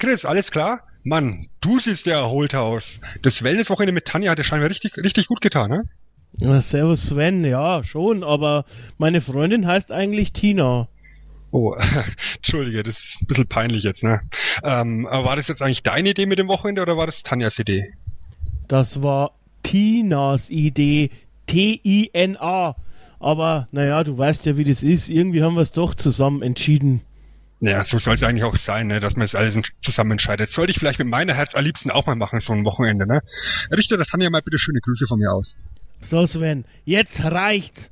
Chris, alles klar? Mann, du siehst ja erholt aus. Das Wellnesswochenende mit Tanja hat dir scheinbar richtig, richtig gut getan, ne? Ja, servus Sven, ja, schon, aber meine Freundin heißt eigentlich Tina. Oh, entschuldige, das ist ein bisschen peinlich jetzt, ne? Ähm, aber war das jetzt eigentlich deine Idee mit dem Wochenende oder war das Tanjas Idee? Das war Tinas Idee, T-I-N-A. Aber naja, du weißt ja, wie das ist. Irgendwie haben wir es doch zusammen entschieden. Ja, so soll es eigentlich auch sein, ne, dass man das alles zusammen entscheidet. Sollte ich vielleicht mit meiner Herz allerliebsten auch mal machen, so ein Wochenende, ne? Richter, das Tanja mal bitte schöne Grüße von mir aus. So Sven, jetzt reicht's.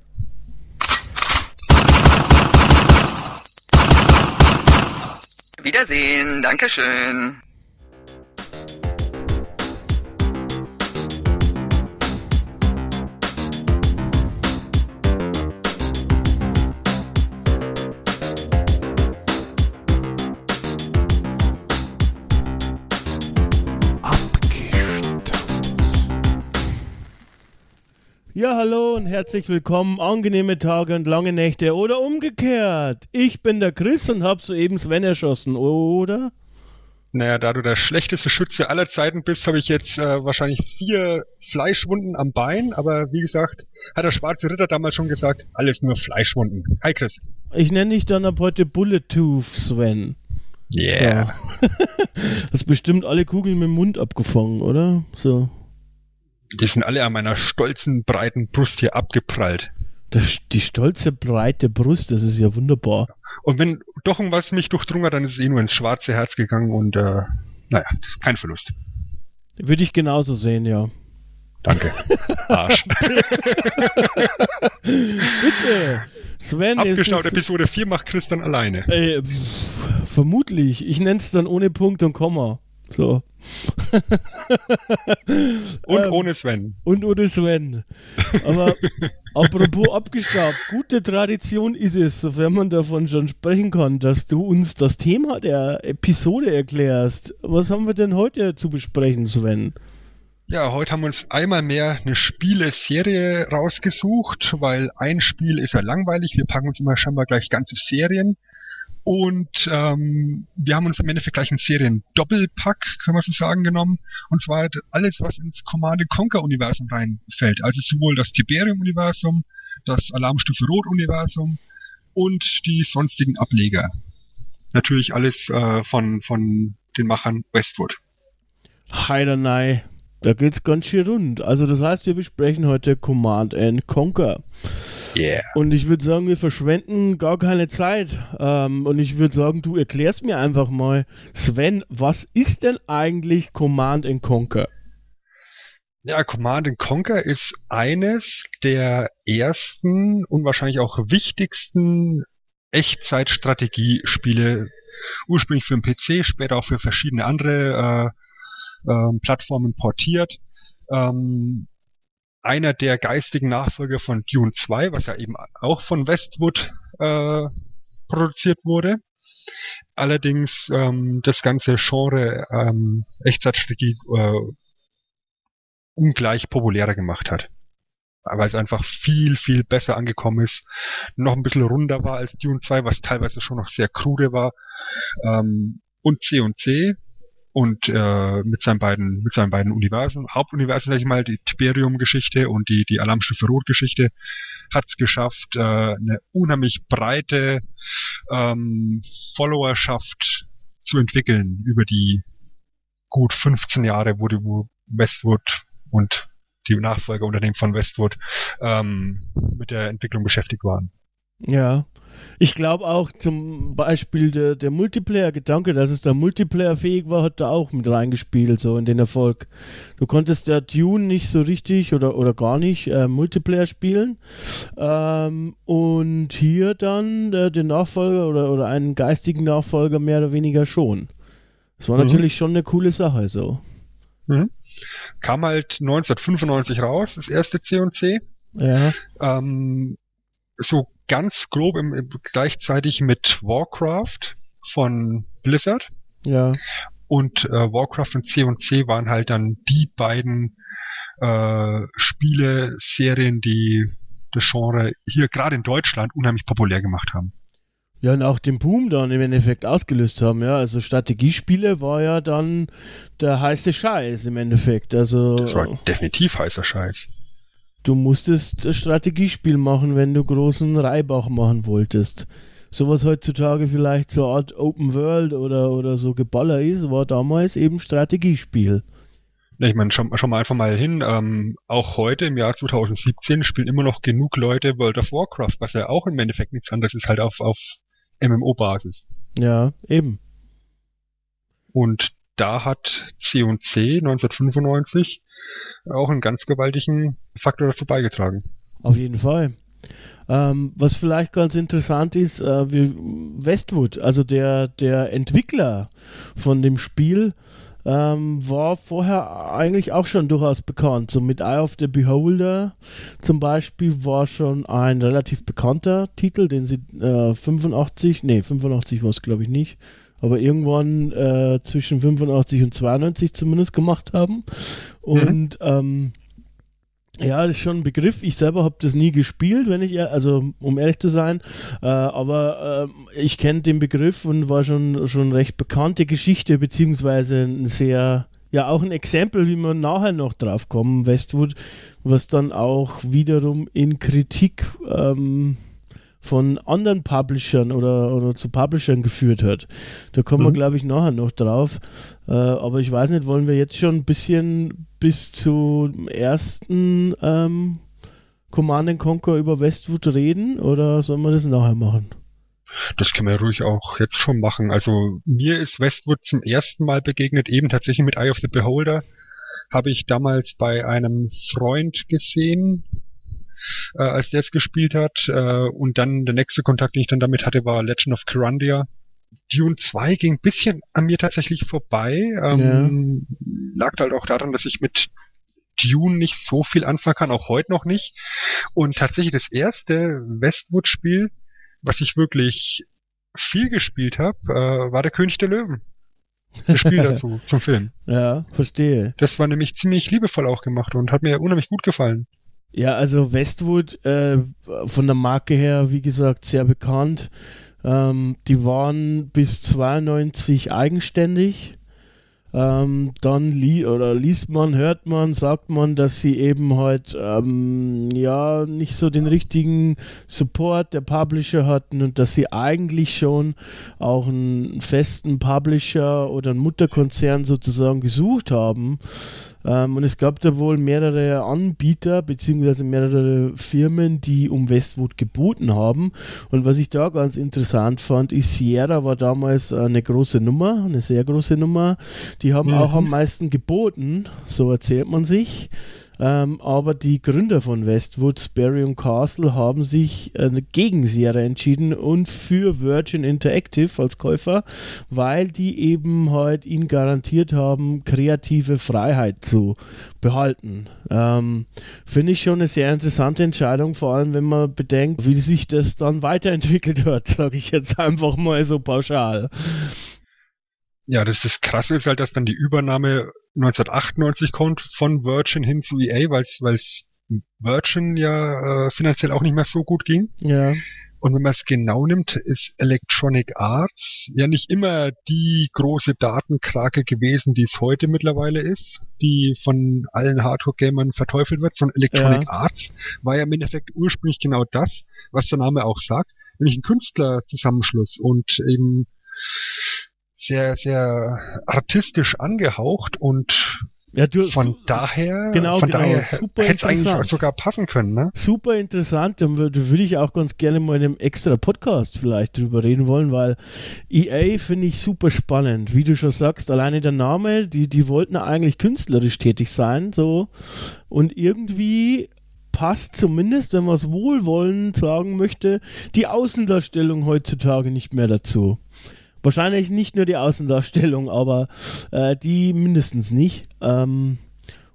Wiedersehen, Dankeschön. Ja, hallo und herzlich willkommen. Angenehme Tage und lange Nächte oder umgekehrt. Ich bin der Chris und hab soeben Sven erschossen, oder? Naja, da du der schlechteste Schütze aller Zeiten bist, habe ich jetzt äh, wahrscheinlich vier Fleischwunden am Bein, aber wie gesagt, hat der schwarze Ritter damals schon gesagt, alles nur Fleischwunden. Hi Chris. Ich nenne dich dann ab heute Bullet Tooth, Sven. Yeah. So. Hast bestimmt alle Kugeln mit dem Mund abgefangen, oder? So. Die sind alle an meiner stolzen, breiten Brust hier abgeprallt. Das, die stolze, breite Brust, das ist ja wunderbar. Und wenn doch irgendwas mich durchdrungen hat, dann ist es eh nur ins schwarze Herz gegangen und äh, naja, kein Verlust. Würde ich genauso sehen, ja. Danke. Arsch. Bitte. Sven Abgestaut ist, Episode 4 macht Chris dann alleine. äh, vermutlich. Ich nenne es dann ohne Punkt und Komma. So. Und Ähm, ohne Sven. Und ohne Sven. Aber apropos abgestaubt, gute Tradition ist es, sofern man davon schon sprechen kann, dass du uns das Thema der Episode erklärst. Was haben wir denn heute zu besprechen, Sven? Ja, heute haben wir uns einmal mehr eine Spieleserie rausgesucht, weil ein Spiel ist ja langweilig. Wir packen uns immer scheinbar gleich ganze Serien. Und ähm, wir haben uns im Endeffekt gleich einen Serien-Doppelpack, kann man so sagen, genommen. Und zwar alles, was ins Command Conquer-Universum reinfällt. Also sowohl das Tiberium-Universum, das Alarmstufe Rot-Universum und die sonstigen Ableger. Natürlich alles äh, von, von den Machern Westwood. Heidenei. Da geht's ganz schön rund. Also das heißt, wir besprechen heute Command and Conquer. Yeah. Und ich würde sagen, wir verschwenden gar keine Zeit. Ähm, und ich würde sagen, du erklärst mir einfach mal, Sven, was ist denn eigentlich Command and Conquer? Ja, Command and Conquer ist eines der ersten und wahrscheinlich auch wichtigsten Echtzeitstrategiespiele, ursprünglich für den PC, später auch für verschiedene andere äh, ähm, Plattformen portiert. Ähm, einer der geistigen Nachfolger von Dune 2, was ja eben auch von Westwood äh, produziert wurde. Allerdings ähm, das ganze Genre ähm, Echtzeitstrategie äh, ungleich populärer gemacht hat. Weil es einfach viel, viel besser angekommen ist. Noch ein bisschen runder war als Dune 2, was teilweise schon noch sehr krude war. Ähm, und C und C und äh, mit seinen beiden mit seinen beiden Universen, Hauptuniversen sag ich mal, die Tiberium-Geschichte und die die Alarmstufe Rot-Geschichte, hat es geschafft, äh, eine unheimlich breite ähm, Followerschaft zu entwickeln über die gut 15 Jahre, wo die wo Westwood und die Nachfolgerunternehmen von Westwood ähm, mit der Entwicklung beschäftigt waren. Ja. Ich glaube auch zum Beispiel der, der Multiplayer-Gedanke, dass es da Multiplayer-fähig war, hat da auch mit reingespielt, so in den Erfolg. Du konntest ja Dune nicht so richtig oder, oder gar nicht äh, Multiplayer spielen. Ähm, und hier dann äh, den Nachfolger oder, oder einen geistigen Nachfolger mehr oder weniger schon. Das war Mhm. natürlich schon eine coole Sache, so. Mhm. Kam halt 1995 raus, das erste C&C. Ja. Ähm, so ganz grob im, im, gleichzeitig mit Warcraft von Blizzard. Ja. Und äh, Warcraft und C&C waren halt dann die beiden äh, Spiele, Serien, die das Genre hier gerade in Deutschland unheimlich populär gemacht haben. Ja, und auch den Boom dann im Endeffekt ausgelöst haben, ja. Also Strategiespiele war ja dann der heiße Scheiß im Endeffekt. Also. Das war definitiv heißer Scheiß. Du musstest ein Strategiespiel machen, wenn du großen Reibach machen wolltest. Sowas heutzutage vielleicht so eine Art Open World oder, oder so Geballer ist, war damals eben Strategiespiel. Ich meine, schon, schon mal einfach mal hin, ähm, auch heute im Jahr 2017 spielen immer noch genug Leute World of Warcraft, was ja auch im Endeffekt nichts anderes ist, halt auf, auf MMO-Basis. Ja, eben. Und da hat C&C 1995 auch einen ganz gewaltigen Faktor dazu beigetragen. Auf jeden Fall. Ähm, was vielleicht ganz interessant ist, äh, Westwood, also der, der Entwickler von dem Spiel, ähm, war vorher eigentlich auch schon durchaus bekannt. So mit Eye of the Beholder zum Beispiel war schon ein relativ bekannter Titel, den sie äh, 85, nee, 85 war es glaube ich nicht, aber irgendwann äh, zwischen 85 und 92 zumindest gemacht haben. Und mhm. ähm, ja, das ist schon ein Begriff. Ich selber habe das nie gespielt, wenn ich, also um ehrlich zu sein, äh, aber äh, ich kenne den Begriff und war schon schon recht bekannte Geschichte beziehungsweise ein sehr ja auch ein Exempel, wie wir nachher noch drauf kommen, Westwood, was dann auch wiederum in Kritik ähm, von anderen Publishern oder, oder zu Publishern geführt hat. Da kommen mhm. wir, glaube ich, nachher noch drauf. Äh, aber ich weiß nicht, wollen wir jetzt schon ein bisschen bis zum ersten ähm, Command Conquer über Westwood reden oder sollen wir das nachher machen? Das können wir ruhig auch jetzt schon machen. Also mir ist Westwood zum ersten Mal begegnet, eben tatsächlich mit Eye of the Beholder. Habe ich damals bei einem Freund gesehen, äh, als der es gespielt hat. Äh, und dann der nächste Kontakt, den ich dann damit hatte, war Legend of Kyrandia. Dune 2 ging ein bisschen an mir tatsächlich vorbei. Ähm, ja. Lag halt auch daran, dass ich mit Dune nicht so viel anfangen kann, auch heute noch nicht. Und tatsächlich das erste Westwood-Spiel, was ich wirklich viel gespielt habe, äh, war der König der Löwen. Das Spiel dazu, zum Film. Ja, verstehe. Das war nämlich ziemlich liebevoll auch gemacht und hat mir unheimlich gut gefallen. Ja, also Westwood äh, von der Marke her, wie gesagt, sehr bekannt. Ähm, die waren bis 92 eigenständig. Ähm, dann li oder liest man, hört man, sagt man, dass sie eben halt ähm, ja nicht so den richtigen Support der Publisher hatten und dass sie eigentlich schon auch einen festen Publisher oder einen Mutterkonzern sozusagen gesucht haben. Ähm, und es gab da wohl mehrere Anbieter beziehungsweise mehrere Firmen, die um Westwood geboten haben. Und was ich da ganz interessant fand, ist Sierra war damals eine große Nummer, eine sehr große Nummer. Die haben mhm. auch am meisten geboten, so erzählt man sich. Ähm, aber die Gründer von Westwood, Sperry und Castle, haben sich äh, gegen Sierra entschieden und für Virgin Interactive als Käufer, weil die eben halt ihnen garantiert haben, kreative Freiheit zu behalten. Ähm, Finde ich schon eine sehr interessante Entscheidung, vor allem wenn man bedenkt, wie sich das dann weiterentwickelt hat, sage ich jetzt einfach mal so pauschal. Ja, das ist krasse ist halt, dass dann die Übernahme 1998 kommt von Virgin hin zu EA, weil es Virgin ja äh, finanziell auch nicht mehr so gut ging. Ja. Und wenn man es genau nimmt, ist Electronic Arts ja nicht immer die große Datenkrake gewesen, die es heute mittlerweile ist, die von allen Hardcore-Gamern verteufelt wird, sondern Electronic ja. Arts war ja im Endeffekt ursprünglich genau das, was der Name auch sagt, nämlich ein Künstlerzusammenschluss und eben sehr, sehr artistisch angehaucht und ja, du, von daher, genau, von genau, daher hätte es eigentlich sogar passen können, ne? Super interessant, da würde ich auch ganz gerne mal in einem extra Podcast vielleicht drüber reden wollen, weil EA finde ich super spannend, wie du schon sagst, alleine der Name, die, die wollten eigentlich künstlerisch tätig sein, so, und irgendwie passt zumindest, wenn man es wohlwollend sagen möchte, die Außendarstellung heutzutage nicht mehr dazu. Wahrscheinlich nicht nur die Außendarstellung, aber äh, die mindestens nicht. Ähm,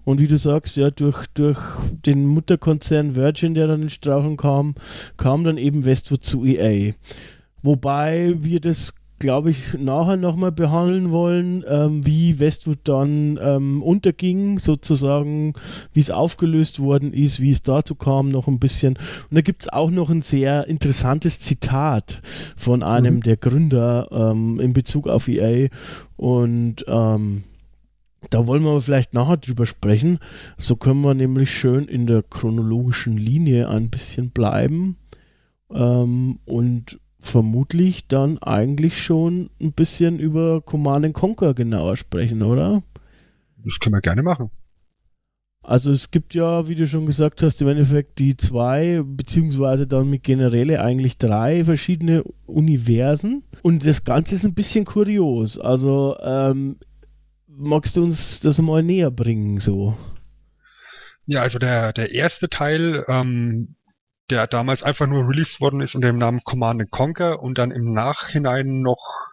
und wie du sagst, ja, durch, durch den Mutterkonzern Virgin, der dann in Strauchen kam, kam dann eben Westwood zu EA. Wobei wir das glaube ich, nachher nochmal behandeln wollen, ähm, wie Westwood dann ähm, unterging, sozusagen, wie es aufgelöst worden ist, wie es dazu kam, noch ein bisschen. Und da gibt es auch noch ein sehr interessantes Zitat von einem mhm. der Gründer ähm, in Bezug auf EA. Und ähm, da wollen wir aber vielleicht nachher drüber sprechen. So können wir nämlich schön in der chronologischen Linie ein bisschen bleiben ähm, und vermutlich dann eigentlich schon ein bisschen über Command Conquer genauer sprechen, oder? Das können wir gerne machen. Also es gibt ja, wie du schon gesagt hast, im Endeffekt die zwei, beziehungsweise dann mit Generäle eigentlich drei verschiedene Universen. Und das Ganze ist ein bisschen kurios. Also ähm, magst du uns das mal näher bringen, so? Ja, also der, der erste Teil, ähm, der damals einfach nur released worden ist unter dem Namen Command Conquer und dann im Nachhinein noch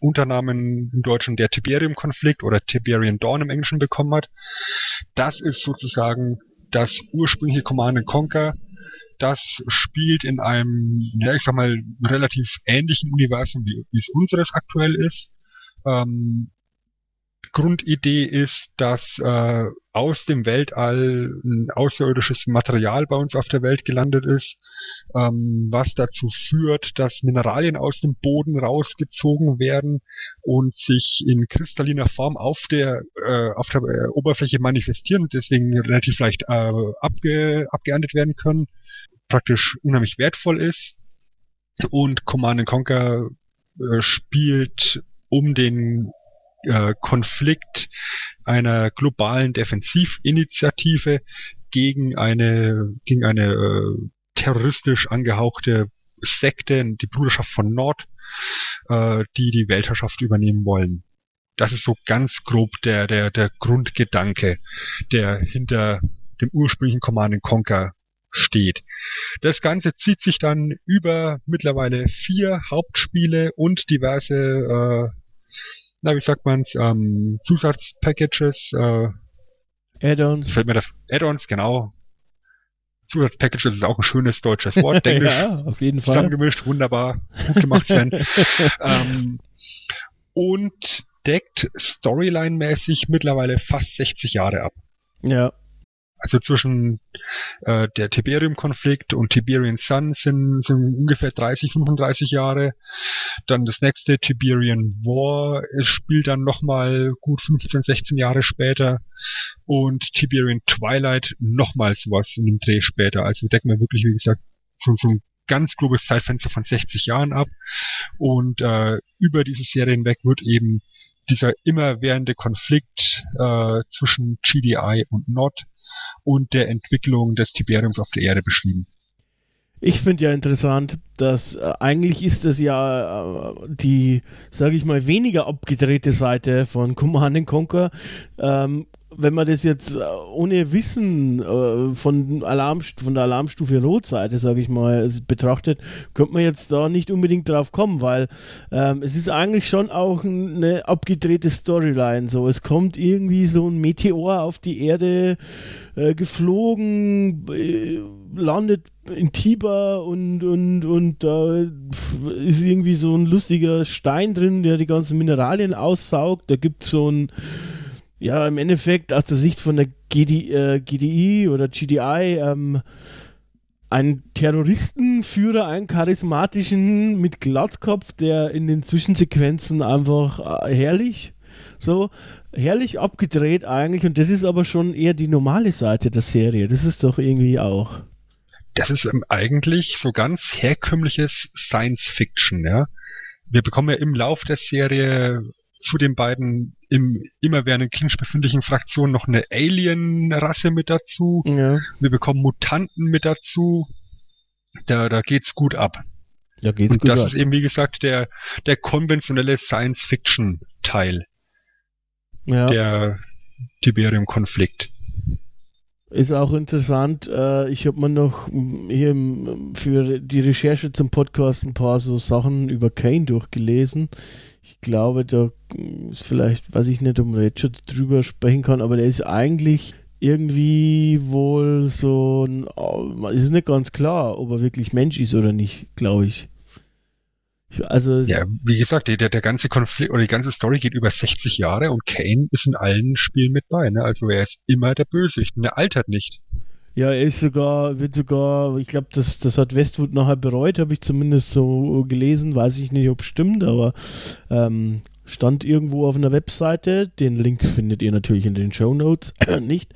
Unternamen im Deutschen der Tiberium-Konflikt oder Tiberian Dawn im Englischen bekommen hat. Das ist sozusagen das ursprüngliche Command Conquer. Das spielt in einem, ja, ich sag mal, relativ ähnlichen Universum, wie, wie es unseres aktuell ist. Ähm, Grundidee ist, dass äh, aus dem Weltall ein außerirdisches Material bei uns auf der Welt gelandet ist, ähm, was dazu führt, dass Mineralien aus dem Boden rausgezogen werden und sich in kristalliner Form auf der äh, auf der äh, Oberfläche manifestieren und deswegen relativ leicht äh, abge, abgeerntet werden können, praktisch unheimlich wertvoll ist. Und Command Conquer äh, spielt um den äh, Konflikt einer globalen Defensivinitiative gegen eine gegen eine äh, terroristisch angehauchte Sekte, die Bruderschaft von Nord, äh, die die Weltherrschaft übernehmen wollen. Das ist so ganz grob der der der Grundgedanke, der hinter dem ursprünglichen Command Conquer steht. Das Ganze zieht sich dann über mittlerweile vier Hauptspiele und diverse äh, na, wie sagt man's, ähm, Zusatzpackages, äh, Add-ons. Fällt mir da, Add-ons, genau. Zusatzpackages ist auch ein schönes deutsches Wort, denke ich. ja, auf jeden Fall. Zusammengemischt, wunderbar, gut gemacht, Sven. ähm, und deckt Storyline-mäßig mittlerweile fast 60 Jahre ab. Ja, also zwischen äh, der Tiberium-Konflikt und Tiberian Sun sind, sind ungefähr 30, 35 Jahre. Dann das nächste Tiberian War spielt dann nochmal gut 15, 16 Jahre später. Und Tiberian Twilight nochmal sowas in dem Dreh später. Also decken wir wirklich, wie gesagt, so, so ein ganz grobes Zeitfenster von 60 Jahren ab. Und äh, über diese Serie hinweg wird eben dieser immerwährende Konflikt äh, zwischen GDI und Nord und der Entwicklung des Tiberiums auf der Erde beschrieben. Ich finde ja interessant, dass äh, eigentlich ist das ja äh, die, sage ich mal, weniger abgedrehte Seite von Command Conquer. Ähm, wenn man das jetzt äh, ohne Wissen äh, von, Alarm, von der Alarmstufe Rotseite, sage ich mal, betrachtet, könnte man jetzt da nicht unbedingt drauf kommen, weil ähm, es ist eigentlich schon auch eine abgedrehte Storyline. So, es kommt irgendwie so ein Meteor auf die Erde äh, geflogen, äh, landet in Tiber und, und, und da ist irgendwie so ein lustiger Stein drin, der die ganzen Mineralien aussaugt. Da gibt es so ein ja, im Endeffekt aus der Sicht von der GD, äh, GDI oder GDI ähm, einen Terroristenführer, einen charismatischen mit Glatzkopf, der in den Zwischensequenzen einfach äh, herrlich, so herrlich abgedreht eigentlich und das ist aber schon eher die normale Seite der Serie. Das ist doch irgendwie auch. Das ist ähm, eigentlich so ganz herkömmliches Science Fiction, ja. Wir bekommen ja im Lauf der Serie zu den beiden im immerwährenden Clinch befindlichen Fraktionen noch eine Alien-Rasse mit dazu. Ja. Wir bekommen Mutanten mit dazu. Da, da geht's gut ab. Da geht's Und gut das ab. ist eben, wie gesagt, der, der konventionelle Science-Fiction-Teil. Ja. Der Tiberium-Konflikt. Ist auch interessant. Äh, ich habe mir noch hier für die Recherche zum Podcast ein paar so Sachen über Kane durchgelesen ich glaube, da ist vielleicht, weiß ich nicht, ob man jetzt schon drüber sprechen kann, aber der ist eigentlich irgendwie wohl so ein, es ist nicht ganz klar, ob er wirklich Mensch ist oder nicht, glaube ich. Also ja, wie gesagt, der, der ganze Konflikt oder die ganze Story geht über 60 Jahre und Kane ist in allen Spielen mit bei. Ne? Also er ist immer der Bösewicht und er altert nicht. Ja, er ist sogar, wird sogar, ich glaube, das, das hat Westwood nachher bereut, habe ich zumindest so gelesen, weiß ich nicht, ob es stimmt, aber ähm, stand irgendwo auf einer Webseite. Den Link findet ihr natürlich in den Show Notes nicht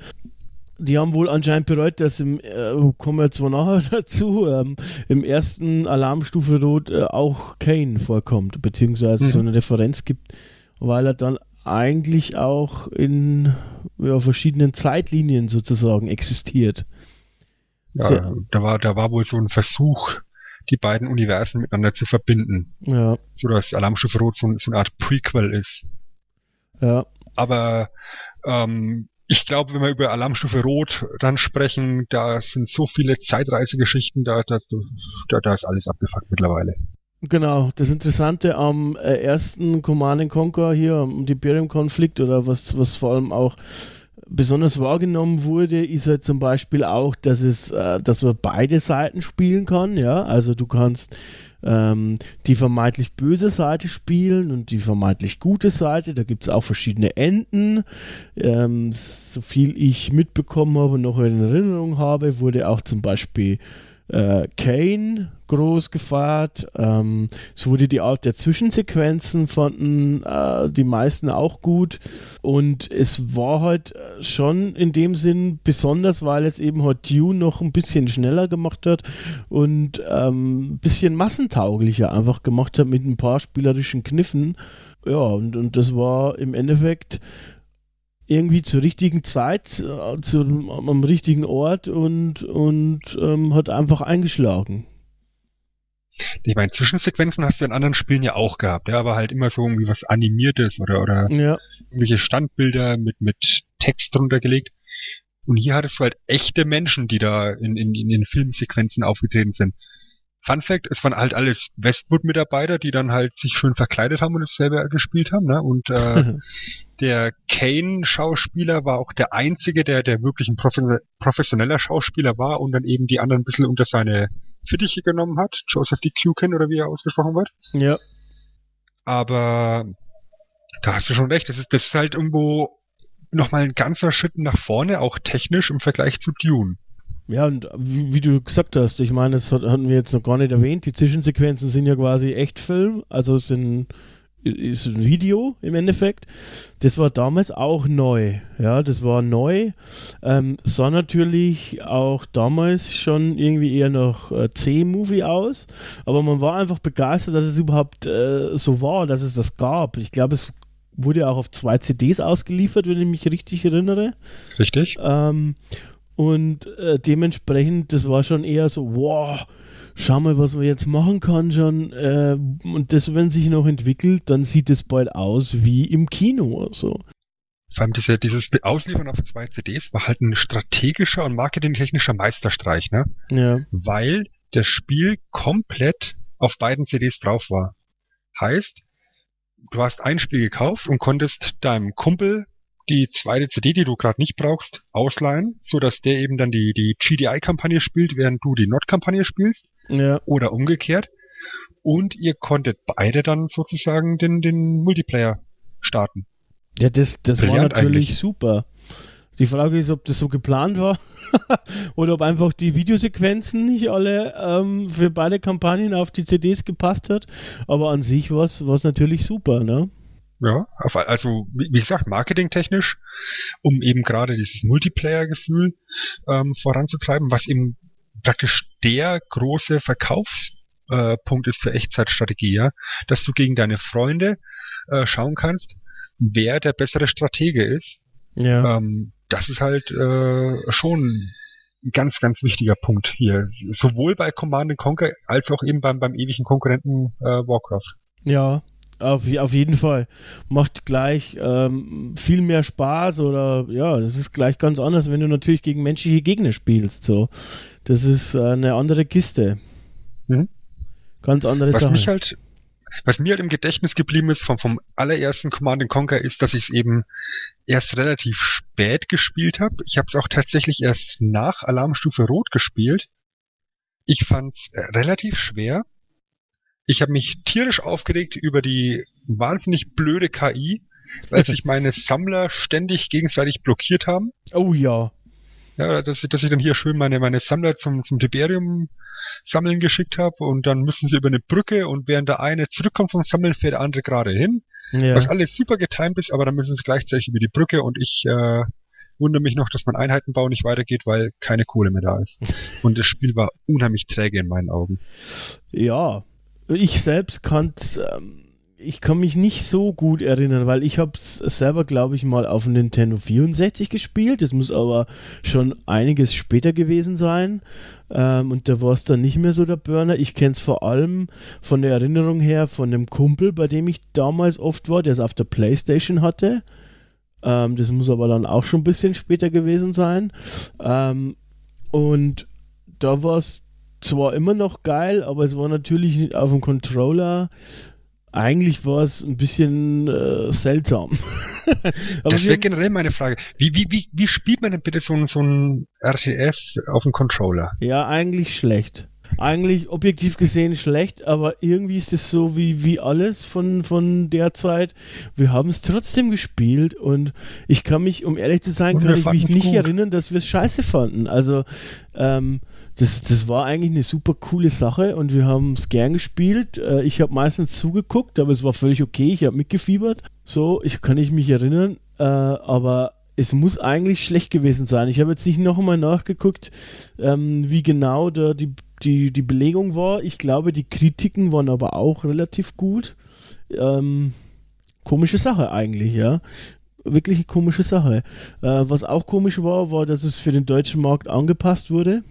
die haben wohl anscheinend bereut, dass im, äh, kommen wir zwar nachher dazu, ähm, im ersten Alarmstufe Rot äh, auch Kane vorkommt, beziehungsweise mhm. so eine Referenz gibt, weil er dann eigentlich auch in ja, verschiedenen Zeitlinien sozusagen existiert. Ja, da war, da war wohl so ein Versuch, die beiden Universen miteinander zu verbinden. Ja. So dass Alarmstufe Rot so, so eine Art Prequel ist. Ja. Aber ähm, ich glaube, wenn wir über Alarmstufe Rot dann sprechen, da sind so viele Zeitreisegeschichten, da, da, da, da ist alles abgefuckt mittlerweile. Genau, das Interessante am äh, ersten Command Conquer hier, am Imperium-Konflikt oder was, was vor allem auch besonders wahrgenommen wurde, ist halt zum Beispiel auch, dass es, äh, dass man beide Seiten spielen kann, ja, also du kannst ähm, die vermeintlich böse Seite spielen und die vermeintlich gute Seite. Da gibt es auch verschiedene Enden. Ähm, so viel ich mitbekommen habe und noch in Erinnerung habe, wurde auch zum Beispiel äh, Kane groß gefeiert. Ähm, es wurde die Art der Zwischensequenzen fanden äh, die meisten auch gut. Und es war halt schon in dem Sinn besonders, weil es eben halt Dune noch ein bisschen schneller gemacht hat und ähm, ein bisschen massentauglicher einfach gemacht hat mit ein paar spielerischen Kniffen. Ja, und, und das war im Endeffekt irgendwie zur richtigen Zeit, äh, zu, am richtigen Ort und, und ähm, hat einfach eingeschlagen. Ich meine, Zwischensequenzen hast du in anderen Spielen ja auch gehabt, ja, aber halt immer so irgendwie was Animiertes oder, oder ja. irgendwelche Standbilder mit, mit Text drunter gelegt. Und hier hattest du halt echte Menschen, die da in, in, in den Filmsequenzen aufgetreten sind. Fun Fact, es waren halt alles Westwood-Mitarbeiter, die dann halt sich schön verkleidet haben und es selber gespielt haben, ne? Und äh, der Kane-Schauspieler war auch der einzige, der, der wirklich ein professioneller Schauspieler war und dann eben die anderen ein bisschen unter seine Fittiche genommen hat. Joseph D. Kukin oder wie er ausgesprochen wird. Ja. Aber da hast du schon recht, das ist, das ist halt irgendwo nochmal ein ganzer Schritt nach vorne, auch technisch im Vergleich zu Dune. Ja, und wie, wie, du gesagt hast, ich meine, das hatten wir jetzt noch gar nicht erwähnt, die Zwischensequenzen sind ja quasi Echtfilm, also es sind ist ein Video im Endeffekt. Das war damals auch neu. Ja, das war neu. Ähm, sah natürlich auch damals schon irgendwie eher noch äh, C-Movie aus. Aber man war einfach begeistert, dass es überhaupt äh, so war, dass es das gab. Ich glaube, es wurde auch auf zwei CDs ausgeliefert, wenn ich mich richtig erinnere. Richtig. Ähm, und äh, dementsprechend, das war schon eher so, wow, schau mal, was man jetzt machen kann schon. Äh, und das, wenn sich noch entwickelt, dann sieht es bald aus wie im Kino so. Vor allem diese, dieses Ausliefern auf zwei CDs war halt ein strategischer und marketingtechnischer Meisterstreich, ne? Ja. Weil das Spiel komplett auf beiden CDs drauf war. Heißt, du hast ein Spiel gekauft und konntest deinem Kumpel die zweite CD, die du gerade nicht brauchst, ausleihen, so dass der eben dann die, die GDI-Kampagne spielt, während du die Not-Kampagne spielst. Ja. Oder umgekehrt. Und ihr konntet beide dann sozusagen den, den Multiplayer starten. Ja, das, das war natürlich eigentlich. super. Die Frage ist, ob das so geplant war oder ob einfach die Videosequenzen nicht alle ähm, für beide Kampagnen auf die CDs gepasst hat. Aber an sich war es natürlich super, ne? Ja, also wie gesagt, marketingtechnisch, um eben gerade dieses Multiplayer-Gefühl ähm, voranzutreiben, was eben praktisch der große Verkaufspunkt äh, ist für Echtzeitstrategie, ja, dass du gegen deine Freunde äh, schauen kannst, wer der bessere Stratege ist. Ja. Ähm, das ist halt äh, schon ein ganz, ganz wichtiger Punkt hier. Sowohl bei Command Conquer als auch eben beim, beim ewigen Konkurrenten äh, Warcraft. Ja, auf, auf jeden Fall. Macht gleich ähm, viel mehr Spaß oder ja, es ist gleich ganz anders, wenn du natürlich gegen menschliche Gegner spielst. So. Das ist äh, eine andere Kiste. Mhm. Ganz andere was Sache. Mich halt, was mir halt im Gedächtnis geblieben ist vom, vom allerersten Command Conquer ist, dass ich es eben erst relativ spät gespielt habe. Ich habe es auch tatsächlich erst nach Alarmstufe Rot gespielt. Ich fand es äh, relativ schwer Ich habe mich tierisch aufgeregt über die wahnsinnig blöde KI, weil sich meine Sammler ständig gegenseitig blockiert haben. Oh ja. Ja, dass, dass ich dann hier schön meine, meine Sammler zum, zum Tiberium sammeln geschickt habe und dann müssen sie über eine Brücke und während der eine zurückkommt vom Sammeln, fährt der andere gerade hin. Ja. Was alles super getimt ist, aber dann müssen sie gleichzeitig über die Brücke und ich äh, wundere mich noch, dass mein Einheitenbau nicht weitergeht, weil keine Kohle mehr da ist. und das Spiel war unheimlich träge in meinen Augen. Ja, ich selbst kann ähm, ich kann mich nicht so gut erinnern, weil ich habe es selber, glaube ich, mal auf Nintendo 64 gespielt. Das muss aber schon einiges später gewesen sein. Ähm, und da war es dann nicht mehr so der Burner. Ich kenne es vor allem von der Erinnerung her von einem Kumpel, bei dem ich damals oft war, der es auf der Playstation hatte. Ähm, das muss aber dann auch schon ein bisschen später gewesen sein. Ähm, und da war es zwar immer noch geil, aber es war natürlich nicht auf dem Controller eigentlich war es ein bisschen äh, seltsam. das wäre generell meine Frage. Wie, wie, wie, wie spielt man denn bitte so, ein so ein RTS auf dem Controller? Ja, eigentlich schlecht. Eigentlich objektiv gesehen schlecht, aber irgendwie ist es so wie, wie alles von, von der Zeit. Wir haben es trotzdem gespielt und ich kann mich, um ehrlich zu sein, kann ich mich nicht gut. erinnern, dass wir es scheiße fanden. Also, ähm, das, das war eigentlich eine super coole Sache und wir haben es gern gespielt. Äh, ich habe meistens zugeguckt, aber es war völlig okay. Ich habe mitgefiebert. So, ich kann ich mich erinnern, äh, aber es muss eigentlich schlecht gewesen sein. Ich habe jetzt nicht noch einmal nachgeguckt, ähm, wie genau da die, die, die Belegung war. Ich glaube, die Kritiken waren aber auch relativ gut. Ähm, komische Sache eigentlich, ja. Wirklich eine komische Sache. Äh, was auch komisch war, war, dass es für den deutschen Markt angepasst wurde.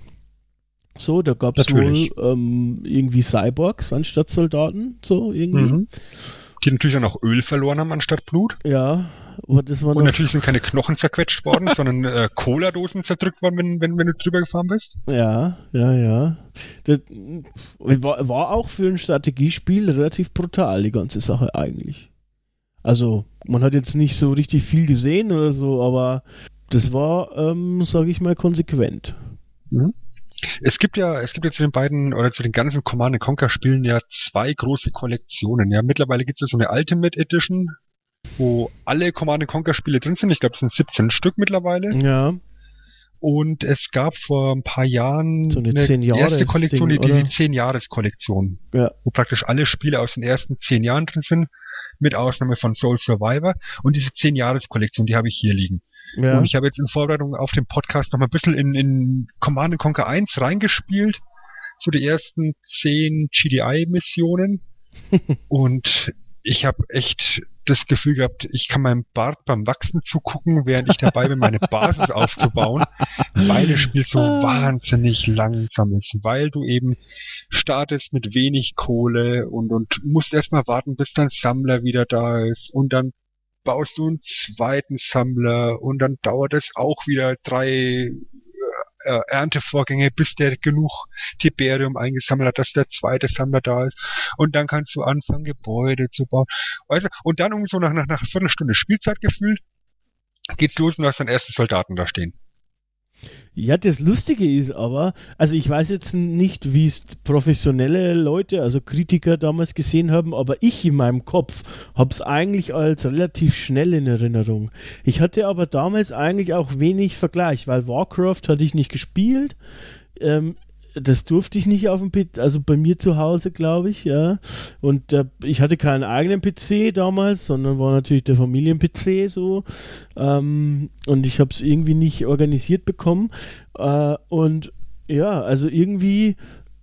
So, da gab es wohl ähm, irgendwie Cyborgs anstatt Soldaten, so irgendwie. Mhm. Die natürlich auch Öl verloren haben anstatt Blut. Ja, aber das war Und natürlich sind keine Knochen zerquetscht worden, sondern äh, Cola-Dosen zerdrückt worden, wenn, wenn, wenn du drüber gefahren bist. Ja, ja, ja. Das war, war auch für ein Strategiespiel relativ brutal, die ganze Sache eigentlich. Also, man hat jetzt nicht so richtig viel gesehen oder so, aber das war, ähm, sage ich mal, konsequent. Mhm. Es gibt ja, es gibt ja zu den beiden oder zu den ganzen Command Conquer Spielen ja zwei große Kollektionen. Ja, mittlerweile gibt es ja so eine Ultimate Edition, wo alle Command Conquer Spiele drin sind. Ich glaube, es sind 17 Stück mittlerweile. Ja. Und es gab vor ein paar Jahren so eine, eine erste Kollektion, Ding, die, die 10-Jahres-Kollektion, ja. wo praktisch alle Spiele aus den ersten 10 Jahren drin sind, mit Ausnahme von Soul Survivor. Und diese 10-Jahres-Kollektion, die habe ich hier liegen. Ja. Und ich habe jetzt in Vorbereitung auf den Podcast noch mal ein bisschen in, in Command Conquer 1 reingespielt. So die ersten zehn GDI-Missionen. und ich habe echt das Gefühl gehabt, ich kann meinem Bart beim Wachsen zugucken, während ich dabei bin, meine Basis aufzubauen, weil das Spiel so ah. wahnsinnig langsam ist, weil du eben startest mit wenig Kohle und, und musst erstmal warten, bis dein Sammler wieder da ist und dann baust du einen zweiten Sammler und dann dauert es auch wieder drei äh, äh, Erntevorgänge, bis der genug Tiberium eingesammelt hat, dass der zweite Sammler da ist. Und dann kannst du anfangen, Gebäude zu bauen. Also, und dann um so nach, nach, nach einer Viertelstunde Spielzeit gefühlt, geht's los und du hast dann erste Soldaten da stehen. Ja, das Lustige ist aber, also ich weiß jetzt nicht, wie es professionelle Leute, also Kritiker damals gesehen haben, aber ich in meinem Kopf habe es eigentlich als relativ schnell in Erinnerung. Ich hatte aber damals eigentlich auch wenig Vergleich, weil Warcraft hatte ich nicht gespielt. Ähm, das durfte ich nicht auf dem PC, also bei mir zu Hause, glaube ich, ja. Und äh, ich hatte keinen eigenen PC damals, sondern war natürlich der Familien-PC so. Ähm, und ich habe es irgendwie nicht organisiert bekommen. Äh, und ja, also irgendwie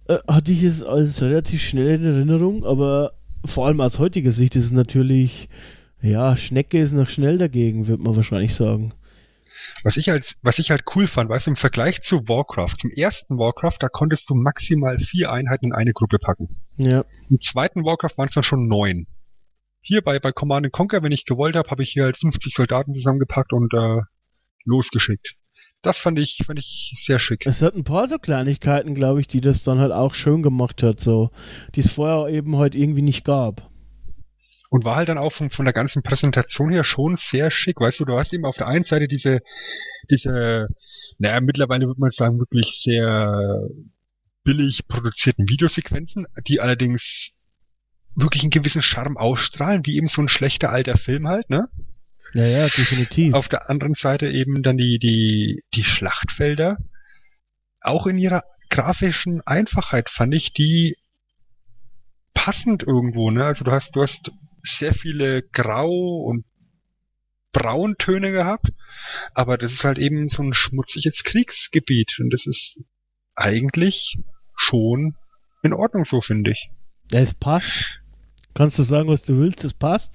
äh, hatte ich es als relativ schnell in Erinnerung, aber vor allem aus heutiger Sicht ist es natürlich, ja, Schnecke ist noch schnell dagegen, wird man wahrscheinlich sagen. Was ich als, was ich halt cool fand, weißt du, im Vergleich zu Warcraft, zum ersten Warcraft, da konntest du maximal vier Einheiten in eine Gruppe packen. Ja. Im zweiten Warcraft waren es dann schon neun. Hier bei, bei Command Conquer, wenn ich gewollt habe, habe ich hier halt 50 Soldaten zusammengepackt und äh, losgeschickt. Das fand ich, fand ich sehr schick. Es hat ein paar so Kleinigkeiten, glaube ich, die das dann halt auch schön gemacht hat, so, die es vorher eben halt irgendwie nicht gab. Und war halt dann auch von, von der ganzen Präsentation her schon sehr schick. Weißt du, du hast eben auf der einen Seite diese, diese, naja, mittlerweile würde man sagen, wirklich sehr billig produzierten Videosequenzen, die allerdings wirklich einen gewissen Charme ausstrahlen, wie eben so ein schlechter alter Film halt, ne? Ja, ja, definitiv. Auf der anderen Seite eben dann die, die, die Schlachtfelder. Auch in ihrer grafischen Einfachheit fand ich die passend irgendwo, ne? Also du hast, du hast sehr viele Grau- und Brauntöne gehabt, aber das ist halt eben so ein schmutziges Kriegsgebiet und das ist eigentlich schon in Ordnung so, finde ich. Es passt. Kannst du sagen, was du willst, es passt?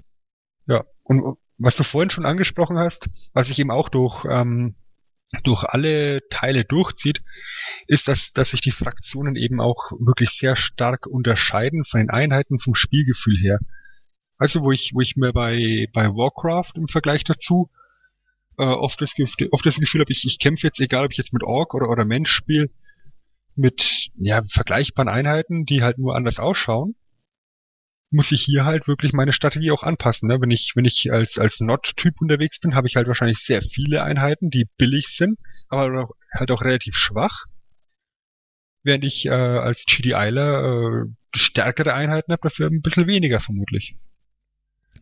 Ja, und was du vorhin schon angesprochen hast, was sich eben auch durch, ähm, durch alle Teile durchzieht, ist, dass, dass sich die Fraktionen eben auch wirklich sehr stark unterscheiden von den Einheiten vom Spielgefühl her. Also wo ich, wo ich mir bei, bei Warcraft im Vergleich dazu äh, oft, das, oft das Gefühl habe, ich, ich kämpfe jetzt, egal ob ich jetzt mit Ork oder, oder Mensch spiele, mit ja, vergleichbaren Einheiten, die halt nur anders ausschauen, muss ich hier halt wirklich meine Strategie auch anpassen. Ne? Wenn ich, wenn ich als, als Not-Typ unterwegs bin, habe ich halt wahrscheinlich sehr viele Einheiten, die billig sind, aber halt auch relativ schwach. Während ich äh, als GDIler äh, stärkere Einheiten habe, dafür ein bisschen weniger vermutlich.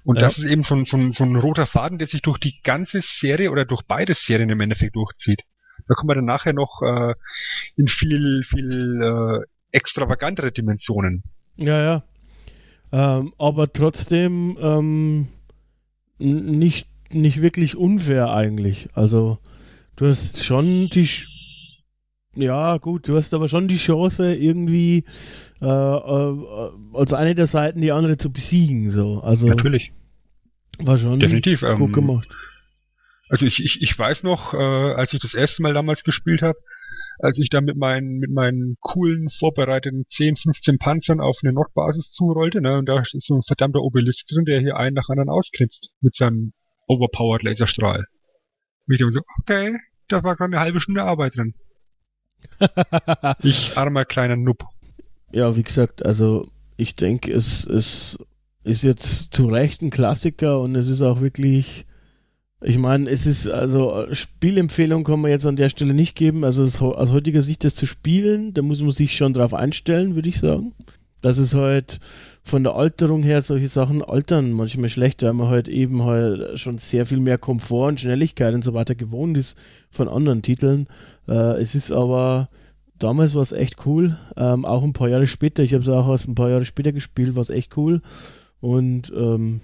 Und das ist eben so ein, so, ein, so ein roter Faden, der sich durch die ganze Serie oder durch beide Serien im Endeffekt durchzieht. Da kommen wir dann nachher noch äh, in viel, viel äh, extravagantere Dimensionen. Ja, ja. Ähm, aber trotzdem ähm, nicht, nicht wirklich unfair eigentlich. Also du hast schon die, ja gut, du hast aber schon die Chance irgendwie äh, äh, als eine der Seiten die andere zu besiegen. So. Also, Natürlich. War schon Definitiv, gut ähm, gemacht. Also ich, ich, ich weiß noch, äh, als ich das erste Mal damals gespielt habe, als ich da mit meinen, mit meinen coolen, vorbereiteten 10, 15 Panzern auf eine Nordbasis zurollte, ne, und da ist so ein verdammter Obelisk drin, der hier einen nach anderen ausknipst mit seinem overpowered Laserstrahl. Ich dachte so, okay, da war gerade eine halbe Stunde Arbeit drin. Ich armer kleiner Noob. Ja, wie gesagt, also ich denke, es, es ist jetzt zu Recht ein Klassiker und es ist auch wirklich ich meine, es ist, also Spielempfehlung kann man jetzt an der Stelle nicht geben. Also aus heutiger Sicht das zu spielen, da muss man sich schon drauf einstellen, würde ich sagen. Das ist halt von der Alterung her solche Sachen altern manchmal schlechter, weil man halt eben halt schon sehr viel mehr Komfort und Schnelligkeit und so weiter gewohnt ist von anderen Titeln. Äh, es ist aber damals war es echt cool, ähm, auch ein paar Jahre später. Ich habe es auch erst ein paar Jahre später gespielt, war es echt cool und ähm,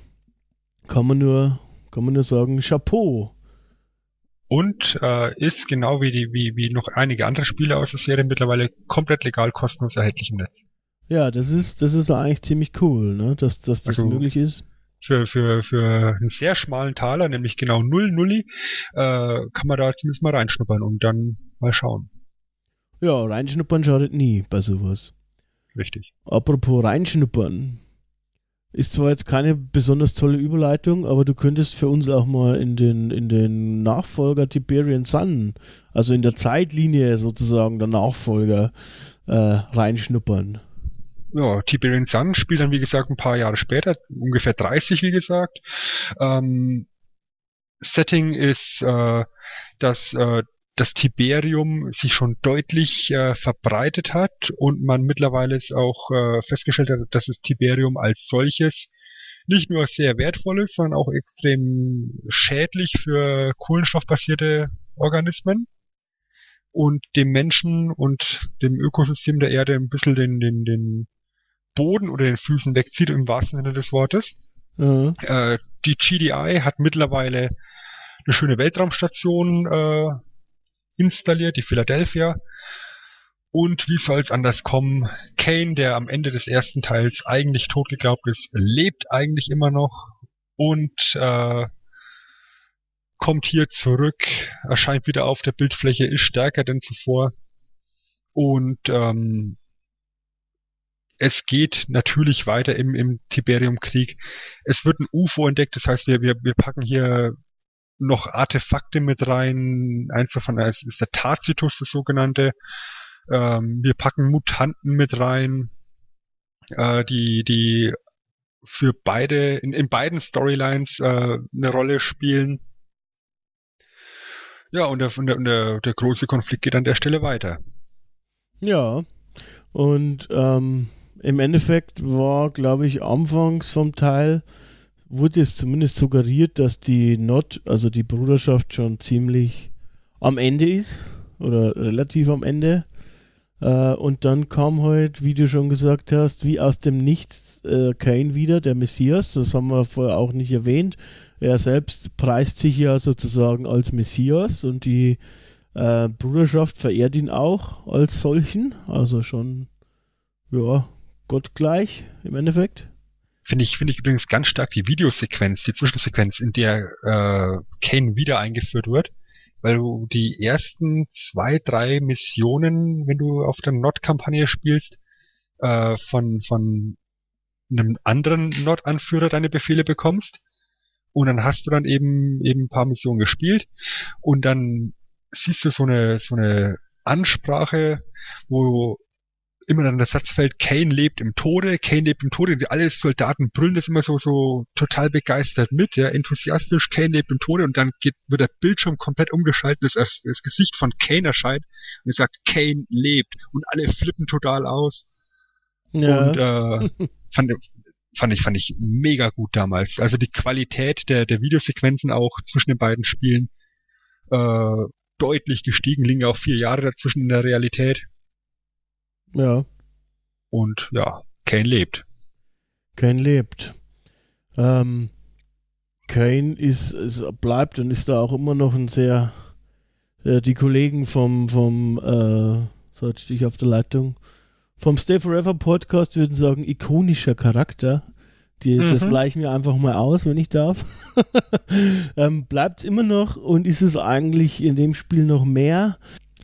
kann man nur kann man nur sagen, Chapeau. Und äh, ist genau wie die wie wie noch einige andere Spiele aus der Serie mittlerweile komplett legal kostenlos erhältlich im Netz. Ja, das ist das ist eigentlich ziemlich cool, ne, dass dass das also, möglich ist. Für für für einen sehr schmalen Taler, nämlich genau null Nulli, äh, kann man da zumindest mal reinschnuppern und dann mal schauen. Ja, reinschnuppern schadet nie bei sowas. Richtig. Apropos reinschnuppern. Ist zwar jetzt keine besonders tolle Überleitung, aber du könntest für uns auch mal in den, in den Nachfolger Tiberian Sun, also in der Zeitlinie sozusagen der Nachfolger, äh, reinschnuppern. Ja, Tiberian Sun spielt dann wie gesagt ein paar Jahre später, ungefähr 30 wie gesagt. Ähm, Setting ist, äh, dass äh, das Tiberium sich schon deutlich äh, verbreitet hat und man mittlerweile es auch äh, festgestellt hat, dass das Tiberium als solches nicht nur sehr wertvoll ist, sondern auch extrem schädlich für kohlenstoffbasierte Organismen und dem Menschen und dem Ökosystem der Erde ein bisschen den, den, den Boden oder den Füßen wegzieht, im wahrsten Sinne des Wortes. Mhm. Äh, die GDI hat mittlerweile eine schöne Weltraumstation äh, installiert, die Philadelphia. Und wie soll es anders kommen? Kane, der am Ende des ersten Teils eigentlich tot geglaubt ist, lebt eigentlich immer noch und äh, kommt hier zurück, erscheint wieder auf der Bildfläche, ist stärker denn zuvor. Und ähm, es geht natürlich weiter im, im Tiberium-Krieg. Es wird ein UFO entdeckt, das heißt, wir, wir, wir packen hier noch Artefakte mit rein. Eins davon ist, ist der Tacitus, das sogenannte. Ähm, wir packen Mutanten mit rein, äh, die, die für beide, in, in beiden Storylines äh, eine Rolle spielen. Ja, und der, und der, der große Konflikt geht an der Stelle weiter. Ja, und ähm, im Endeffekt war, glaube ich, anfangs vom Teil wurde es zumindest suggeriert, dass die Not, also die Bruderschaft schon ziemlich am Ende ist oder relativ am Ende. Äh, und dann kam halt, wie du schon gesagt hast, wie aus dem Nichts äh, Kane wieder, der Messias. Das haben wir vorher auch nicht erwähnt. Er selbst preist sich ja sozusagen als Messias und die äh, Bruderschaft verehrt ihn auch als solchen. Also schon, ja, gottgleich im Endeffekt. Finde ich, finde ich übrigens ganz stark die Videosequenz, die Zwischensequenz, in der äh, Kane wieder eingeführt wird weil du die ersten zwei, drei Missionen, wenn du auf der Not-Kampagne spielst, äh, von, von einem anderen Not-Anführer deine Befehle bekommst. Und dann hast du dann eben, eben ein paar Missionen gespielt und dann siehst du so eine, so eine Ansprache, wo immer dann der Satz fällt, Kane lebt im Tode, Kane lebt im Tode, und alle Soldaten brüllen das immer so, so total begeistert mit, ja, enthusiastisch, Kane lebt im Tode, und dann geht, wird der Bildschirm komplett umgeschaltet, das, das Gesicht von Kane erscheint, und er sagt, Kane lebt, und alle flippen total aus. Ja. Und, äh, fand, fand ich, fand ich mega gut damals. Also die Qualität der, der Videosequenzen auch zwischen den beiden Spielen, äh, deutlich gestiegen, liegen auch vier Jahre dazwischen in der Realität. Ja. Und ja, Kane lebt. Kane lebt. Ähm, Kane ist, ist, bleibt und ist da auch immer noch ein sehr, äh, die Kollegen vom, vom, äh, so jetzt stehe ich auf der Leitung, vom Stay Forever Podcast würden sagen, ikonischer Charakter. Die, mhm. Das gleichen wir einfach mal aus, wenn ich darf. ähm, Bleibt es immer noch und ist es eigentlich in dem Spiel noch mehr?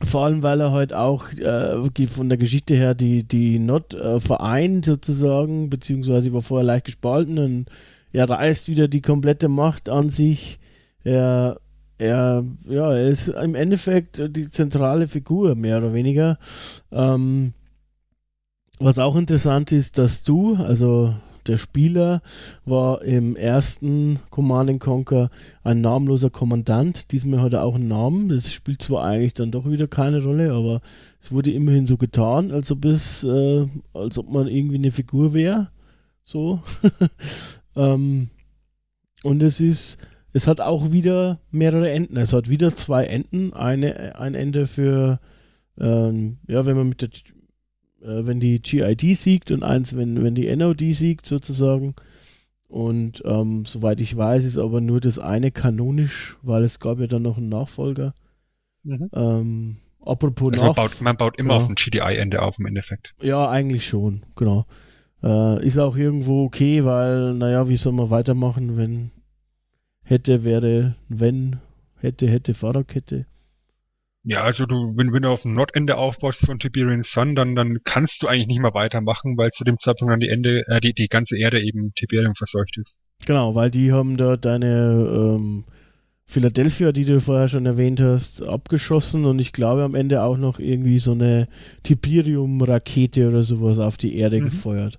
Vor allem, weil er halt auch äh, von der Geschichte her die, die Not äh, vereint sozusagen, beziehungsweise war vorher leicht gespalten und er reißt wieder die komplette Macht an sich. Er, er, ja, er ist im Endeffekt die zentrale Figur, mehr oder weniger. Ähm, was auch interessant ist, dass du, also der Spieler war im ersten Command Conquer ein namenloser Kommandant. Diesmal hat er auch einen Namen. Das spielt zwar eigentlich dann doch wieder keine Rolle, aber es wurde immerhin so getan, als ob es, äh, als ob man irgendwie eine Figur wäre. So. ähm, und es ist, es hat auch wieder mehrere Enden. Es hat wieder zwei Enden. Eine, ein Ende für, ähm, ja, wenn man mit der äh, wenn die GID siegt und eins, wenn, wenn die NOD siegt sozusagen. Und ähm, soweit ich weiß, ist aber nur das eine kanonisch, weil es gab ja dann noch einen Nachfolger. Mhm. Ähm, apropos also man, baut, man baut immer genau. auf ein GDI-Ende auf im Endeffekt. Ja, eigentlich schon, genau. Äh, ist auch irgendwo okay, weil, naja, wie soll man weitermachen, wenn hätte, wäre, wenn, hätte, hätte, Fahrradkette. Ja, also du, wenn, wenn du auf dem Nordende aufbaust von Tiberian Sun, dann, dann kannst du eigentlich nicht mehr weitermachen, weil zu dem Zeitpunkt dann die Ende, äh, die, die ganze Erde eben Tiberium verseucht ist. Genau, weil die haben da deine ähm, Philadelphia, die du vorher schon erwähnt hast, abgeschossen und ich glaube am Ende auch noch irgendwie so eine Tiberium-Rakete oder sowas auf die Erde mhm. gefeuert.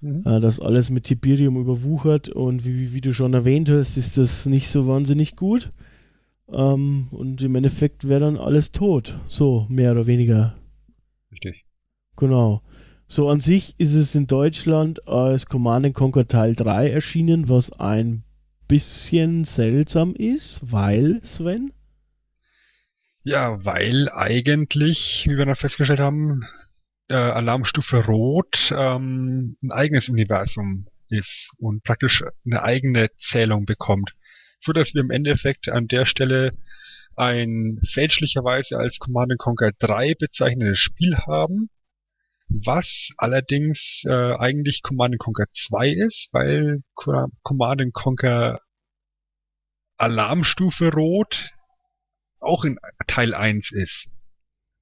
Mhm. Äh, das alles mit Tiberium überwuchert und wie, wie du schon erwähnt hast, ist das nicht so wahnsinnig gut. Ähm, und im Endeffekt wäre dann alles tot. So, mehr oder weniger. Richtig. Genau. So an sich ist es in Deutschland als Command Conquer Teil 3 erschienen, was ein bisschen seltsam ist, weil, Sven? Ja, weil eigentlich, wie wir dann festgestellt haben, äh, Alarmstufe Rot ähm, ein eigenes Universum ist und praktisch eine eigene Zählung bekommt so dass wir im Endeffekt an der Stelle ein fälschlicherweise als Command Conquer 3 bezeichnetes Spiel haben, was allerdings äh, eigentlich Command Conquer 2 ist, weil Command Conquer Alarmstufe Rot auch in Teil 1 ist.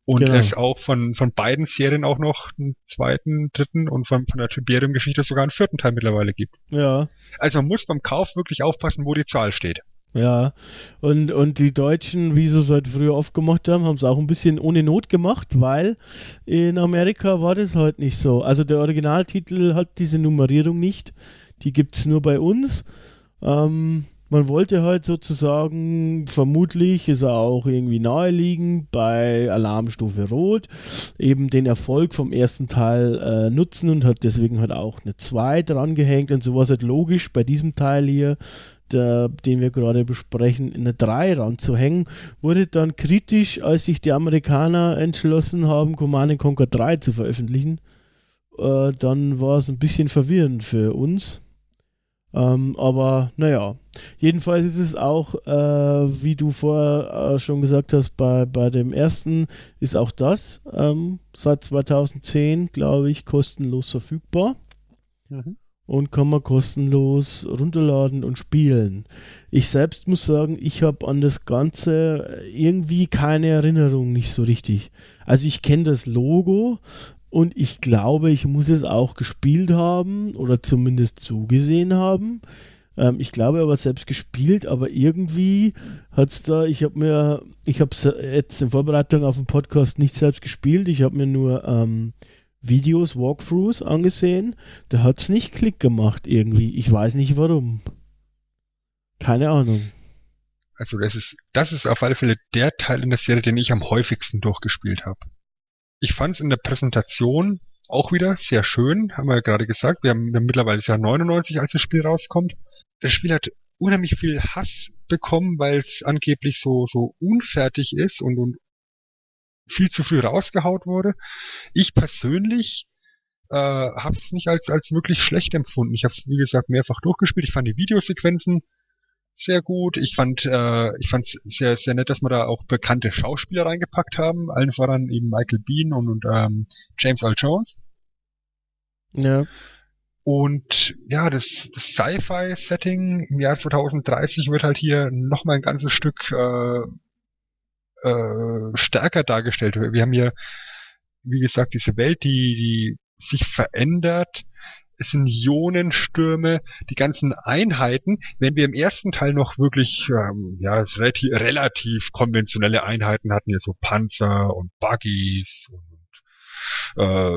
Und genau. es auch von, von beiden Serien auch noch einen zweiten, dritten und von, von der Tiberium-Geschichte sogar einen vierten Teil mittlerweile gibt. Ja. Also man muss beim Kauf wirklich aufpassen, wo die Zahl steht. Ja, und, und die Deutschen, wie sie es halt früher oft gemacht haben, haben es auch ein bisschen ohne Not gemacht, weil in Amerika war das halt nicht so. Also der Originaltitel hat diese Nummerierung nicht. Die gibt es nur bei uns. Ähm, man wollte halt sozusagen, vermutlich ist er auch irgendwie naheliegend bei Alarmstufe Rot, eben den Erfolg vom ersten Teil äh, nutzen und hat deswegen halt auch eine 2 dran gehängt und so war es halt logisch bei diesem Teil hier, der, den wir gerade besprechen, eine 3 ranzuhängen, wurde dann kritisch, als sich die Amerikaner entschlossen haben, Command Conquer 3 zu veröffentlichen. Äh, dann war es ein bisschen verwirrend für uns ähm, aber naja, jedenfalls ist es auch, äh, wie du vorher äh, schon gesagt hast, bei, bei dem ersten ist auch das ähm, seit 2010, glaube ich, kostenlos verfügbar. Mhm. Und kann man kostenlos runterladen und spielen. Ich selbst muss sagen, ich habe an das Ganze irgendwie keine Erinnerung, nicht so richtig. Also ich kenne das Logo, und ich glaube, ich muss es auch gespielt haben oder zumindest zugesehen haben. Ähm, ich glaube aber selbst gespielt, aber irgendwie hat es da, ich habe mir, ich habe es jetzt in Vorbereitung auf den Podcast nicht selbst gespielt, ich habe mir nur ähm, Videos, Walkthroughs angesehen. Da hat es nicht Klick gemacht irgendwie. Ich weiß nicht warum. Keine Ahnung. Also das ist, das ist auf alle Fälle der Teil in der Serie, den ich am häufigsten durchgespielt habe ich fand es in der Präsentation auch wieder sehr schön, haben wir ja gerade gesagt. Wir haben, wir haben mittlerweile das Jahr 99, als das Spiel rauskommt. Das Spiel hat unheimlich viel Hass bekommen, weil es angeblich so, so unfertig ist und, und viel zu früh rausgehaut wurde. Ich persönlich äh, habe es nicht als, als wirklich schlecht empfunden. Ich habe es, wie gesagt, mehrfach durchgespielt. Ich fand die Videosequenzen sehr gut. Ich fand äh, ich fand sehr sehr nett, dass wir da auch bekannte Schauspieler reingepackt haben, allen voran eben Michael Bean und, und ähm, James Earl Jones. Ja. Und ja, das, das Sci-Fi-Setting im Jahr 2030 wird halt hier nochmal ein ganzes Stück äh, äh, stärker dargestellt. Wir haben hier, wie gesagt, diese Welt, die, die sich verändert, es sind Ionenstürme, die ganzen Einheiten, wenn wir im ersten Teil noch wirklich ähm, ja relativ, relativ konventionelle Einheiten hatten, hier so Panzer und Buggies und äh,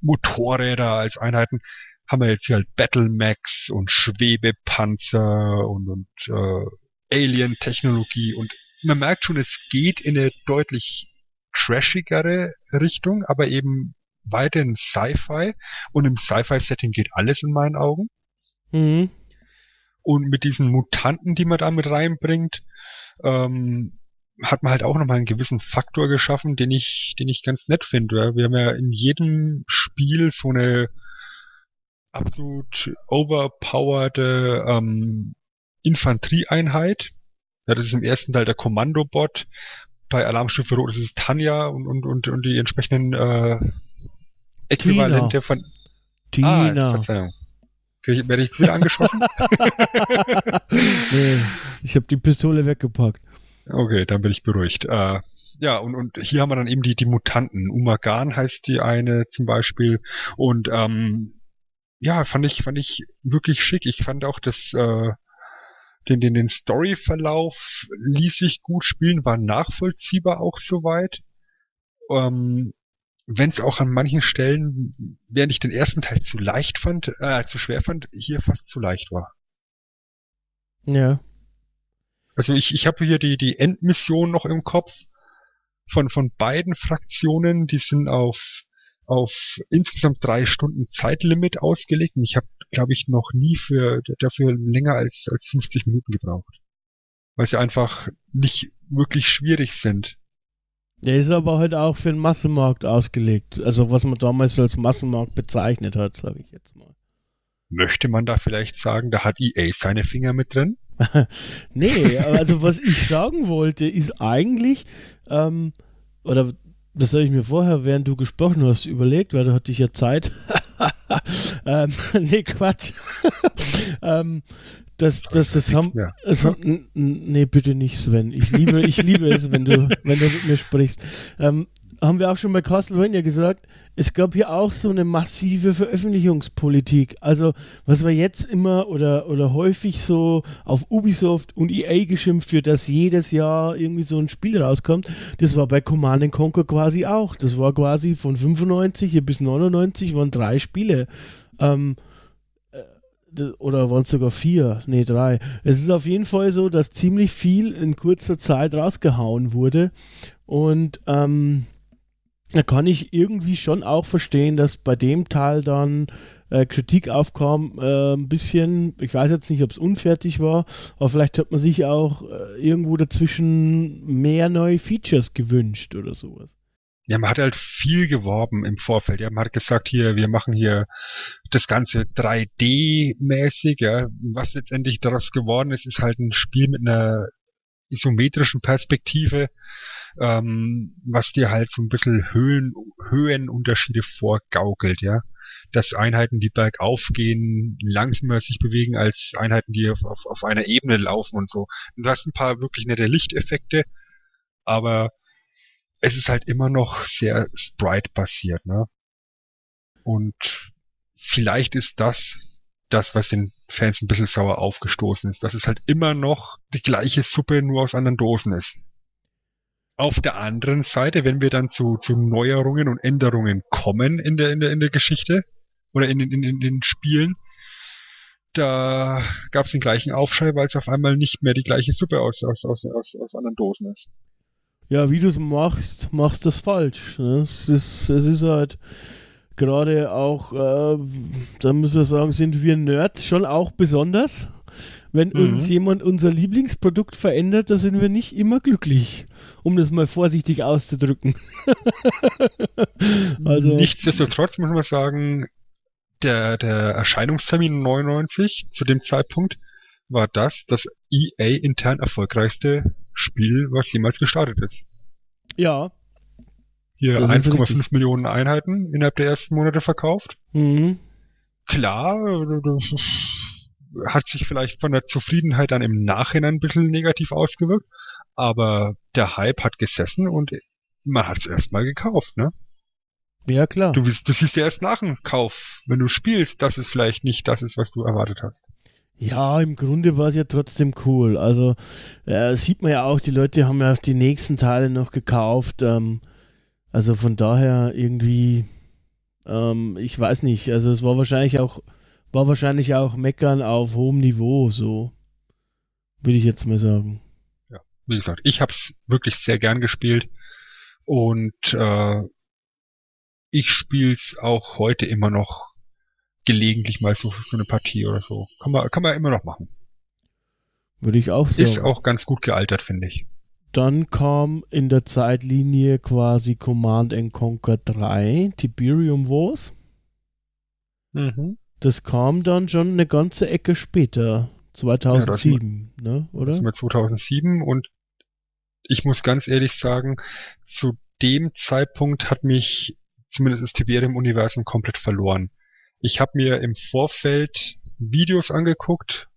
Motorräder als Einheiten, haben wir jetzt hier halt Battlemax und Schwebepanzer und, und äh, Alien-Technologie. Und man merkt schon, es geht in eine deutlich trashigere Richtung, aber eben weiterhin Sci-Fi und im Sci-Fi-Setting geht alles in meinen Augen. Mhm. Und mit diesen Mutanten, die man da mit reinbringt, ähm, hat man halt auch nochmal einen gewissen Faktor geschaffen, den ich, den ich ganz nett finde. Wir haben ja in jedem Spiel so eine absolut overpowerte ähm, Infanterieeinheit. Ja, das ist im ersten Teil der Kommandobot. Bei Alarmstufe Rot ist es Tanja und, und, und, und die entsprechenden äh, Äquivalente von. Tina. Ah, Verzeihung. Werde ich wieder angeschossen? nee, ich habe die Pistole weggepackt. Okay, dann bin ich beruhigt. Äh, ja, und, und hier haben wir dann eben die, die Mutanten. Umagan heißt die eine zum Beispiel. Und ähm, ja, fand ich, fand ich wirklich schick. Ich fand auch das, äh, den, den, den Storyverlauf ließ sich gut spielen, war nachvollziehbar auch soweit. Ähm, wenn es auch an manchen Stellen, während ich den ersten Teil zu leicht fand, äh, zu schwer fand, hier fast zu leicht war. Ja. Also ich, ich habe hier die, die Endmission noch im Kopf von, von beiden Fraktionen, die sind auf, auf insgesamt drei Stunden Zeitlimit ausgelegt und ich habe, glaube ich, noch nie für dafür länger als, als 50 Minuten gebraucht. Weil sie einfach nicht wirklich schwierig sind. Der ist aber halt auch für den Massenmarkt ausgelegt. Also was man damals als Massenmarkt bezeichnet hat, sage ich jetzt mal. Möchte man da vielleicht sagen, da hat EA seine Finger mit drin? nee, also was ich sagen wollte, ist eigentlich, ähm, oder das habe ich mir vorher, während du gesprochen hast, überlegt, weil da hatte ich ja Zeit. ähm, nee, Quatsch. ähm, das, das, das haben, das haben, nee, bitte nicht, Sven. Ich liebe, ich liebe es, wenn du, wenn du mit mir sprichst. Ähm, haben wir auch schon bei Castlevania gesagt, es gab hier auch so eine massive Veröffentlichungspolitik. Also, was wir jetzt immer oder, oder häufig so auf Ubisoft und EA geschimpft wird, dass jedes Jahr irgendwie so ein Spiel rauskommt, das war bei Command Conquer quasi auch. Das war quasi von 95 hier bis 99 waren drei Spiele. Ähm, oder waren es sogar vier, nee, drei. Es ist auf jeden Fall so, dass ziemlich viel in kurzer Zeit rausgehauen wurde. Und ähm, da kann ich irgendwie schon auch verstehen, dass bei dem Teil dann äh, Kritik aufkam, äh, ein bisschen, ich weiß jetzt nicht, ob es unfertig war, aber vielleicht hat man sich auch äh, irgendwo dazwischen mehr neue Features gewünscht oder sowas. Ja, man hat halt viel geworben im Vorfeld. Ja, man hat gesagt, hier, wir machen hier das Ganze 3D-mäßig, ja. Was letztendlich daraus geworden ist, ist halt ein Spiel mit einer isometrischen Perspektive, ähm, was dir halt so ein bisschen Höhen, Höhenunterschiede vorgaukelt, ja. Dass Einheiten, die bergauf gehen, langsamer sich bewegen als Einheiten, die auf, auf, auf einer Ebene laufen und so. Du hast ein paar wirklich nette Lichteffekte, aber es ist halt immer noch sehr Sprite-basiert, ne? Und vielleicht ist das das, was den Fans ein bisschen sauer aufgestoßen ist, dass es halt immer noch die gleiche Suppe nur aus anderen Dosen ist. Auf der anderen Seite, wenn wir dann zu, zu Neuerungen und Änderungen kommen in der, in der, in der Geschichte oder in, in, in den Spielen, da gab es den gleichen Aufschrei, weil es auf einmal nicht mehr die gleiche Suppe aus, aus, aus, aus, aus anderen Dosen ist ja, wie du es machst, machst du es falsch. Ne? Es, ist, es ist halt gerade auch, äh, da muss ich sagen, sind wir Nerds schon auch besonders. Wenn mhm. uns jemand unser Lieblingsprodukt verändert, da sind wir nicht immer glücklich, um das mal vorsichtig auszudrücken. also, Nichtsdestotrotz muss man sagen, der, der Erscheinungstermin 99 zu dem Zeitpunkt war das das EA intern erfolgreichste Spiel, was jemals gestartet ist. Ja. Hier 1,5 Millionen Einheiten innerhalb der ersten Monate verkauft. Mhm. Klar, hat sich vielleicht von der Zufriedenheit dann im Nachhinein ein bisschen negativ ausgewirkt, aber der Hype hat gesessen und man hat es erstmal gekauft, ne? Ja, klar. Du, du siehst ja erst nach dem Kauf, wenn du spielst, dass es vielleicht nicht das ist, was du erwartet hast. Ja, im Grunde war es ja trotzdem cool. Also äh, sieht man ja auch, die Leute haben ja die nächsten Teile noch gekauft. Ähm, also von daher irgendwie, ähm, ich weiß nicht. Also es war wahrscheinlich auch, war wahrscheinlich auch Meckern auf hohem Niveau, so würde ich jetzt mal sagen. Ja, wie gesagt, ich habe es wirklich sehr gern gespielt und äh, ich spiele es auch heute immer noch gelegentlich mal so, so eine Partie oder so. Kann man, kann man immer noch machen. Würde ich auch sagen. Ist auch ganz gut gealtert, finde ich. Dann kam in der Zeitlinie quasi Command Conquer 3, Tiberium Wars. Mhm. Das kam dann schon eine ganze Ecke später, 2007, ja, ne, oder? Das war 2007 und ich muss ganz ehrlich sagen, zu dem Zeitpunkt hat mich zumindest das Tiberium-Universum komplett verloren. Ich habe mir im Vorfeld Videos angeguckt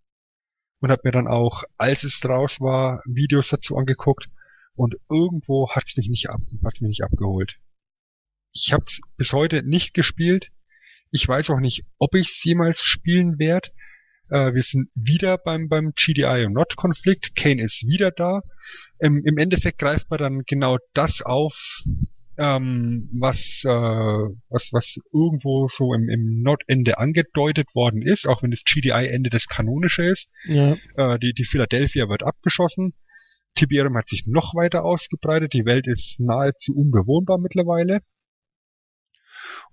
und habe mir dann auch, als es draus war, Videos dazu angeguckt und irgendwo hat's mich nicht ab, hat's mich nicht abgeholt. Ich habe es bis heute nicht gespielt. Ich weiß auch nicht, ob ich es jemals spielen werde. Äh, wir sind wieder beim beim GDI und Not Konflikt. Kane ist wieder da. Im, Im Endeffekt greift man dann genau das auf, ähm, was, äh, was, was irgendwo so im, im Nordende angedeutet worden ist, auch wenn das GDI-Ende das kanonische ist. Ja. Äh, die, die Philadelphia wird abgeschossen. Tiberium hat sich noch weiter ausgebreitet. Die Welt ist nahezu unbewohnbar mittlerweile.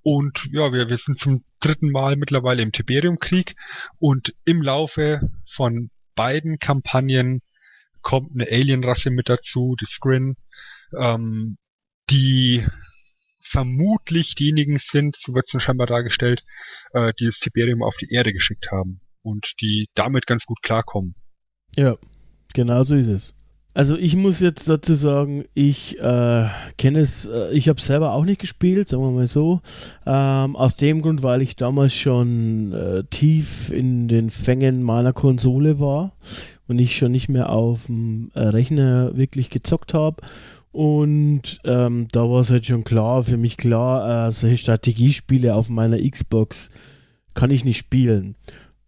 Und ja, wir, wir sind zum dritten Mal mittlerweile im Tiberium-Krieg und im Laufe von beiden Kampagnen kommt eine Alienrasse mit dazu, die Skrin, ähm, die vermutlich diejenigen sind, so wird es dann scheinbar dargestellt, äh, die das Tiberium auf die Erde geschickt haben und die damit ganz gut klarkommen. Ja, genau so ist es. Also ich muss jetzt dazu sagen, ich äh, kenne es, äh, ich habe selber auch nicht gespielt, sagen wir mal so. Ähm, aus dem Grund, weil ich damals schon äh, tief in den Fängen meiner Konsole war und ich schon nicht mehr auf dem äh, Rechner wirklich gezockt habe und ähm, da war es halt schon klar, für mich klar, äh, solche Strategiespiele auf meiner Xbox kann ich nicht spielen.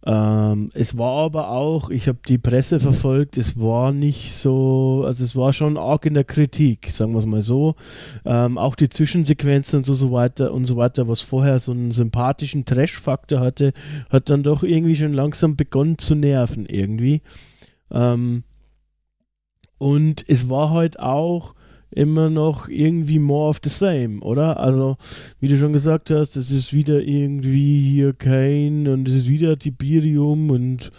Ähm, es war aber auch, ich habe die Presse verfolgt, es war nicht so, also es war schon arg in der Kritik, sagen wir es mal so. Ähm, auch die Zwischensequenzen und so, so weiter und so weiter, was vorher so einen sympathischen Trash-Faktor hatte, hat dann doch irgendwie schon langsam begonnen zu nerven irgendwie. Ähm, und es war halt auch, immer noch irgendwie more of the same, oder? Also, wie du schon gesagt hast, es ist wieder irgendwie hier Kane und es ist wieder Tiberium und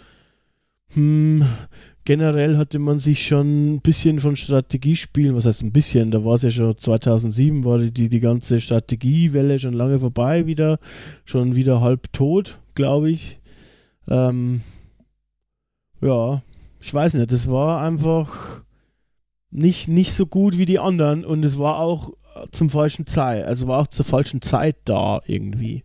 hm, generell hatte man sich schon ein bisschen von Strategiespielen, was heißt ein bisschen, da war es ja schon 2007, war die, die ganze Strategiewelle schon lange vorbei wieder, schon wieder halb tot, glaube ich. Ähm, ja, ich weiß nicht, das war einfach nicht, nicht so gut wie die anderen und es war auch zum falschen Zeit, also war auch zur falschen Zeit da irgendwie.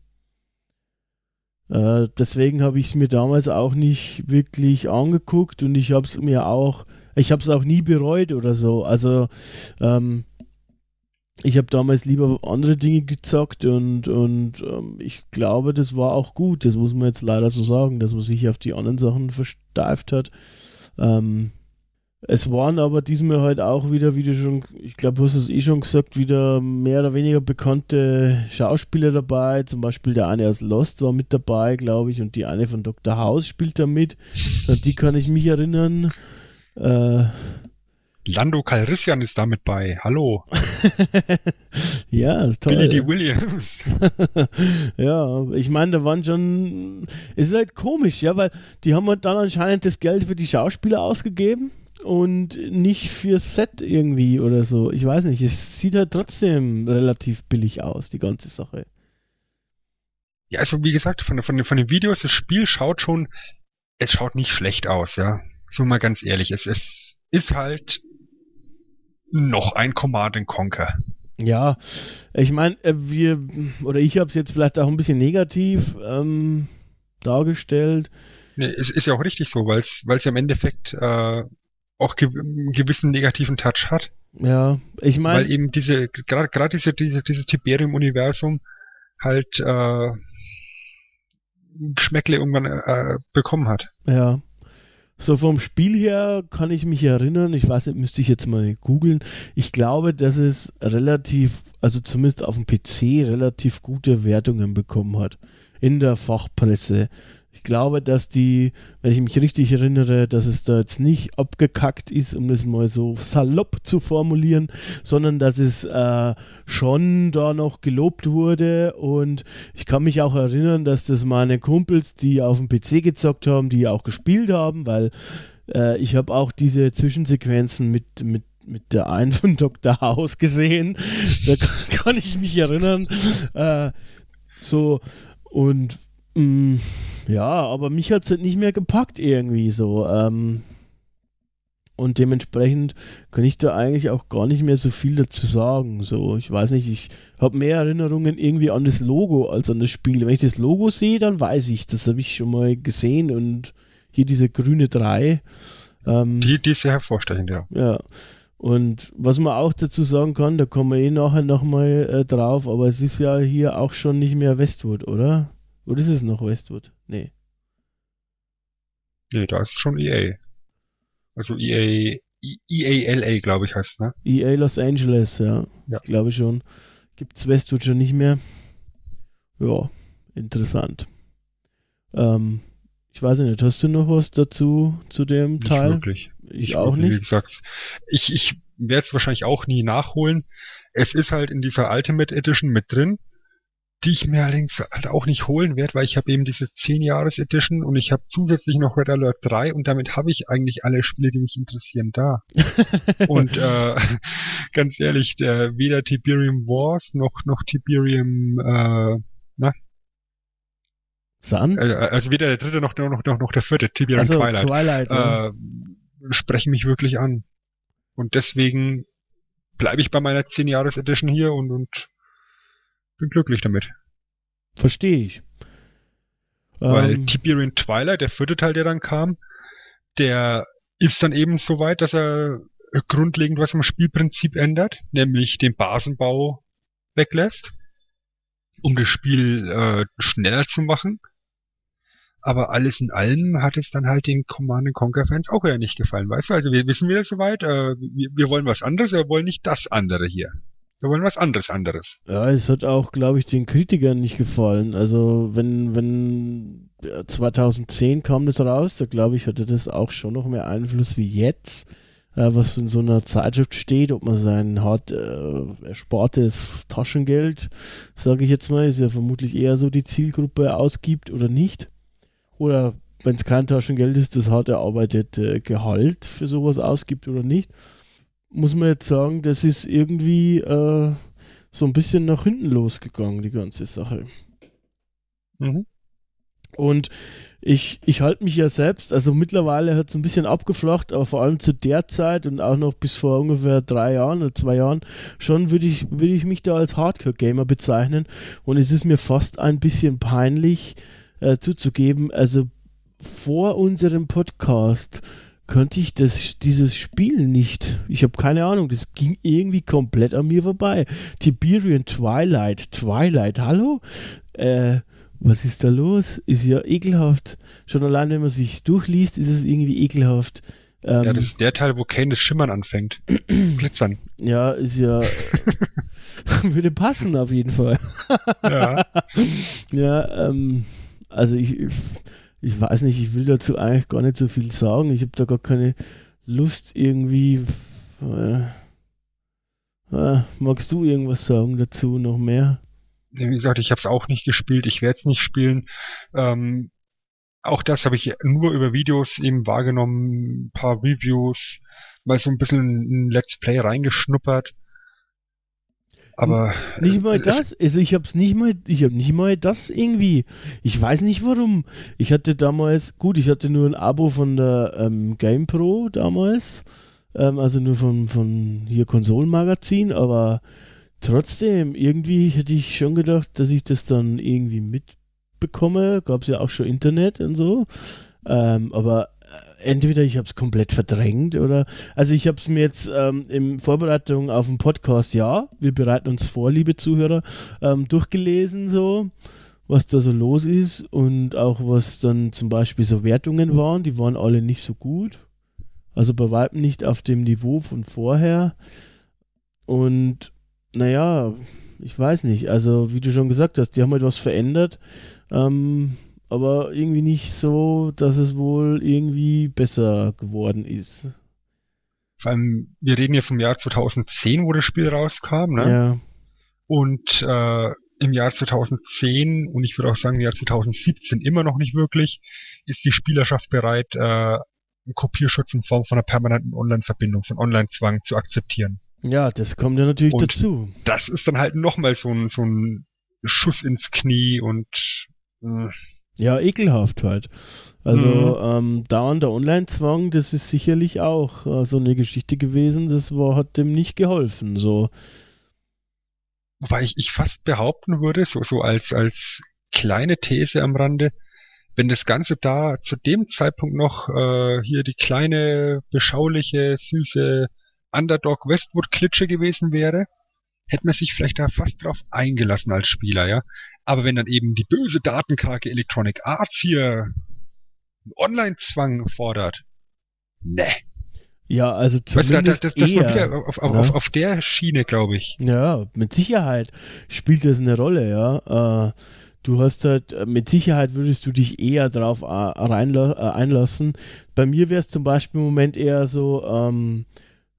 Äh, deswegen habe ich es mir damals auch nicht wirklich angeguckt und ich habe es mir auch, ich habe es auch nie bereut oder so. Also ähm, ich habe damals lieber andere Dinge gezockt und, und ähm, ich glaube, das war auch gut. Das muss man jetzt leider so sagen, dass man sich auf die anderen Sachen versteift hat. Ähm, es waren aber diesmal halt auch wieder, wie du schon, ich glaube, du hast es eh schon gesagt, wieder mehr oder weniger bekannte Schauspieler dabei. Zum Beispiel der eine aus Lost war mit dabei, glaube ich, und die eine von Dr. House spielt da mit. Und die kann ich mich erinnern. Äh, Lando Calrissian ist damit bei. Hallo. ja, toll. Billy D. Williams. ja, ich meine, da waren schon. Es ist halt komisch, ja, weil die haben halt dann anscheinend das Geld für die Schauspieler ausgegeben und nicht fürs Set irgendwie oder so. Ich weiß nicht, es sieht halt trotzdem relativ billig aus, die ganze Sache. Ja, also wie gesagt, von, von, von den Videos, das Spiel schaut schon, es schaut nicht schlecht aus, ja. So mal ganz ehrlich, es, es ist halt noch ein Command Conquer. Ja, ich meine, äh, wir, oder ich habe es jetzt vielleicht auch ein bisschen negativ ähm, dargestellt. Nee, es ist ja auch richtig so, weil es ja im Endeffekt äh, auch ge einen gewissen negativen Touch hat. Ja, ich meine. Weil eben diese, gerade gerade diese, diese, dieses Tiberium-Universum halt äh, Geschmäckle irgendwann äh, bekommen hat. Ja. So vom Spiel her kann ich mich erinnern, ich weiß nicht, müsste ich jetzt mal googeln. Ich glaube, dass es relativ, also zumindest auf dem PC relativ gute Wertungen bekommen hat in der Fachpresse. Ich glaube, dass die, wenn ich mich richtig erinnere, dass es da jetzt nicht abgekackt ist, um das mal so salopp zu formulieren, sondern dass es äh, schon da noch gelobt wurde. Und ich kann mich auch erinnern, dass das meine Kumpels, die auf dem PC gezockt haben, die auch gespielt haben, weil äh, ich habe auch diese Zwischensequenzen mit, mit mit der einen von Dr. House gesehen. Da kann, ich mich erinnern. Äh, so, und ja, aber mich hat es halt nicht mehr gepackt irgendwie so. Ähm, und dementsprechend kann ich da eigentlich auch gar nicht mehr so viel dazu sagen. So, ich weiß nicht, ich habe mehr Erinnerungen irgendwie an das Logo als an das Spiel. Wenn ich das Logo sehe, dann weiß ich, das habe ich schon mal gesehen und hier diese grüne 3. Ähm, die, die ist sehr hervorstechend, ja. Ja. Und was man auch dazu sagen kann, da kommen wir eh nachher nochmal äh, drauf, aber es ist ja hier auch schon nicht mehr Westwood, oder? Oder ist es noch Westwood? Nee. Nee, da ist schon EA. Also EA, EA LA, glaube ich, heißt ne? EA Los Angeles, ja. ja. Glaube schon. Gibt's Westwood schon nicht mehr? Ja, interessant. Ähm, ich weiß nicht, hast du noch was dazu, zu dem nicht Teil? Wirklich. Ich nicht auch wirklich, nicht. Wie gesagt, ich, ich werde es wahrscheinlich auch nie nachholen. Es ist halt in dieser Ultimate Edition mit drin die ich mir allerdings halt auch nicht holen werde, weil ich habe eben diese 10 Jahres Edition und ich habe zusätzlich noch Red Alert 3 und damit habe ich eigentlich alle Spiele, die mich interessieren, da. und äh, ganz ehrlich, der, weder Tiberium Wars noch noch Tiberium äh, na? Sun? Äh, also weder der dritte noch noch noch, noch der vierte, Tiberium also, Twilight, Twilight ja. äh, sprechen mich wirklich an. Und deswegen bleibe ich bei meiner 10 Jahres Edition hier und und bin glücklich damit. Verstehe ich. Weil ähm, Tiberian Twilight, der vierte Teil, der dann kam, der ist dann eben so weit, dass er grundlegend was am Spielprinzip ändert, nämlich den Basenbau weglässt, um das Spiel äh, schneller zu machen. Aber alles in allem hat es dann halt den Command Conquer Fans auch wieder nicht gefallen, weißt du? Also wir wissen wieder soweit, äh, wir, wir wollen was anderes, wir wollen nicht das andere hier. Wir wollen was anderes anderes. Ja, es hat auch, glaube ich, den Kritikern nicht gefallen. Also wenn, wenn 2010 kam das raus, da glaube ich, hatte das auch schon noch mehr Einfluss wie jetzt, äh, was in so einer Zeitschrift steht, ob man sein hart äh, erspartes Taschengeld, sage ich jetzt mal, ist ja vermutlich eher so die Zielgruppe ausgibt oder nicht. Oder wenn es kein Taschengeld ist, das hart erarbeitete Gehalt für sowas ausgibt oder nicht muss man jetzt sagen, das ist irgendwie äh, so ein bisschen nach hinten losgegangen, die ganze Sache. Mhm. Und ich, ich halte mich ja selbst, also mittlerweile hat es ein bisschen abgeflacht, aber vor allem zu der Zeit und auch noch bis vor ungefähr drei Jahren oder zwei Jahren, schon würde ich, würde ich mich da als Hardcore-Gamer bezeichnen. Und es ist mir fast ein bisschen peinlich äh, zuzugeben, also vor unserem Podcast könnte ich das, dieses Spiel nicht. Ich habe keine Ahnung, das ging irgendwie komplett an mir vorbei. Tiberian Twilight, Twilight, hallo? Äh, was ist da los? Ist ja ekelhaft. Schon allein, wenn man sich durchliest, ist es irgendwie ekelhaft. Ähm, ja, das ist der Teil, wo Kane das Schimmern anfängt. Glitzern. Ja, ist ja. würde passen auf jeden Fall. ja. ja, ähm, also ich ich weiß nicht, ich will dazu eigentlich gar nicht so viel sagen. Ich habe da gar keine Lust irgendwie. Äh, äh, magst du irgendwas sagen dazu noch mehr? Wie gesagt, ich habe es auch nicht gespielt. Ich werde es nicht spielen. Ähm, auch das habe ich nur über Videos eben wahrgenommen, ein paar Reviews, mal so ein bisschen ein Let's Play reingeschnuppert. Aber nicht mal das, also ich hab's nicht mal, ich hab nicht mal das irgendwie. Ich weiß nicht warum. Ich hatte damals, gut, ich hatte nur ein Abo von der ähm, GamePro damals, ähm, also nur von, von hier Konsolenmagazin, aber trotzdem, irgendwie hätte ich schon gedacht, dass ich das dann irgendwie mitbekomme. Gab's ja auch schon Internet und so. Ähm, aber entweder ich habe es komplett verdrängt oder also ich habe es mir jetzt ähm, in Vorbereitung auf den Podcast ja, wir bereiten uns vor, liebe Zuhörer, ähm, durchgelesen so, was da so los ist und auch was dann zum Beispiel so Wertungen waren, die waren alle nicht so gut, also bei weitem nicht auf dem Niveau von vorher. Und naja, ich weiß nicht, also wie du schon gesagt hast, die haben halt was verändert. Ähm, aber irgendwie nicht so, dass es wohl irgendwie besser geworden ist. Vor allem, wir reden ja vom Jahr 2010, wo das Spiel rauskam, ne? Ja. Und äh, im Jahr 2010 und ich würde auch sagen im Jahr 2017 immer noch nicht wirklich, ist die Spielerschaft bereit, äh, einen Kopierschutz in Form von einer permanenten Online-Verbindung, so einen Online-Zwang zu akzeptieren. Ja, das kommt ja natürlich und dazu. Das ist dann halt nochmal so ein, so ein Schuss ins Knie und äh, ja, ekelhaft halt. Also mhm. ähm, dauernder Online-Zwang, das ist sicherlich auch äh, so eine Geschichte gewesen, das war, hat dem nicht geholfen. So. Wobei ich, ich fast behaupten würde, so, so als, als kleine These am Rande, wenn das Ganze da zu dem Zeitpunkt noch äh, hier die kleine, beschauliche, süße Underdog-Westwood-Klitsche gewesen wäre, hätte man sich vielleicht da fast drauf eingelassen als Spieler, ja. Aber wenn dann eben die böse Datenkrake Electronic Arts hier einen Online-Zwang fordert, ne. Ja, also zumindest weißt du, das, das, das eher, auf, auf, ja. auf, auf, der Schiene, glaube ich. Ja, mit Sicherheit spielt das eine Rolle, ja. Äh, du hast halt, äh, mit Sicherheit würdest du dich eher darauf äh, einlassen. Bei mir wäre es zum Beispiel im Moment eher so, ähm,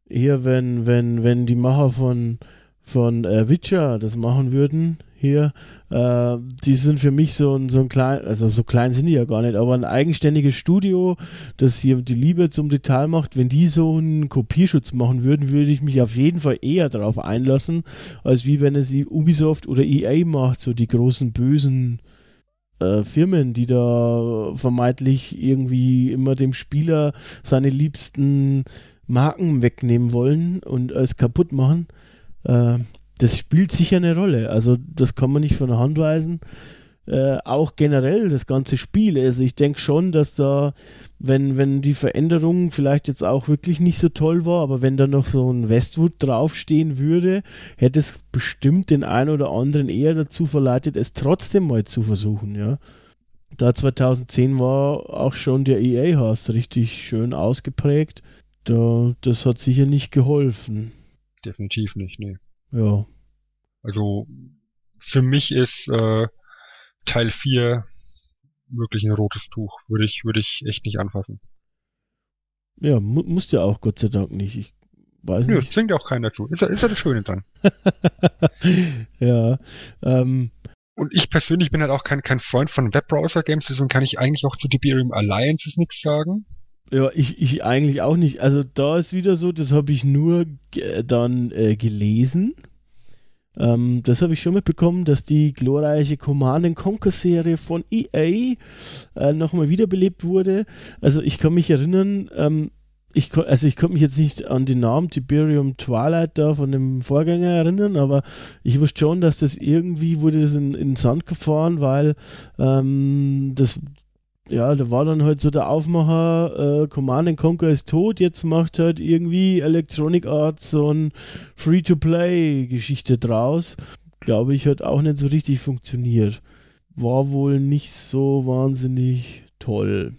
hier, wenn, wenn, wenn die Macher von von äh, Witcher das machen würden hier, äh, die sind für mich so ein, so ein klein, also so klein sind die ja gar nicht, aber ein eigenständiges Studio, das hier die Liebe zum Detail macht, wenn die so einen Kopierschutz machen würden, würde ich mich auf jeden Fall eher darauf einlassen, als wie wenn es Ubisoft oder EA macht, so die großen bösen äh, Firmen, die da vermeintlich irgendwie immer dem Spieler seine liebsten Marken wegnehmen wollen und es kaputt machen äh, das spielt sicher eine Rolle. Also das kann man nicht von der Hand weisen. Äh, auch generell das ganze Spiel. Also ich denke schon, dass da, wenn, wenn die Veränderung vielleicht jetzt auch wirklich nicht so toll war, aber wenn da noch so ein Westwood draufstehen würde, hätte es bestimmt den einen oder anderen eher dazu verleitet, es trotzdem mal zu versuchen, ja. da 2010 war auch schon der EA-Hass richtig schön ausgeprägt. Da, das hat sicher nicht geholfen. Definitiv nicht, nee. Ja. Also für mich ist äh, Teil 4 wirklich ein rotes Tuch. Würde ich, würde ich echt nicht anfassen. Ja, mu musst ja auch, Gott sei Dank nicht. Ich weiß Nö, nicht. zwingt auch keiner dazu. Ist ja, ist ja das Schöne dran. ja. Ähm, Und ich persönlich bin halt auch kein, kein Freund von Webbrowser-Games, deswegen kann ich eigentlich auch zu Tiberium Alliances nichts sagen. Ja, ich, ich eigentlich auch nicht. Also da ist wieder so, das habe ich nur dann äh, gelesen. Ähm, das habe ich schon mitbekommen, dass die glorreiche Command Conquer Serie von EA äh, nochmal wiederbelebt wurde. Also ich kann mich erinnern, ähm, ich, also ich konnte mich jetzt nicht an den Namen Tiberium Twilight da von dem Vorgänger erinnern, aber ich wusste schon, dass das irgendwie wurde das in, in den Sand gefahren, weil ähm, das ja, da war dann halt so der Aufmacher, äh, Command Conquer ist tot, jetzt macht halt irgendwie Electronic Arts so ein Free-to-Play-Geschichte draus. Glaube ich, hat auch nicht so richtig funktioniert. War wohl nicht so wahnsinnig toll.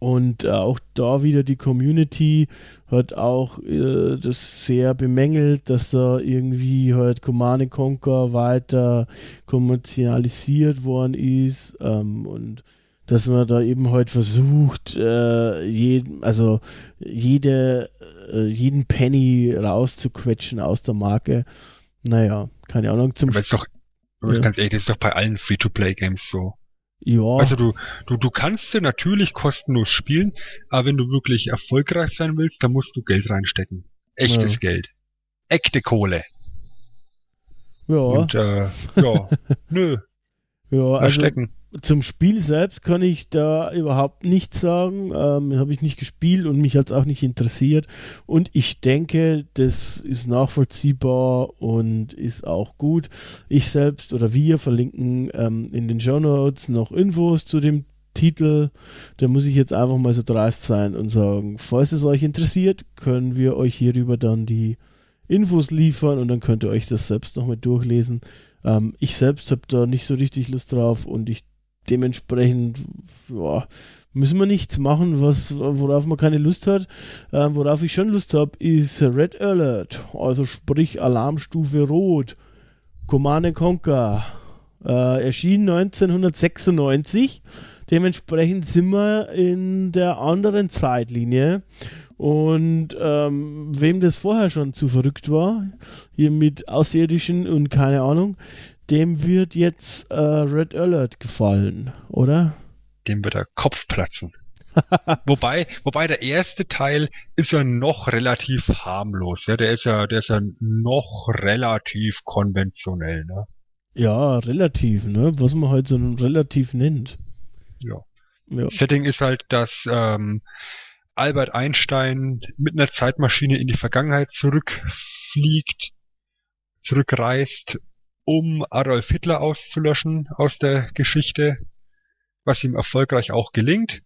Und äh, auch da wieder die Community hat auch äh, das sehr bemängelt, dass da irgendwie halt Command Conquer weiter kommerzialisiert worden ist ähm, und dass man da eben halt versucht, äh, jeden, also jede, äh, jeden Penny rauszuquetschen aus der Marke. Naja, keine Ahnung. Zum Aber ist doch, aber Ja. ganz ehrlich, das ist doch bei allen Free-to-Play-Games so. ja, Also du, du, du kannst sie natürlich kostenlos spielen, aber wenn du wirklich erfolgreich sein willst, dann musst du Geld reinstecken. Echtes Ja. Geld. Echte Kohle. ja, Und äh, ja, nö, ja, also verstecken. Zum Spiel selbst kann ich da überhaupt nichts sagen. Ähm, Habe ich nicht gespielt und mich hat es auch nicht interessiert. Und ich denke, das ist nachvollziehbar und ist auch gut. Ich selbst oder wir verlinken ähm, in den Show Notes noch Infos zu dem Titel. Da muss ich jetzt einfach mal so dreist sein und sagen, falls es euch interessiert, können wir euch hierüber dann die Infos liefern und dann könnt ihr euch das selbst nochmal durchlesen. Ähm, ich selbst habe da nicht so richtig Lust drauf und ich dementsprechend ja, müssen wir nichts machen, was, worauf man keine Lust hat. Ähm, worauf ich schon Lust habe, ist Red Alert, also sprich Alarmstufe Rot. Command Conquer. Äh, erschien 1996. Dementsprechend sind wir in der anderen Zeitlinie. Und ähm, wem das vorher schon zu verrückt war, hier mit Außerirdischen und keine Ahnung, dem wird jetzt äh, Red Alert gefallen, oder? Dem wird der Kopf platzen. wobei, wobei der erste Teil ist ja noch relativ harmlos. Ja, der ist ja, der ist ja noch relativ konventionell. Ne? Ja, relativ, ne? Was man halt so relativ nennt. Ja. Ja. Setting ist halt, dass ähm, Albert Einstein mit einer Zeitmaschine in die Vergangenheit zurückfliegt, zurückreist, um Adolf Hitler auszulöschen aus der Geschichte, was ihm erfolgreich auch gelingt.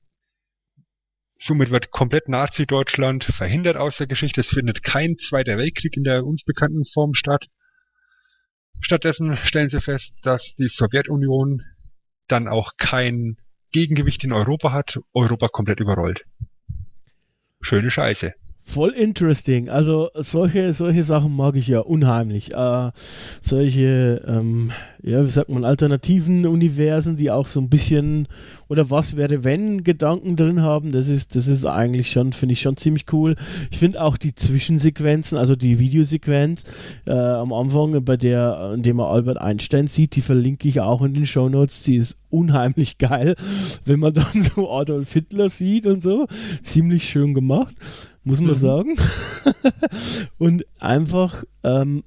Somit wird komplett Nazi-Deutschland verhindert aus der Geschichte. Es findet kein Zweiter Weltkrieg in der uns bekannten Form statt. Stattdessen stellen sie fest, dass die Sowjetunion dann auch kein Gegengewicht in Europa hat, Europa komplett überrollt. Schöne Scheiße. Voll interesting. Also solche, solche Sachen mag ich ja unheimlich. Äh, solche, ähm, ja, wie sagt man, alternativen Universen, die auch so ein bisschen oder was wäre wenn Gedanken drin haben, das ist, das ist eigentlich schon, finde ich schon ziemlich cool. Ich finde auch die Zwischensequenzen, also die Videosequenz äh, am Anfang, bei der, in dem man Albert Einstein sieht, die verlinke ich auch in den Show Notes. Die ist unheimlich geil, wenn man dann so Adolf Hitler sieht und so. Ziemlich schön gemacht muss man Mhm. sagen. und einfach, ähm,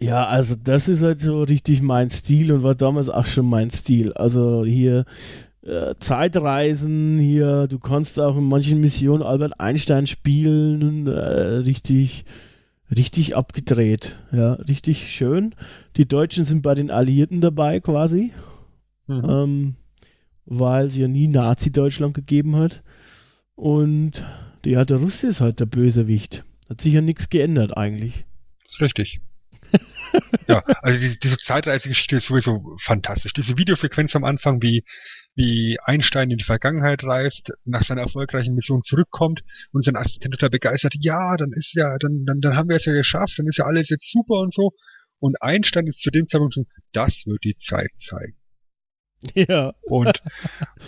ja, also das ist halt so richtig mein Stil und war damals auch schon mein Stil. Also hier äh, Zeitreisen, hier, du kannst auch in manchen Missionen Albert Einstein spielen, äh, richtig, richtig abgedreht. Ja, richtig schön. Die Deutschen sind bei den Alliierten dabei quasi Mhm. ähm, weil es ja nie Nazi-Deutschland gegeben hat. Und ja, der Russe ist halt der Bösewicht. Hat sich ja nichts geändert eigentlich. ist richtig. ja, also die, diese Zeitreisegeschichte ist sowieso fantastisch. Diese Videosequenz am Anfang, wie wie Einstein in die Vergangenheit reist, nach seiner erfolgreichen Mission zurückkommt und sein Assistent total begeistert, ja, dann ist ja, dann, dann, dann haben wir es ja geschafft, dann ist ja alles jetzt super und so. Und Einstein ist zu dem Zeitpunkt schon, das wird die Zeit zeigen. Ja. Und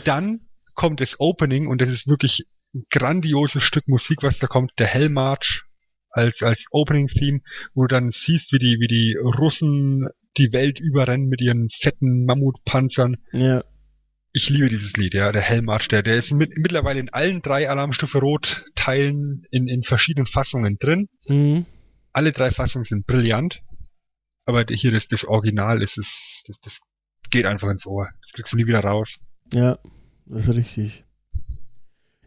dann kommt das Opening und das ist wirklich grandioses Stück Musik, was da kommt, der Hellmarch als, als Opening-Theme, wo du dann siehst, wie die, wie die Russen die Welt überrennen mit ihren fetten Mammutpanzern. Ja. Ich liebe dieses Lied, ja, der Hellmarch, der, der ist mit, mittlerweile in allen drei Alarmstufe Rot Teilen in, in verschiedenen Fassungen drin. Mhm. Alle drei Fassungen sind brillant. Aber hier das, das Original ist es, das, das geht einfach ins Ohr. Das kriegst du nie wieder raus. Ja, das ist richtig.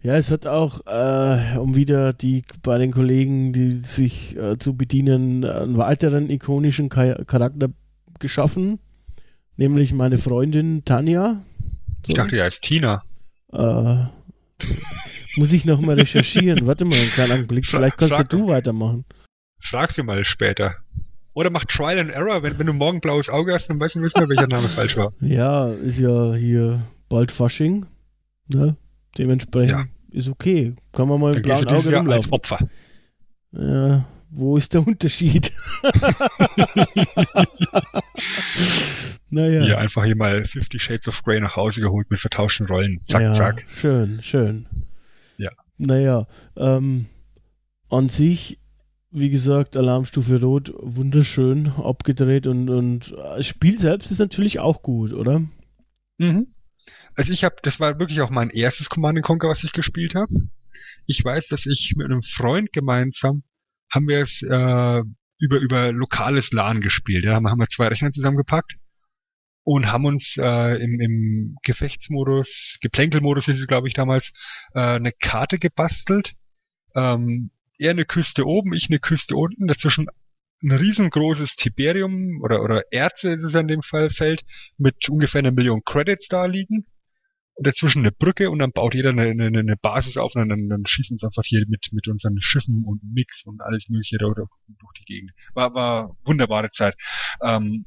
Ja, es hat auch, äh, um wieder die bei den Kollegen, die sich äh, zu bedienen, einen weiteren ikonischen Charakter geschaffen, nämlich meine Freundin Tanja. So. Ich dachte ja als Tina. Äh, muss ich noch mal recherchieren. Warte mal einen kleinen Augenblick. Vielleicht kannst frag, du weitermachen. Frag sie mal später. Oder mach Trial and Error. Wenn, wenn du morgen blaues Auge hast, dann weißt du nicht mehr, welcher Name falsch war. Ja, ist ja hier bald Fasching. Ne? Dementsprechend ja. ist okay. Kann man mal im blauen Auge rumlaufen. Als Opfer. Ja, wo ist der Unterschied? naja. Hier einfach hier mal 50 Shades of Grey nach Hause geholt mit vertauschten Rollen. Zack, ja, zack. Schön, schön. Ja. Naja, ähm, an sich, wie gesagt, Alarmstufe Rot, wunderschön abgedreht und, und das Spiel selbst ist natürlich auch gut, oder? Mhm also ich habe, das war wirklich auch mein erstes Command Conquer, was ich gespielt habe. Ich weiß, dass ich mit einem Freund gemeinsam haben wir es äh, über über lokales LAN gespielt. Ja, haben wir zwei Rechner zusammengepackt und haben uns äh, im, im Gefechtsmodus, Geplänkelmodus ist es glaube ich damals, äh, eine Karte gebastelt. Ähm, er eine Küste oben, ich eine Küste unten, dazwischen ein riesengroßes Tiberium oder, oder Erze ist es in dem Fall Feld mit ungefähr einer Million Credits da liegen und dazwischen eine Brücke und dann baut jeder eine, eine, eine Basis auf und dann, dann schießen uns einfach hier mit, mit unseren Schiffen und Mix und alles mögliche da durch die Gegend. War, war wunderbare Zeit. Ähm,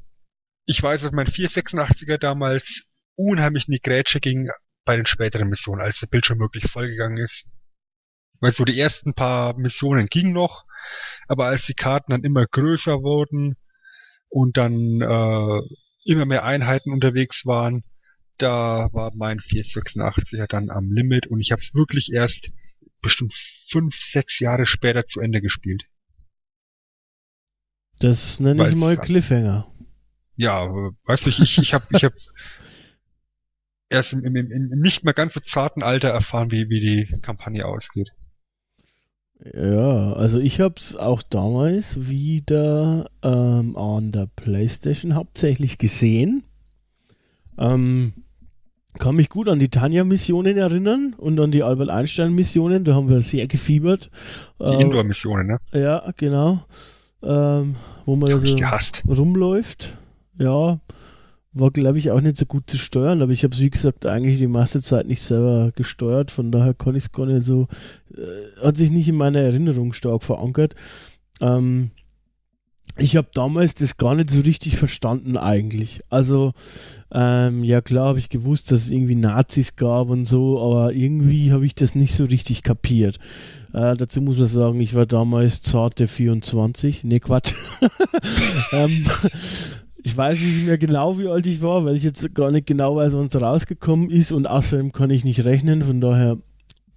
ich weiß, dass mein 486er damals unheimlich in die Grätsche ging bei den späteren Missionen, als der Bildschirm wirklich vollgegangen ist. Weil so die ersten paar Missionen gingen noch, aber als die Karten dann immer größer wurden und dann äh, immer mehr Einheiten unterwegs waren, da war mein 486er dann am Limit und ich habe es wirklich erst bestimmt fünf, sechs Jahre später zu Ende gespielt. Das nenne ich mal Cliffhanger. Ja, weißt du, ich, ich, ich habe ich hab erst im, im, im, im nicht mehr ganz so zarten Alter erfahren, wie, wie die Kampagne ausgeht. Ja, also ich habe es auch damals wieder ähm, an der PlayStation hauptsächlich gesehen. Ähm, kann mich gut an die Tanja-Missionen erinnern und an die Albert Einstein-Missionen. Da haben wir sehr gefiebert. Die äh, Indoor-Missionen, ne? Ja, genau. Ähm, wo man so rumläuft. Ja, war glaube ich auch nicht so gut zu steuern, aber ich habe es wie gesagt eigentlich die meiste Zeit nicht selber gesteuert, von daher kann ich es gar nicht so, äh, hat sich nicht in meiner Erinnerung stark verankert. Ähm, ich habe damals das gar nicht so richtig verstanden eigentlich. Also ähm, ja klar habe ich gewusst, dass es irgendwie Nazis gab und so, aber irgendwie habe ich das nicht so richtig kapiert. Äh, dazu muss man sagen, ich war damals zarte 24. Ne, Quatsch. ähm, ich weiß nicht mehr genau, wie alt ich war, weil ich jetzt gar nicht genau weiß, wann es rausgekommen ist und außerdem kann ich nicht rechnen, von daher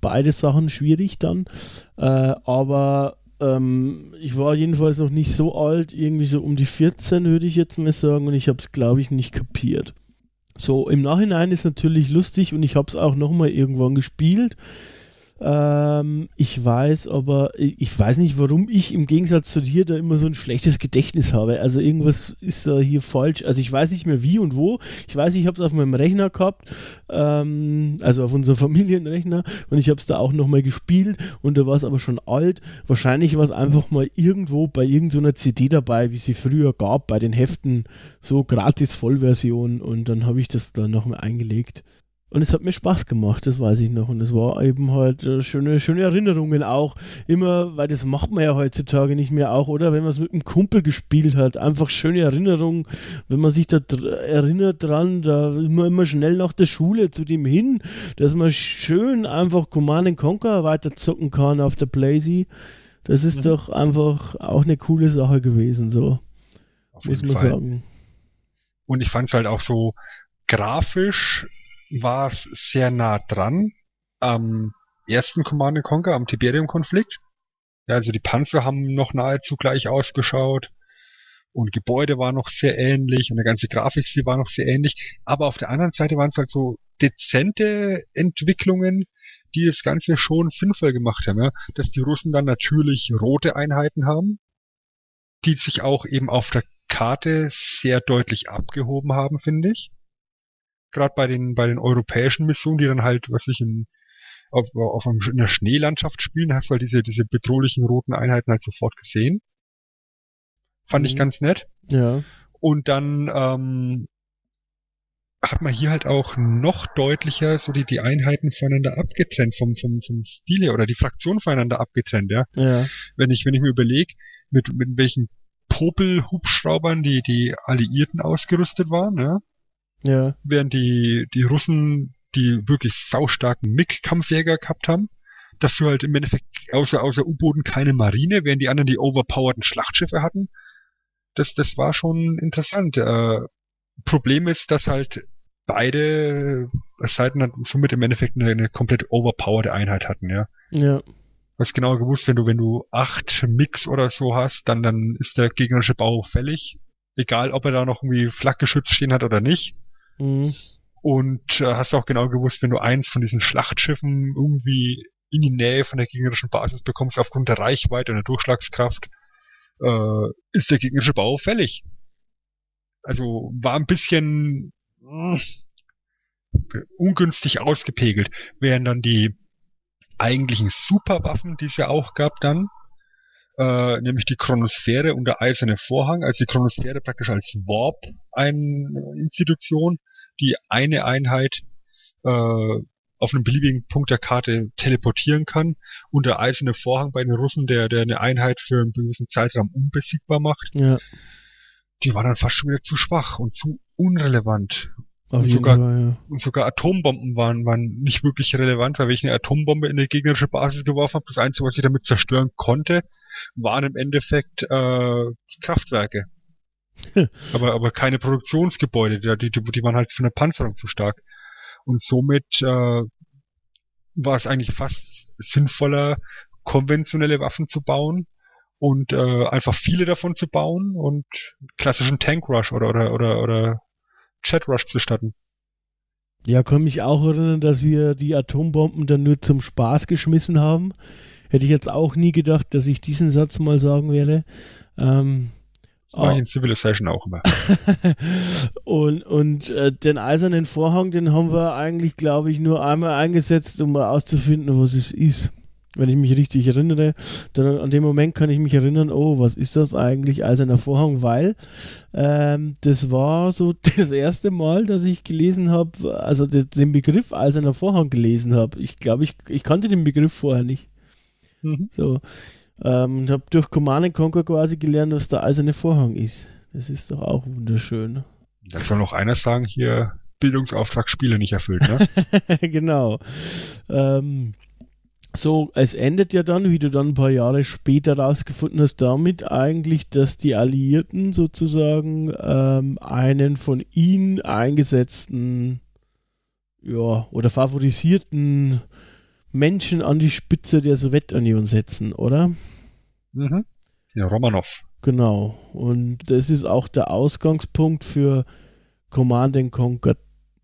beide Sachen schwierig dann. Äh, aber ähm, ich war jedenfalls noch nicht so alt, irgendwie so um die 14 würde ich jetzt mal sagen und ich habe es glaube ich nicht kapiert. So, im Nachhinein ist natürlich lustig und ich habe es auch nochmal irgendwann gespielt. Ähm, ich weiß aber, ich weiß nicht, warum ich im Gegensatz zu dir da immer so ein schlechtes Gedächtnis habe. Also irgendwas ist da hier falsch. Also ich weiß nicht mehr wie und wo. Ich weiß, ich habe es auf meinem Rechner gehabt, ähm, also auf unserem Familienrechner und ich habe es da auch nochmal gespielt und da war es aber schon alt. Wahrscheinlich war es einfach mal irgendwo bei irgendeiner so CD dabei, wie sie früher gab, bei den Heften, so gratis Vollversion und dann habe ich das da nochmal eingelegt. Und es hat mir Spaß gemacht, das weiß ich noch. Und es war eben halt äh, schöne, schöne Erinnerungen auch. Immer, weil das macht man ja heutzutage nicht mehr auch, oder? Wenn man es mit einem Kumpel gespielt hat. Einfach schöne Erinnerungen. Wenn man sich da erinnert dran, da ist man immer schnell nach der Schule zu dem hin, dass man schön einfach Command Conquer weiter zocken kann auf der Blazy. Das ist mhm. doch einfach auch eine coole Sache gewesen, so. muss man Fall. sagen. Und ich fand es halt auch so grafisch war es sehr nah dran am ersten Command Conquer, am Tiberium-Konflikt. Ja, also die Panzer haben noch nahezu gleich ausgeschaut und Gebäude waren noch sehr ähnlich und der ganze Grafikstil war noch sehr ähnlich. Aber auf der anderen Seite waren es halt so dezente Entwicklungen, die das Ganze schon sinnvoll gemacht haben. Ja? Dass die Russen dann natürlich rote Einheiten haben, die sich auch eben auf der Karte sehr deutlich abgehoben haben, finde ich gerade bei den, bei den europäischen Missionen, die dann halt, was ich in, auf, auf einem, in einer Schneelandschaft spielen, hast du halt diese, diese bedrohlichen roten Einheiten halt sofort gesehen. Fand mhm. ich ganz nett. Ja. Und dann ähm, hat man hier halt auch noch deutlicher so die, die Einheiten voneinander abgetrennt, vom, vom, vom Stile oder die Fraktion voneinander abgetrennt, ja. ja. Wenn ich, wenn ich mir überlege, mit, mit welchen Popel-Hubschraubern die, die Alliierten ausgerüstet waren, ja. Ja. Während die, die Russen die wirklich saustarken MiG-Kampfjäger gehabt haben. Dafür halt im Endeffekt außer, außer U-Booten keine Marine, während die anderen die overpowerten Schlachtschiffe hatten. Das, das war schon interessant. Äh, Problem ist, dass halt beide Seiten dann somit im Endeffekt eine, eine komplett overpowered Einheit hatten, ja. Ja. Was genau gewusst, wenn du, wenn du acht Mix oder so hast, dann, dann ist der gegnerische Bau fällig. Egal, ob er da noch irgendwie Flakgeschütz stehen hat oder nicht. Mhm. Und äh, hast auch genau gewusst, wenn du eins von diesen Schlachtschiffen irgendwie in die Nähe von der gegnerischen Basis bekommst, aufgrund der Reichweite und der Durchschlagskraft, äh, ist der gegnerische Bau fällig. Also war ein bisschen mh, hm, ungünstig ausgepegelt, während dann die eigentlichen Superwaffen, die es ja auch gab dann, äh, nämlich die Chronosphäre und der eiserne Vorhang, also die Chronosphäre praktisch als Warp eine Institution, die eine Einheit äh, auf einem beliebigen Punkt der Karte teleportieren kann und der eiserne Vorhang bei den Russen, der, der eine Einheit für einen gewissen Zeitraum unbesiegbar macht. Ja. Die war dann fast schon wieder zu schwach und zu unrelevant. Und, sogar, Fall, ja. und sogar Atombomben waren, waren nicht wirklich relevant, weil wenn ich eine Atombombe in eine gegnerische Basis geworfen habe, das Einzige, was ich damit zerstören konnte, waren im Endeffekt äh, Kraftwerke. aber, aber keine Produktionsgebäude, die, die, die waren halt für eine Panzerung zu stark. Und somit äh, war es eigentlich fast sinnvoller, konventionelle Waffen zu bauen und äh, einfach viele davon zu bauen und klassischen Tank Rush oder oder oder oder Chat Rush zu starten. Ja, kann mich auch erinnern, dass wir die Atombomben dann nur zum Spaß geschmissen haben. Hätte ich jetzt auch nie gedacht, dass ich diesen Satz mal sagen werde. Ähm, das war oh. in Civilization auch immer. und und äh, den eisernen Vorhang, den haben wir eigentlich, glaube ich, nur einmal eingesetzt, um mal auszufinden, was es ist. Wenn ich mich richtig erinnere, dann an dem Moment kann ich mich erinnern, oh, was ist das eigentlich, eiserner Vorhang? Weil ähm, das war so das erste Mal, dass ich gelesen habe, also den Begriff eiserner Vorhang gelesen habe. Ich glaube, ich, ich kannte den Begriff vorher nicht. Mhm. So. Ähm, und habe durch Command Conquer quasi gelernt, was der eiserne Vorhang ist. Das ist doch auch wunderschön. Da soll noch einer sagen, hier Bildungsauftrag Spiele nicht erfüllt, ne? genau. Ähm, so, es endet ja dann, wie du dann ein paar Jahre später rausgefunden hast, damit eigentlich, dass die Alliierten sozusagen ähm, einen von ihnen eingesetzten ja, oder favorisierten Menschen an die Spitze der Sowjetunion setzen, oder? Mhm. Ja, Romanov. Genau. Und das ist auch der Ausgangspunkt für Command Conquer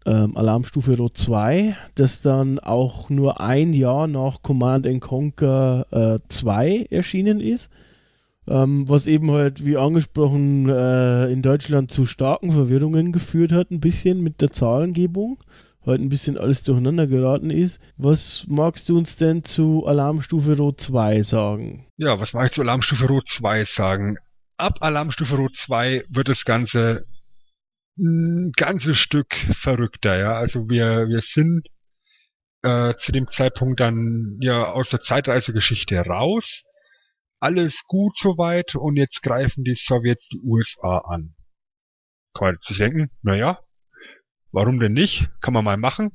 ähm, Alarmstufe Rot 2, das dann auch nur ein Jahr nach Command Conquer äh, 2 erschienen ist. Ähm, was eben halt, wie angesprochen, äh, in Deutschland zu starken Verwirrungen geführt hat, ein bisschen mit der Zahlengebung heute ein bisschen alles durcheinander geraten ist. Was magst du uns denn zu Alarmstufe Rot 2 sagen? Ja, was mag ich zu Alarmstufe Rot 2 sagen? Ab Alarmstufe Rot 2 wird das Ganze ein ganzes Stück verrückter, ja. Also wir, wir sind äh, zu dem Zeitpunkt dann ja aus der Zeitreisegeschichte raus. Alles gut soweit und jetzt greifen die Sowjets die USA an. Kann man sich denken, naja, warum denn nicht? Kann man mal machen.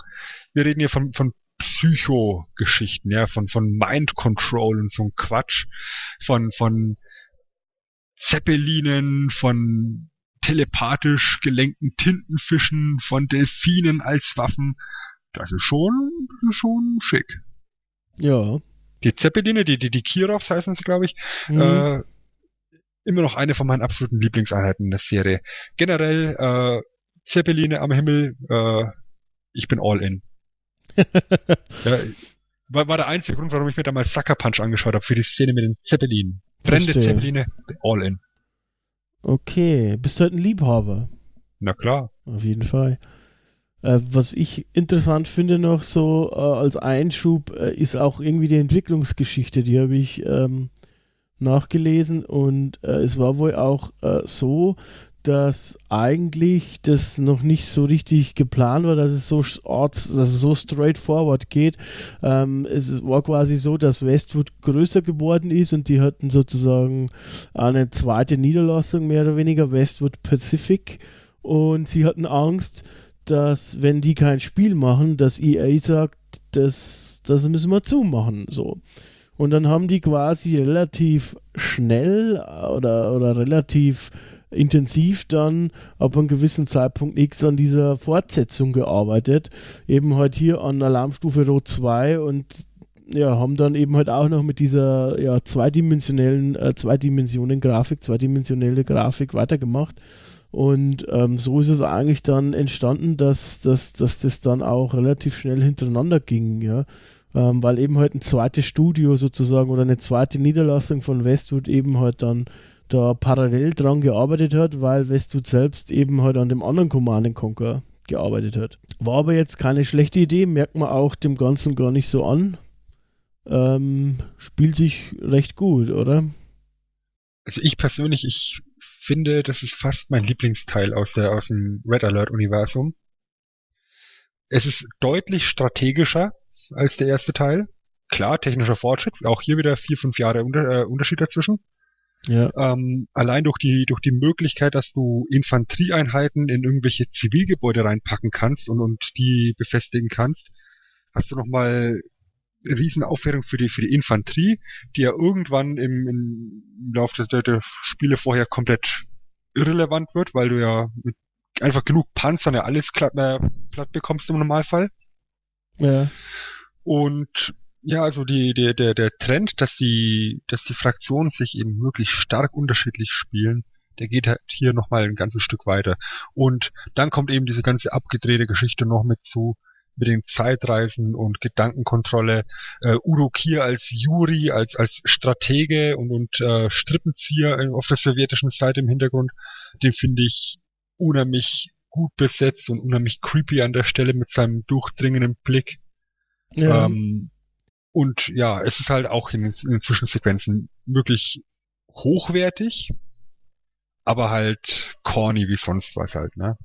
Wir reden hier von, von Psycho-Geschichten, ja, von, von Mind Control und so ein Quatsch, von, von Zeppelinen, von telepathisch gelenkten Tintenfischen, von Delfinen als Waffen. Das ist schon, schon schick. Ja. Die Zeppeline, die, die, die Kirovs heißen sie, glaube ich, mhm. äh, immer noch eine von meinen absoluten Lieblingseinheiten in der Serie. Generell, äh, Zeppeline am Himmel, äh, ich bin all in. ja, war, war der einzige Grund, warum ich mir damals Sucker Punch angeschaut habe, für die Szene mit den Zeppelinen. Brennende Zeppeline, all in. Okay, bist du halt ein Liebhaber? Na klar. Auf jeden Fall. Äh, was ich interessant finde noch so äh, als Einschub, äh, ist auch irgendwie die Entwicklungsgeschichte. Die habe ich ähm, nachgelesen und äh, es war wohl auch äh, so, dass eigentlich das noch nicht so richtig geplant war, dass es so, dass es so straightforward geht. Ähm, es war quasi so, dass Westwood größer geworden ist und die hatten sozusagen eine zweite Niederlassung, mehr oder weniger Westwood Pacific. Und sie hatten Angst, dass wenn die kein Spiel machen, dass EA sagt, das, das müssen wir zumachen. So. Und dann haben die quasi relativ schnell oder, oder relativ intensiv dann ab einem gewissen Zeitpunkt X an dieser Fortsetzung gearbeitet. Eben halt hier an Alarmstufe Rot 2 und ja, haben dann eben halt auch noch mit dieser ja, zweidimensionellen, äh, zweidimensionen Grafik, zweidimensionelle Grafik weitergemacht. Und ähm, so ist es eigentlich dann entstanden, dass, dass, dass das dann auch relativ schnell hintereinander ging, ja. Ähm, weil eben halt ein zweites Studio sozusagen oder eine zweite Niederlassung von Westwood eben halt dann da parallel dran gearbeitet hat, weil Westwood selbst eben halt an dem anderen Command Conquer gearbeitet hat. War aber jetzt keine schlechte Idee, merkt man auch dem Ganzen gar nicht so an. Ähm, spielt sich recht gut, oder? Also ich persönlich, ich finde, das ist fast mein Lieblingsteil aus, der, aus dem Red Alert Universum. Es ist deutlich strategischer als der erste Teil. Klar, technischer Fortschritt, auch hier wieder vier, fünf Jahre äh, Unterschied dazwischen. Ja. Ähm, allein durch die, durch die Möglichkeit, dass du Infanterieeinheiten in irgendwelche Zivilgebäude reinpacken kannst und, und die befestigen kannst, hast du nochmal Riesenaufwertung für die, für die Infanterie, die ja irgendwann im, im Laufe der, der Spiele vorher komplett irrelevant wird, weil du ja mit einfach genug Panzern ja alles platt, äh, platt bekommst im Normalfall. Ja. Und ja, also die, der, der, der Trend, dass die, dass die Fraktionen sich eben wirklich stark unterschiedlich spielen, der geht halt hier nochmal ein ganzes Stück weiter. Und dann kommt eben diese ganze abgedrehte Geschichte noch mit zu, mit den Zeitreisen und Gedankenkontrolle. Äh, Udo Kier als Juri, als, als Stratege und, und äh, Strippenzieher auf der sowjetischen Seite im Hintergrund, den finde ich unheimlich gut besetzt und unheimlich creepy an der Stelle mit seinem durchdringenden Blick. Ja. Ähm, und ja, es ist halt auch in den, in den Zwischensequenzen wirklich hochwertig, aber halt corny wie sonst was halt, ne?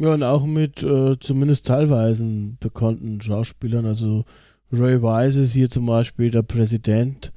Ja, und auch mit äh, zumindest teilweise bekannten Schauspielern. Also Ray Wise ist hier zum Beispiel der Präsident,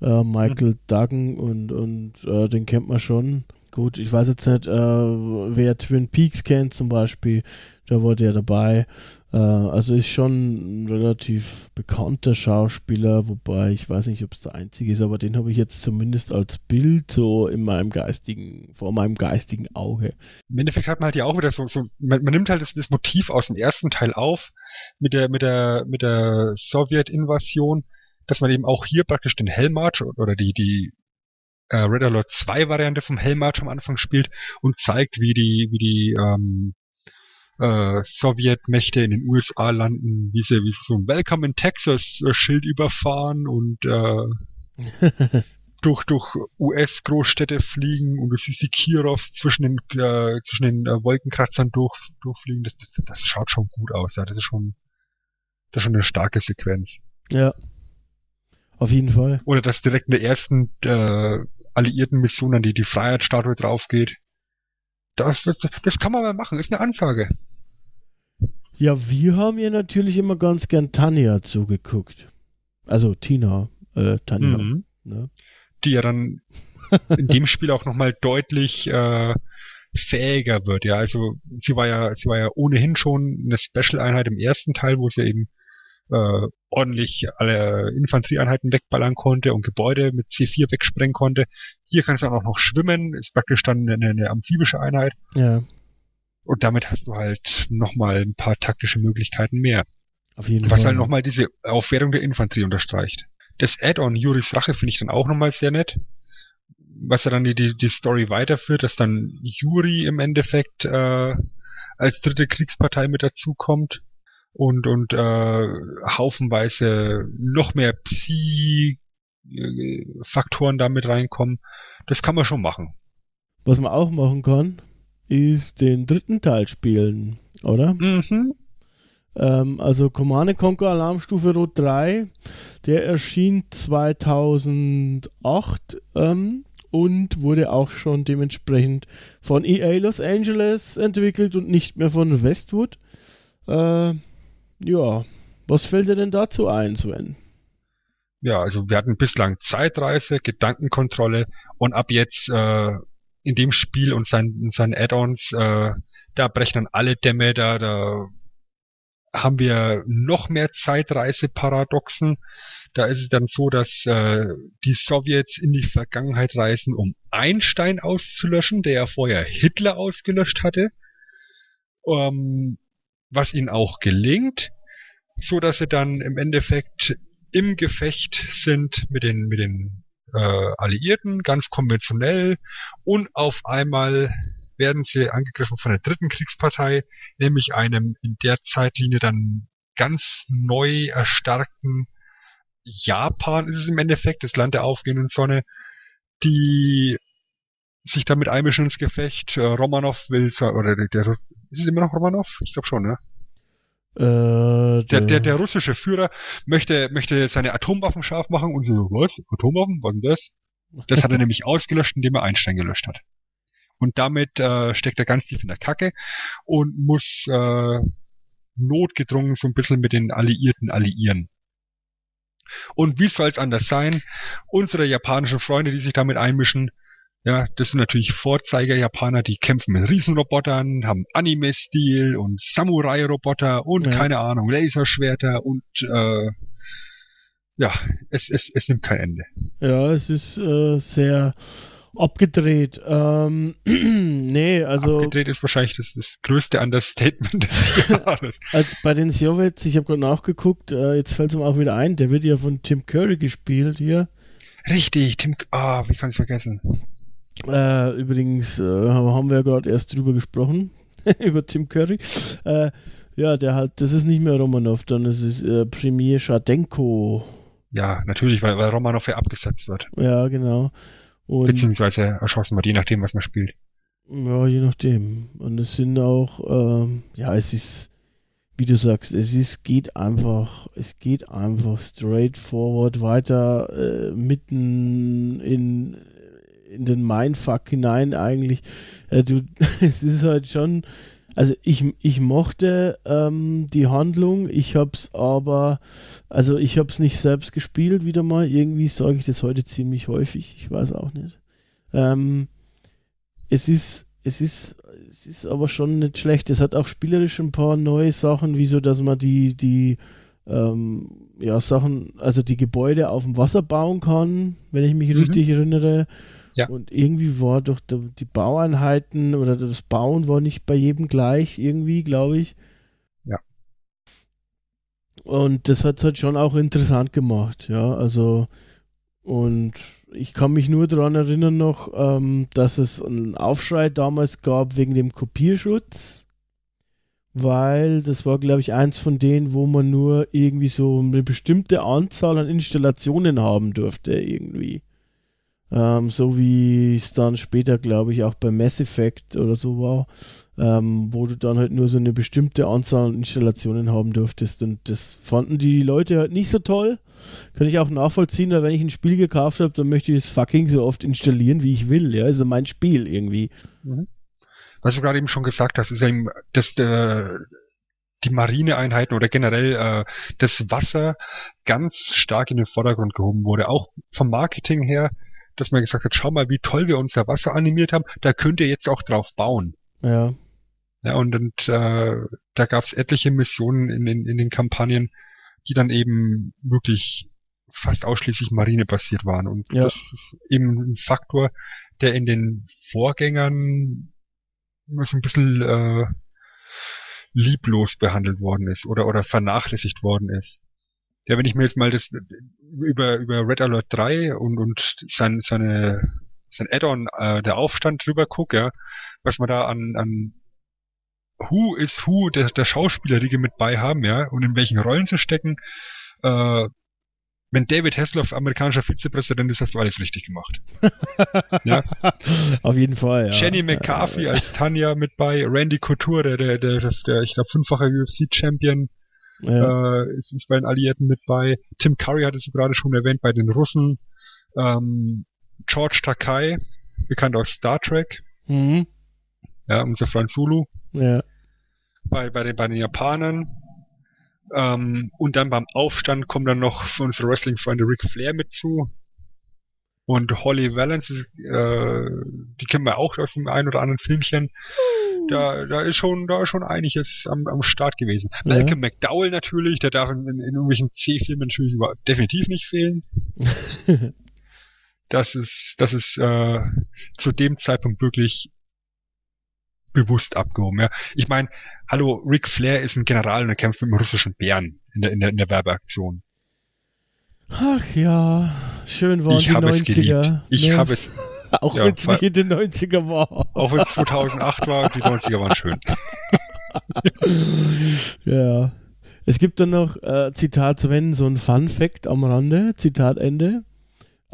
äh, Michael mhm. Duggan und, und äh, den kennt man schon. Gut, ich weiß jetzt nicht, äh, wer Twin Peaks kennt zum Beispiel, da war der dabei. Äh, also ist schon ein relativ bekannter Schauspieler, wobei ich weiß nicht, ob es der einzige ist, aber den habe ich jetzt zumindest als Bild so in meinem geistigen, vor meinem geistigen Auge. Im Endeffekt hat man halt ja auch wieder so, so man, man nimmt halt das, das, Motiv aus dem ersten Teil auf mit der, mit der, mit der Sowjetinvasion, dass man eben auch hier praktisch den Hellmarch oder die, die äh, Red Alert 2 Variante vom Hellmarch am Anfang spielt und zeigt, wie die, wie die ähm, äh, Sowjetmächte in den USA landen, wie sie, wie sie so ein Welcome in Texas äh, Schild überfahren und äh, durch, durch US-Großstädte fliegen und du siehst die Kirovs zwischen den, äh, zwischen den äh, Wolkenkratzern durch, durchfliegen. Das, das, das schaut schon gut aus, ja. Das ist schon, das ist schon eine starke Sequenz. Ja. Auf jeden Fall. Oder dass direkt in der ersten äh, alliierten Mission an die, die Freiheitsstatue drauf geht Das, das, das kann man mal machen, ist eine Ansage. Ja, wir haben ja natürlich immer ganz gern Tanja zugeguckt. Also Tina, äh, Tanja. Mhm. Ne? Die ja dann in dem Spiel auch nochmal deutlich äh, fähiger wird. Ja, also sie war ja, sie war ja ohnehin schon eine Special-Einheit im ersten Teil, wo sie eben äh, ordentlich alle Infanterieeinheiten wegballern konnte und Gebäude mit C4 wegsprengen konnte. Hier kann es dann auch noch schwimmen, ist praktisch dann eine, eine amphibische Einheit. Ja. Und damit hast du halt nochmal ein paar taktische Möglichkeiten mehr. Auf jeden Was Fall. Was halt nochmal diese Aufwertung der Infanterie unterstreicht. Das Add-on Juris Rache finde ich dann auch nochmal sehr nett. Was ja dann die, die, die Story weiterführt, dass dann Juri im Endeffekt äh, als dritte Kriegspartei mit dazukommt und, und äh, haufenweise noch mehr Psi-Faktoren damit reinkommen. Das kann man schon machen. Was man auch machen kann, ist den dritten Teil spielen, oder? Mhm. Ähm, also Command Conquer Alarmstufe Rot 3, der erschien 2008 ähm, und wurde auch schon dementsprechend von EA Los Angeles entwickelt und nicht mehr von Westwood. Äh, ja, was fällt dir denn dazu ein, Sven? Ja, also wir hatten bislang Zeitreise, Gedankenkontrolle und ab jetzt äh, in dem Spiel und seinen, seinen Add-ons, äh, da brechen dann alle Dämme, da, da haben wir noch mehr Zeitreiseparadoxen. Da ist es dann so, dass äh, die Sowjets in die Vergangenheit reisen, um Einstein auszulöschen, der ja vorher Hitler ausgelöscht hatte. Ähm, was ihnen auch gelingt, so dass sie dann im Endeffekt im Gefecht sind mit den mit den äh, Alliierten, ganz konventionell und auf einmal werden sie angegriffen von der dritten Kriegspartei, nämlich einem in der Zeitlinie dann ganz neu erstarkten Japan ist es im Endeffekt, das Land der aufgehenden Sonne, die sich damit einmischen ins Gefecht. Äh, Romanov will, oder der, ist es immer noch Romanov? Ich glaube schon, ne? Äh, der, der, der russische Führer möchte, möchte seine Atomwaffen scharf machen und so, was? Atomwaffen? Was ist das? Das hat er nämlich ausgelöscht, indem er Einstein gelöscht hat. Und damit äh, steckt er ganz tief in der Kacke und muss äh, notgedrungen so ein bisschen mit den Alliierten alliieren. Und wie soll es anders sein? Unsere japanischen Freunde, die sich damit einmischen, ja, das sind natürlich Vorzeiger-Japaner, die kämpfen mit Riesenrobotern, haben Anime-Stil und Samurai-Roboter und ja. keine Ahnung, Laserschwerter und äh, ja, es, es, es nimmt kein Ende. Ja, es ist äh, sehr abgedreht. Ähm, nee, also. Abgedreht ist wahrscheinlich das, das größte Understatement des Jahres. also bei den Sowjets, ich habe gerade nachgeguckt, äh, jetzt fällt es mir auch wieder ein, der wird ja von Tim Curry gespielt hier. Richtig, Tim, ah, oh, wie kann ich vergessen? Äh, übrigens äh, haben wir ja gerade erst drüber gesprochen, über Tim Curry. Äh, ja, der hat, das ist nicht mehr Romanov, dann ist es äh, Premier Schadenko. Ja, natürlich, weil, weil Romanov ja abgesetzt wird. Ja, genau. Und Beziehungsweise erschossen wird, je nachdem, was man spielt. Ja, je nachdem. Und es sind auch, ähm, ja, es ist, wie du sagst, es ist, geht einfach, es geht einfach straight forward weiter, äh, mitten in, in den Mindfuck hinein eigentlich. Äh, du, es ist halt schon, also ich, ich mochte ähm, die Handlung, ich hab's aber, also ich hab's nicht selbst gespielt wieder mal, irgendwie sage ich das heute ziemlich häufig, ich weiß auch nicht. Ähm, es ist, es ist, es ist aber schon nicht schlecht. Es hat auch spielerisch ein paar neue Sachen, wie so, dass man die, die, ähm, ja, Sachen, also die Gebäude auf dem Wasser bauen kann, wenn ich mich mhm. richtig erinnere. Ja. Und irgendwie war doch die Baueinheiten oder das Bauen war nicht bei jedem gleich, irgendwie, glaube ich. Ja. Und das hat es halt schon auch interessant gemacht, ja. Also, und ich kann mich nur daran erinnern noch, ähm, dass es einen Aufschrei damals gab wegen dem Kopierschutz, weil das war, glaube ich, eins von denen, wo man nur irgendwie so eine bestimmte Anzahl an Installationen haben durfte, irgendwie. Ähm, so wie es dann später, glaube ich, auch bei Mass Effect oder so war, ähm, wo du dann halt nur so eine bestimmte Anzahl an Installationen haben durftest. Und das fanden die Leute halt nicht so toll. Kann ich auch nachvollziehen, weil wenn ich ein Spiel gekauft habe, dann möchte ich es fucking so oft installieren, wie ich will. Ja, also mein Spiel irgendwie. Mhm. was du gerade eben schon gesagt hast, ist eben, dass der, die Marineeinheiten oder generell äh, das Wasser ganz stark in den Vordergrund gehoben wurde. Auch vom Marketing her, dass man gesagt hat, schau mal, wie toll wir unser Wasser animiert haben, da könnt ihr jetzt auch drauf bauen. Ja. Ja, und, und äh, da gab es etliche Missionen in, in, in den Kampagnen, die dann eben wirklich fast ausschließlich marinebasiert waren. Und Ja. das ist eben ein Faktor, der in den Vorgängern so ein bisschen äh, lieblos behandelt worden ist oder, oder vernachlässigt worden ist. Ja, wenn ich mir jetzt mal das über, über Red Alert 3 und, und sein, seine, sein Add-on, äh, der Aufstand drüber gucke, ja, was man da an, an Who is Who der, der Schauspielerriege mit bei haben, ja, und in welchen Rollen zu stecken, äh, wenn David Hasselhoff amerikanischer Vizepräsident ist, hast du alles richtig gemacht. Ja. Auf jeden Fall, ja. Jenny McCarthy als Tanya mit bei, Randy Couture, der, der, der, der ich glaube, fünffache UFC-Champion, Ja. äh, ist, ist bei den Alliierten mit bei. Tim Curry hat es gerade schon erwähnt, bei den Russen. Ähm, George Takai, bekannt aus Star Trek, Mhm. ja, unser Franz Zulu, Ja. bei, bei, den, bei den Japanern. Ähm, und dann beim Aufstand kommen dann noch unsere Wrestling-Freunde Ric Flair mit zu. Und Holly Valance, ist, äh, die kennen wir auch aus dem einen oder anderen Filmchen. Da, da ist schon, da ist schon einiges am, am Start gewesen. Ja. Malcolm McDowell natürlich, der darf in, in, in irgendwelchen C-Filmen natürlich über, definitiv nicht fehlen. das ist, das ist äh, zu dem Zeitpunkt wirklich bewusst abgehoben. Ja. Ich meine, hallo, Ric Flair ist ein General und er kämpft mit einem russischen Bären in der, in der, in der Werbeaktion. Ach ja, schön waren ich die habe 90er. es geliebt. Ich ne? habe es, Auch ja, wenn es nicht in den 90er war. auch wenn es 2008 war, die 90er waren schön. Ja. Es gibt dann noch, äh, Zitat Sven, so ein Fun Fact am Rande, Zitat Ende.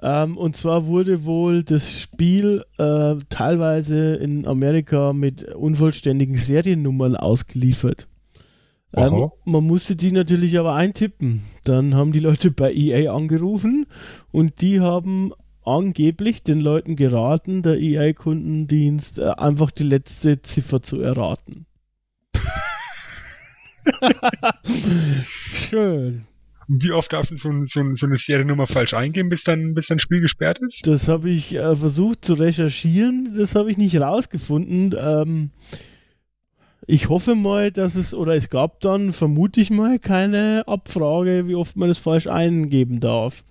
Ähm, und zwar wurde wohl das Spiel äh, teilweise in Amerika mit unvollständigen Seriennummern ausgeliefert. Ähm, man musste die natürlich aber eintippen. Dann haben die Leute bei EA angerufen und die haben angeblich den Leuten geraten, der EA-Kundendienst, äh, einfach die letzte Ziffer zu erraten. Schön. Und Wie oft darf so, so, so eine Seriennummer falsch eingeben, bis dann, bis dann Spiel gesperrt ist? Das habe ich äh, versucht zu recherchieren, das habe ich nicht rausgefunden. Ähm, ich hoffe mal, dass es, oder es gab dann, vermute ich mal, keine Abfrage, wie oft man das falsch eingeben darf.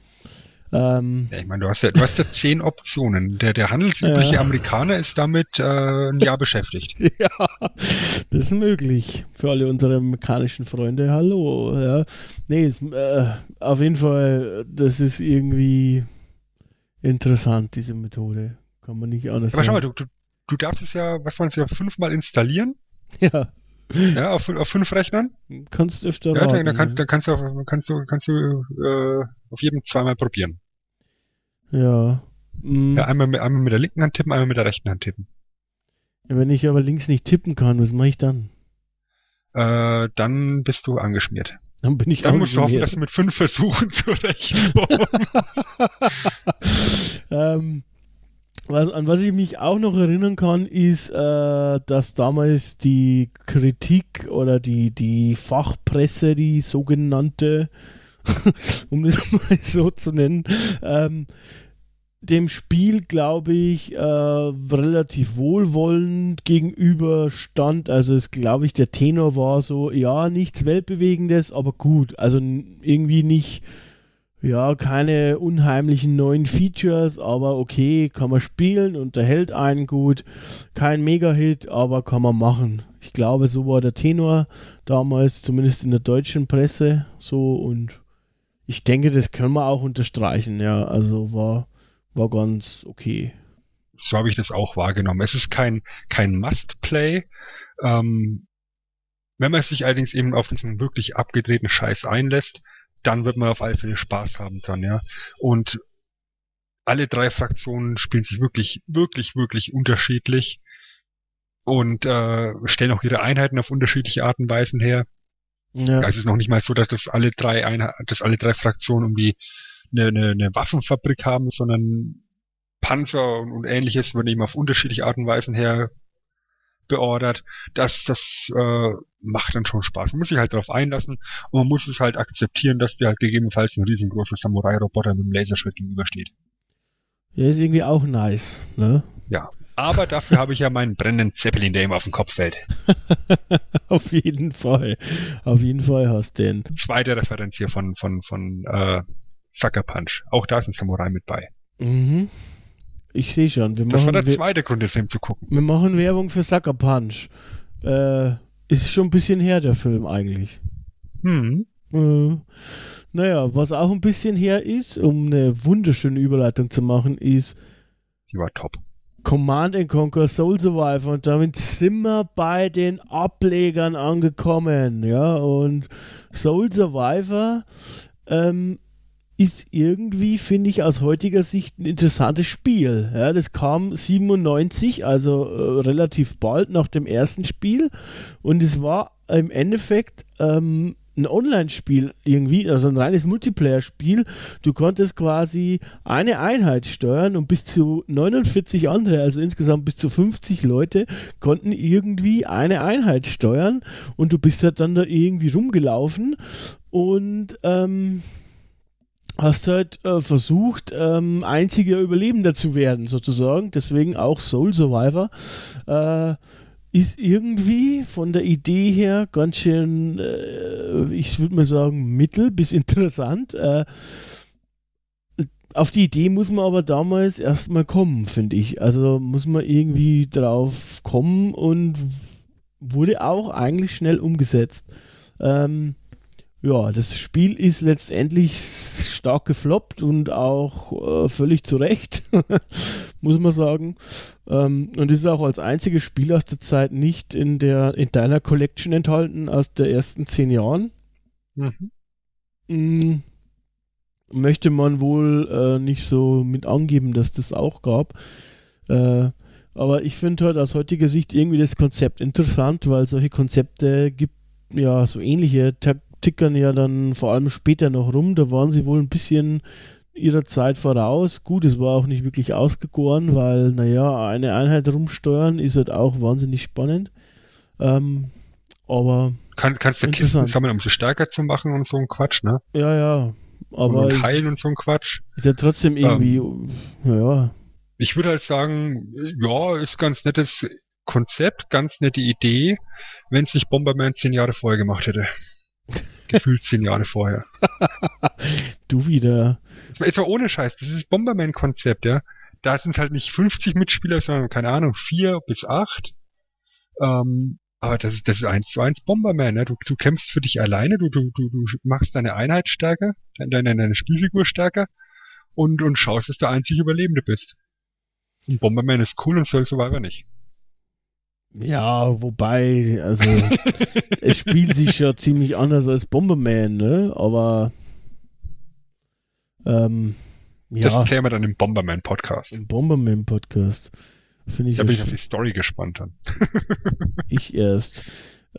Ähm, Ja, ich meine, du hast ja, du hast ja zehn Optionen. Der, der handelsübliche Ja. Amerikaner ist damit äh, ein Jahr beschäftigt. ja, das ist möglich. Für alle unsere amerikanischen Freunde, hallo. Ja. Nee, es, äh, auf jeden Fall, das ist irgendwie interessant, diese Methode. Kann man nicht anders Aber schau mal, sagen. du, du, du darfst es ja, was man es ja fünfmal installieren, Ja, ja, auf, auf fünf Rechnern. kannst öfter Ja, raten, dann, kannst, ja. dann kannst du, auf- kannst du, kannst du äh, auf jedem zweimal probieren. Ja. Mm, Ja, einmal mit, einmal mit der linken Hand tippen, einmal mit der rechten Hand tippen. Wenn ich aber links nicht tippen kann, was mache ich dann? Äh, dann bist du angeschmiert. Dann bin ich Dann musst du hoffen, dass du mit fünf Versuchen zurechtkommst. ähm, was, an was ich mich auch noch erinnern kann, ist, äh, dass damals die Kritik oder die, die Fachpresse, die sogenannte, um das mal so zu nennen, ähm, dem Spiel, glaube ich, äh, relativ wohlwollend gegenüber stand. Also es glaube ich, der Tenor war so, ja, nichts Weltbewegendes, aber gut. Also irgendwie nicht, ja, keine unheimlichen neuen Features, aber okay, kann man spielen, unterhält einen gut. Kein Mega-Hit, aber kann man machen. Ich glaube, so war der Tenor damals, zumindest in der deutschen Presse so und ich denke, das können wir auch unterstreichen, ja. Also war, war ganz okay. so habe ich das auch wahrgenommen. Es ist kein, kein Must-Play. Ähm, wenn man sich allerdings eben auf diesen wirklich abgedrehten Scheiß einlässt, dann wird man auf alle Fälle Spaß haben dran, ja. Und alle drei Fraktionen spielen sich wirklich, wirklich, wirklich unterschiedlich und äh, stellen auch ihre Einheiten auf unterschiedliche Arten und Weisen her. Ja, Also es ist noch nicht mal so, dass das alle drei Einheit, dass alle drei Fraktionen irgendwie eine, eine, eine Waffenfabrik haben, sondern Panzer und, und ähnliches werden eben auf unterschiedliche Arten und Weisen her beordert. Das, das äh, macht dann schon Spaß. Man muss sich halt darauf einlassen und man muss es halt akzeptieren, dass dir halt gegebenenfalls ein riesengroßer Samurai-Roboter mit einem Laserschwert gegenübersteht. Ja, ist irgendwie auch nice, ne? Ja. Aber dafür habe ich ja meinen brennenden Zeppelin, der immer auf dem Kopf fällt. auf jeden Fall. Auf jeden Fall hast du den. Zweite Referenz hier von, von, von äh, Sucker Punch. Auch da ist ein Samurai mit bei. Mhm. Ich sehe schon. Wir das war machen der We- zweite Grund, den Film zu gucken. Wir machen Werbung für Sucker Punch. Äh, ist schon ein bisschen her, der Film eigentlich. Hm. Äh, naja, was auch ein bisschen her ist, um eine wunderschöne Überleitung zu machen, ist Die war top. Command and Conquer Soul Survivor und damit sind wir bei den Ablegern angekommen, ja, und Soul Survivor ähm, ist irgendwie, finde ich, aus heutiger Sicht ein interessantes Spiel. Ja, das kam 97, also äh, relativ bald nach dem ersten Spiel und es war im Endeffekt ähm, ein Online-Spiel irgendwie, also ein reines Multiplayer-Spiel. Du konntest quasi eine Einheit steuern und bis zu 49 andere, also insgesamt bis zu 50 Leute, konnten irgendwie eine Einheit steuern und du bist halt dann da irgendwie rumgelaufen und ähm, hast halt äh, versucht, ähm, einziger Überlebender zu werden, sozusagen. Deswegen auch Soul Survivor. Äh, ist irgendwie von der Idee her ganz schön, äh, ich würde mal sagen, mittel bis interessant. Äh, auf die Idee muss man aber damals erstmal kommen, finde ich. Also muss man irgendwie drauf kommen und wurde auch eigentlich schnell umgesetzt. Ähm, ja, das Spiel ist letztendlich stark gefloppt und auch äh, völlig zu Recht, muss man sagen. Ähm, und ist auch als einziges Spiel aus der Zeit nicht in der in deiner Collection enthalten aus der ersten zehn Jahren. Mhm. Mm, möchte man wohl äh, nicht so mit angeben, dass das auch gab. Äh, aber ich finde halt aus heutiger Sicht irgendwie das Konzept interessant, weil solche Konzepte gibt ja so ähnliche tickern ja dann vor allem später noch rum. Da waren sie wohl ein bisschen ihrer Zeit voraus. Gut, es war auch nicht wirklich ausgegoren, weil, naja, eine Einheit rumsteuern ist halt auch wahnsinnig spannend. Ähm, aber Kann, kannst du Kisten sammeln, um sie stärker zu machen und so ein Quatsch, ne? ja, ja. Aber und heilen und so ein Quatsch. ist ja trotzdem irgendwie, ja, Ich würde halt sagen, ja, ist ganz nettes Konzept, ganz nette Idee, wenn es nicht Bomberman zehn Jahre vorher gemacht hätte. Gefühlt zehn Jahre vorher. du wieder. Jetzt mal- Jetzt mal ohne Scheiß, das ist Bomberman-Konzept, ja. Da sind halt nicht 50 Mitspieler, sondern, keine Ahnung, vier bis acht. Ähm, aber das ist, das ist eins zu eins Bomberman, ne? Du, du kämpfst für dich alleine, du, du, du, du machst deine Einheit stärker, deine, deine, deine Spielfigur stärker und, und schaust, dass du der einzig Überlebende bist. Und Bomberman ist cool und Soul Survivor nicht. Ja, wobei, also, es spielt sich ja ziemlich anders als Bomberman, ne? Aber, ähm, Das ja, klären wir dann im Bomberman-Podcast. im Bomberman-Podcast. Finde ich, Da ja bin ich auf die Story gespannt dann. ich erst.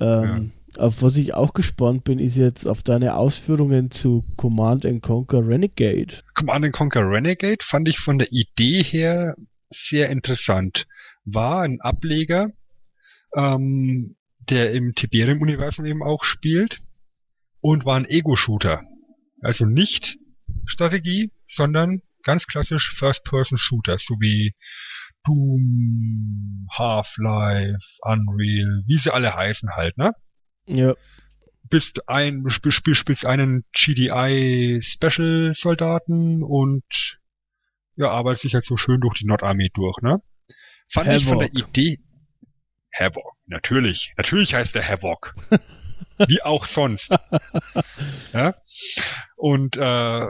Ähm, Auf was ich auch gespannt bin, ist jetzt auf deine Ausführungen zu Command and Conquer Renegade. Command Conquer Renegade fand ich von der Idee her sehr interessant. War ein Ableger, ähm, der im Tiberium-Universum eben auch spielt und war ein Ego-Shooter. Also nicht Strategie, sondern ganz klassisch First-Person-Shooter, so wie Doom, Half-Life, Unreal, wie sie alle heißen halt, ne? Ja, bist ein, sp sp spielst einen GDI Special Soldaten und ja, arbeitest dich halt so schön durch die Nordarmee durch, ne? Fand ich von der Havoc. Idee, Havoc, natürlich, natürlich heißt der Havoc. Wie auch sonst. ja? Und äh,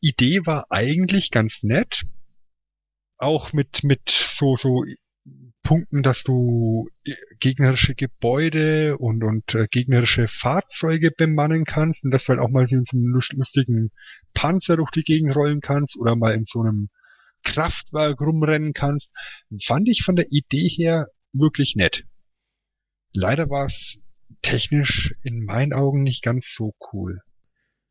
Idee war eigentlich ganz nett. Auch mit, mit so, so Punkten, dass du gegnerische Gebäude und, und äh, gegnerische Fahrzeuge bemannen kannst und dass du halt auch mal so in so einem lust- lustigen Panzer durch die Gegend rollen kannst oder mal in so einem Kraftwerk rumrennen kannst. Fand ich von der Idee her wirklich nett. Leider war es technisch in meinen Augen nicht ganz so cool.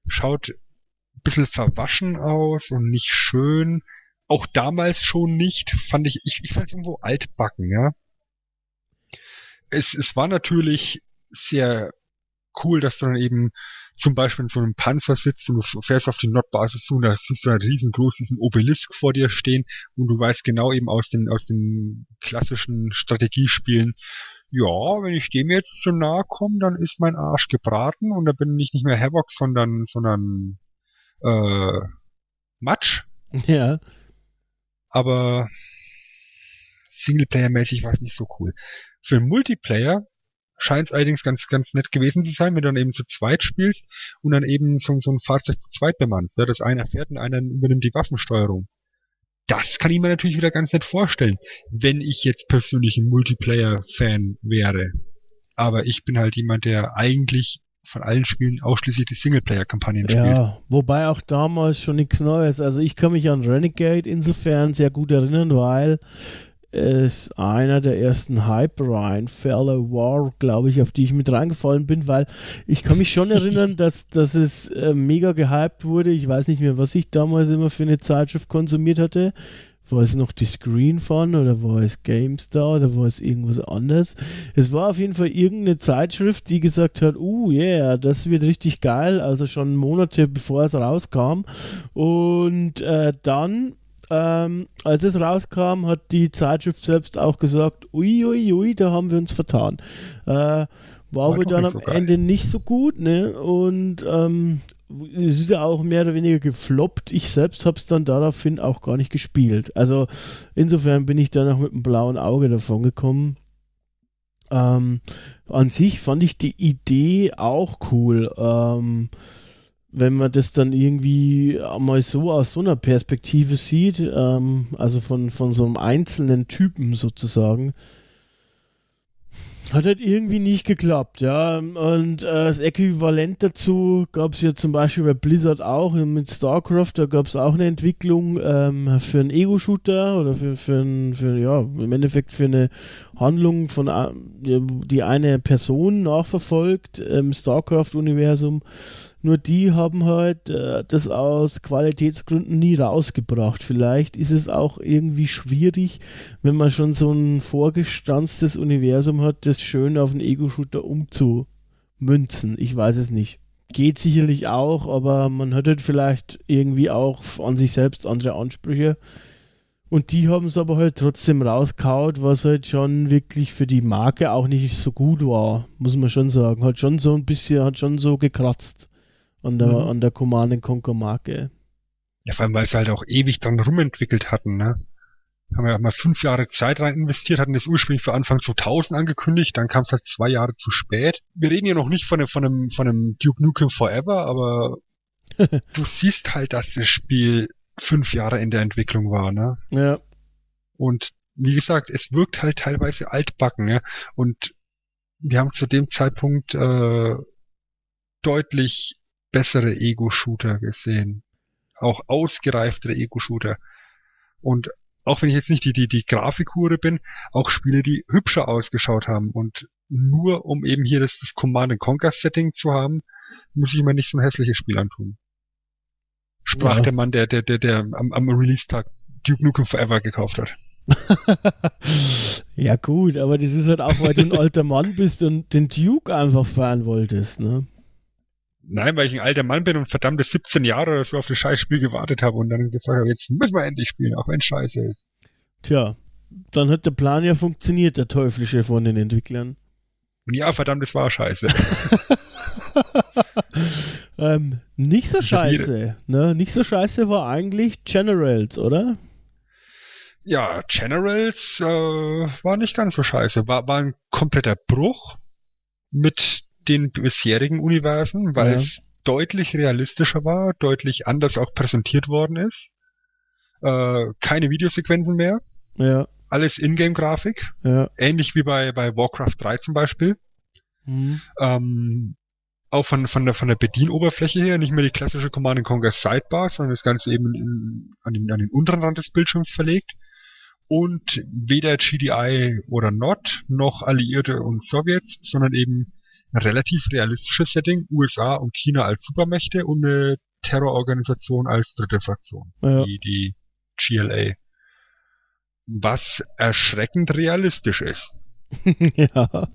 Schaut ein bisschen verwaschen aus und nicht schön. Auch damals schon nicht, fand ich, ich, ich fand es irgendwo altbacken, ja. es, es war natürlich sehr cool, dass du dann eben zum Beispiel in so einem Panzer sitzt und du fährst auf die Nordbasis zu und da siehst du halt riesengroß diesen Obelisk vor dir stehen und du weißt genau eben aus den, aus den klassischen Strategiespielen, ja, wenn ich dem jetzt zu nahe komme, dann ist mein Arsch gebraten und da bin ich nicht mehr Havoc, sondern, sondern äh, Matsch. Ja. Aber Singleplayer-mäßig war es nicht so cool. Für Multiplayer scheint es allerdings ganz, ganz nett gewesen zu sein, wenn du dann eben zu zweit spielst und dann eben so, so ein Fahrzeug zu zweit bemannst. Ja, dass einer fährt und einer übernimmt die Waffensteuerung. Das kann ich mir natürlich wieder ganz nett vorstellen, wenn ich jetzt persönlich ein Multiplayer-Fan wäre. Aber ich bin halt jemand, der eigentlich von allen Spielen ausschließlich die Singleplayer-Kampagnen spielt. Ja, wobei auch damals schon nichts Neues. Also ich kann mich an Renegade insofern sehr gut erinnern, weil es einer der ersten Hype-Reihenfälle war, glaube ich, auf die ich mit reingefallen bin, weil ich kann mich schon erinnern, dass, dass es äh, mega gehypt wurde. Ich weiß nicht mehr, was ich damals immer für eine Zeitschrift konsumiert hatte. War es noch die Screen Fun oder war es GameStar oder war es irgendwas anderes? Es war auf jeden Fall irgendeine Zeitschrift, die gesagt hat, uh, yeah, das wird richtig geil, also schon Monate bevor es rauskam. Und äh, dann ähm, als es rauskam, hat die Zeitschrift selbst auch gesagt, ui, ui, ui, da haben wir uns vertan. Äh, war, war wohl dann am so Ende nicht so gut, ne? Und ähm, es ist ja auch mehr oder weniger gefloppt. Ich selbst habe es dann daraufhin auch gar nicht gespielt. Also insofern bin ich dann auch mit einem blauen Auge davon gekommen. Ähm, an sich fand ich die Idee auch cool. Ähm, wenn man das dann irgendwie mal so aus so einer Perspektive sieht, ähm, also von, von so einem einzelnen Typen sozusagen, hat halt irgendwie nicht geklappt, ja. Und äh, das Äquivalent dazu gab es ja zum Beispiel bei Blizzard auch mit StarCraft, da gab es auch eine Entwicklung ähm, für einen Ego-Shooter oder für, für, ein, für, ja, im Endeffekt für eine Handlung von äh, die eine Person nachverfolgt im StarCraft-Universum. Nur die haben halt äh, das aus Qualitätsgründen nie rausgebracht. Vielleicht ist es auch irgendwie schwierig, wenn man schon so ein vorgestanztes Universum hat, das schön auf einen Ego-Shooter umzumünzen. Ich weiß es nicht. Geht sicherlich auch, aber man hat halt vielleicht irgendwie auch an sich selbst andere Ansprüche. Und die haben es aber halt trotzdem rauskaut, was halt schon wirklich für die Marke auch nicht so gut war, muss man schon sagen. Hat schon so ein bisschen, hat schon so gekratzt an der, mhm. an der Command Conquer Marke. Ja, vor allem, weil sie halt auch ewig dran rumentwickelt hatten, ne? Haben ja mal fünf Jahre Zeit rein investiert, hatten das ursprünglich für Anfang 2000 angekündigt, dann kam es halt zwei Jahre zu spät. Wir reden ja noch nicht von einem, von einem, von einem Duke Nukem Forever, aber du siehst halt, dass das Spiel fünf Jahre in der Entwicklung war, ne? Ja. Und wie gesagt, es wirkt halt teilweise altbacken, ne? Und wir haben zu dem Zeitpunkt äh, deutlich bessere Ego-Shooter gesehen. Auch ausgereiftere Ego-Shooter. Und auch wenn ich jetzt nicht die, die, die Grafikhure bin, auch Spiele, die hübscher ausgeschaut haben. Und nur um eben hier das, das Command Conquer Setting zu haben, muss ich mir nicht so ein hässliches Spiel antun. Sprach ja. der Mann, der, der, der, der am, am Release-Tag Duke Nukem Forever gekauft hat. ja gut, aber das ist halt auch, weil du ein alter Mann bist und den Duke einfach fahren wolltest, ne? Nein, weil ich ein alter Mann bin und verdammte 17 Jahre oder so auf das Scheißspiel gewartet habe und dann gesagt habe, jetzt müssen wir endlich spielen, auch wenn es scheiße ist. Tja, dann hat der Plan ja funktioniert, der teuflische von den Entwicklern. Und ja, verdammt, es war scheiße. ähm, nicht so scheiße, ne? Nicht so scheiße war eigentlich Generals, oder? Ja, Generals äh, war nicht ganz so scheiße. War, war ein kompletter Bruch mit den bisherigen Universen, weil ja. es deutlich realistischer war, deutlich anders auch präsentiert worden ist. Äh, keine Videosequenzen mehr. Ja. Alles Ingame-Grafik. Ja. Ähnlich wie bei, bei Warcraft 3 zum Beispiel. Mhm. Ähm, auch von, von, der, von der Bedienoberfläche her nicht mehr die klassische Command Conquer Sidebar, sondern das Ganze eben in, an, den, an den unteren Rand des Bildschirms verlegt. Und weder GDI oder NOT noch Alliierte und Sowjets, sondern eben relativ realistisches Setting, USA und China als Supermächte und eine Terrororganisation als dritte Fraktion, ja. die, die GLA. Was erschreckend realistisch ist. ja.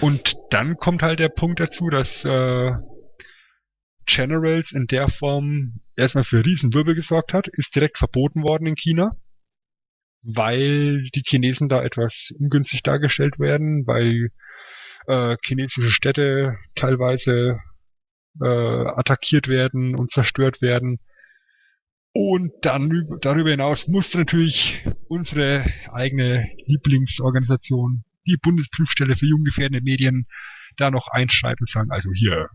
Und dann kommt halt der Punkt dazu, dass äh, Generals in der Form erstmal für Riesenwirbel gesorgt hat, ist direkt verboten worden in China, weil die Chinesen da etwas ungünstig dargestellt werden, weil äh, chinesische Städte teilweise äh, attackiert werden und zerstört werden. Und dann darüber hinaus musste natürlich unsere eigene Lieblingsorganisation, die Bundesprüfstelle für jugendgefährdende Medien, da noch einschreiben und sagen, also hier,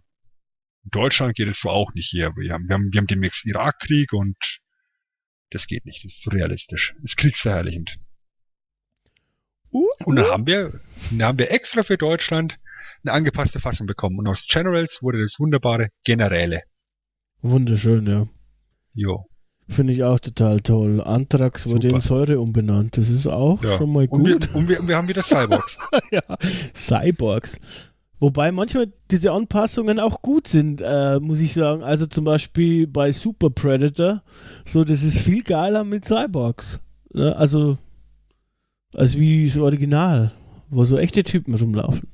in Deutschland geht es so auch nicht hier. Wir haben, wir haben, wir haben demnächst Irakkrieg und das geht nicht. Das ist zu realistisch. Ist kriegsverherrlichend. Uh, Und dann uh. haben wir, dann haben wir extra für Deutschland eine angepasste Fassung bekommen. Und aus Generals wurde das wunderbare Generäle. Wunderschön, ja. Jo. Finde ich auch total toll. Anthrax wurde Super. in Säure umbenannt. Das ist auch Ja. schon mal Und gut. wir, und wir, wir haben wieder Cyborgs. ja, Cyborgs. Wobei manchmal diese Anpassungen auch gut sind, äh, muss ich sagen. Also zum Beispiel bei Super Predator, so das ist viel geiler mit Cyborgs. Ne? Also als wie das Original, wo so echte Typen rumlaufen.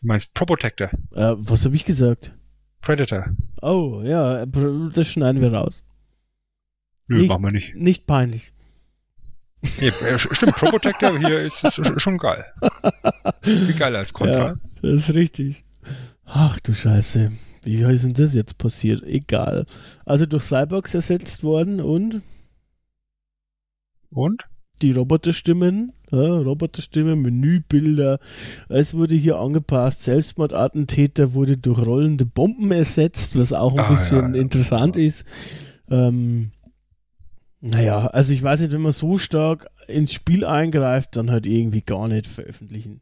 Du meinst Pro Protector, Äh, was habe ich gesagt? Predator. Oh, ja, das schneiden wir raus. Nö, Nicht- machen wir nicht. Nicht peinlich. Nee, äh, stimmt, Pro Protector hier ist, ist schon geil. Viel geiler als Contra. Ja, das ist richtig. Ach du Scheiße. Wie ist denn das jetzt passiert? Egal. Also durch Cyborgs ersetzt worden und Und? Die Roboterstimmen, ja, Roboterstimmen, Menübilder. Es wurde hier angepasst. Selbstmordattentäter wurde durch rollende Bomben ersetzt, was auch ein Ah, bisschen ja, ja. interessant ist. Ähm, naja, also ich weiß nicht, wenn man so stark ins Spiel eingreift, dann halt irgendwie gar nicht veröffentlichen.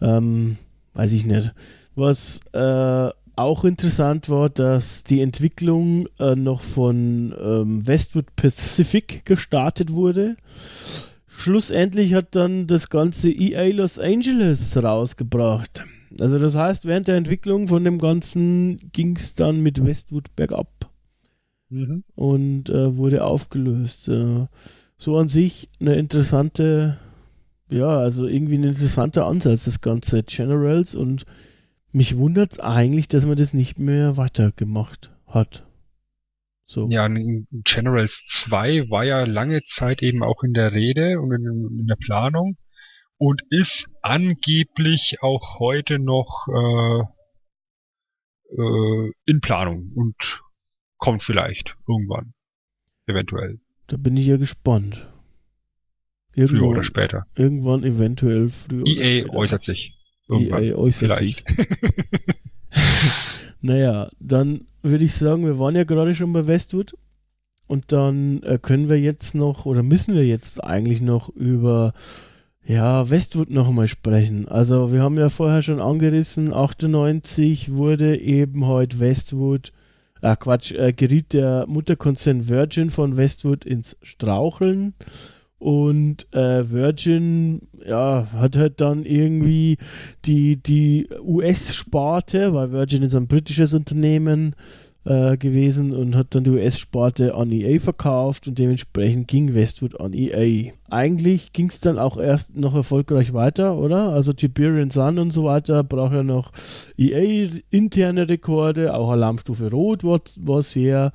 Ähm, weiß ich nicht. Was äh, auch interessant war, dass die Entwicklung äh, noch von ähm, Westwood Pacific gestartet wurde. Schlussendlich hat dann das ganze EA Los Angeles rausgebracht. Also das heißt, während der Entwicklung von dem Ganzen ging es dann mit Westwood bergab Mhm. und äh, wurde aufgelöst. Äh, so an sich eine interessante, ja, also irgendwie ein interessanter Ansatz, das ganze Generals und mich wundert es eigentlich, dass man das nicht mehr weitergemacht hat. So. Ja, in Generals 2 war ja lange Zeit eben auch in der Rede und in, in der Planung und ist angeblich auch heute noch äh, äh, in Planung und kommt vielleicht irgendwann. Eventuell. Da bin ich ja gespannt. Früher Irgendwann, oder später. irgendwann eventuell früher. oder EA später. äußert sich. Irgendwann. EA äußert. Naja, dann würde ich sagen, wir waren ja gerade schon bei Westwood und dann äh, können wir jetzt noch oder müssen wir jetzt eigentlich noch über ja, Westwood noch einmal sprechen. Also wir haben ja vorher schon angerissen, 98 wurde eben heute Westwood, ah Quatsch, äh, geriet der Mutterkonzern Virgin von Westwood ins Straucheln und äh, Virgin ja, hat halt dann irgendwie die, die US-Sparte, weil Virgin ist ein britisches Unternehmen äh, gewesen und hat dann die US-Sparte an EA verkauft und dementsprechend ging Westwood an EA. Eigentlich ging es dann auch erst noch erfolgreich weiter, oder? Also Tiberian Sun und so weiter braucht ja noch EA interne Rekorde, auch Alarmstufe Rot war, war sehr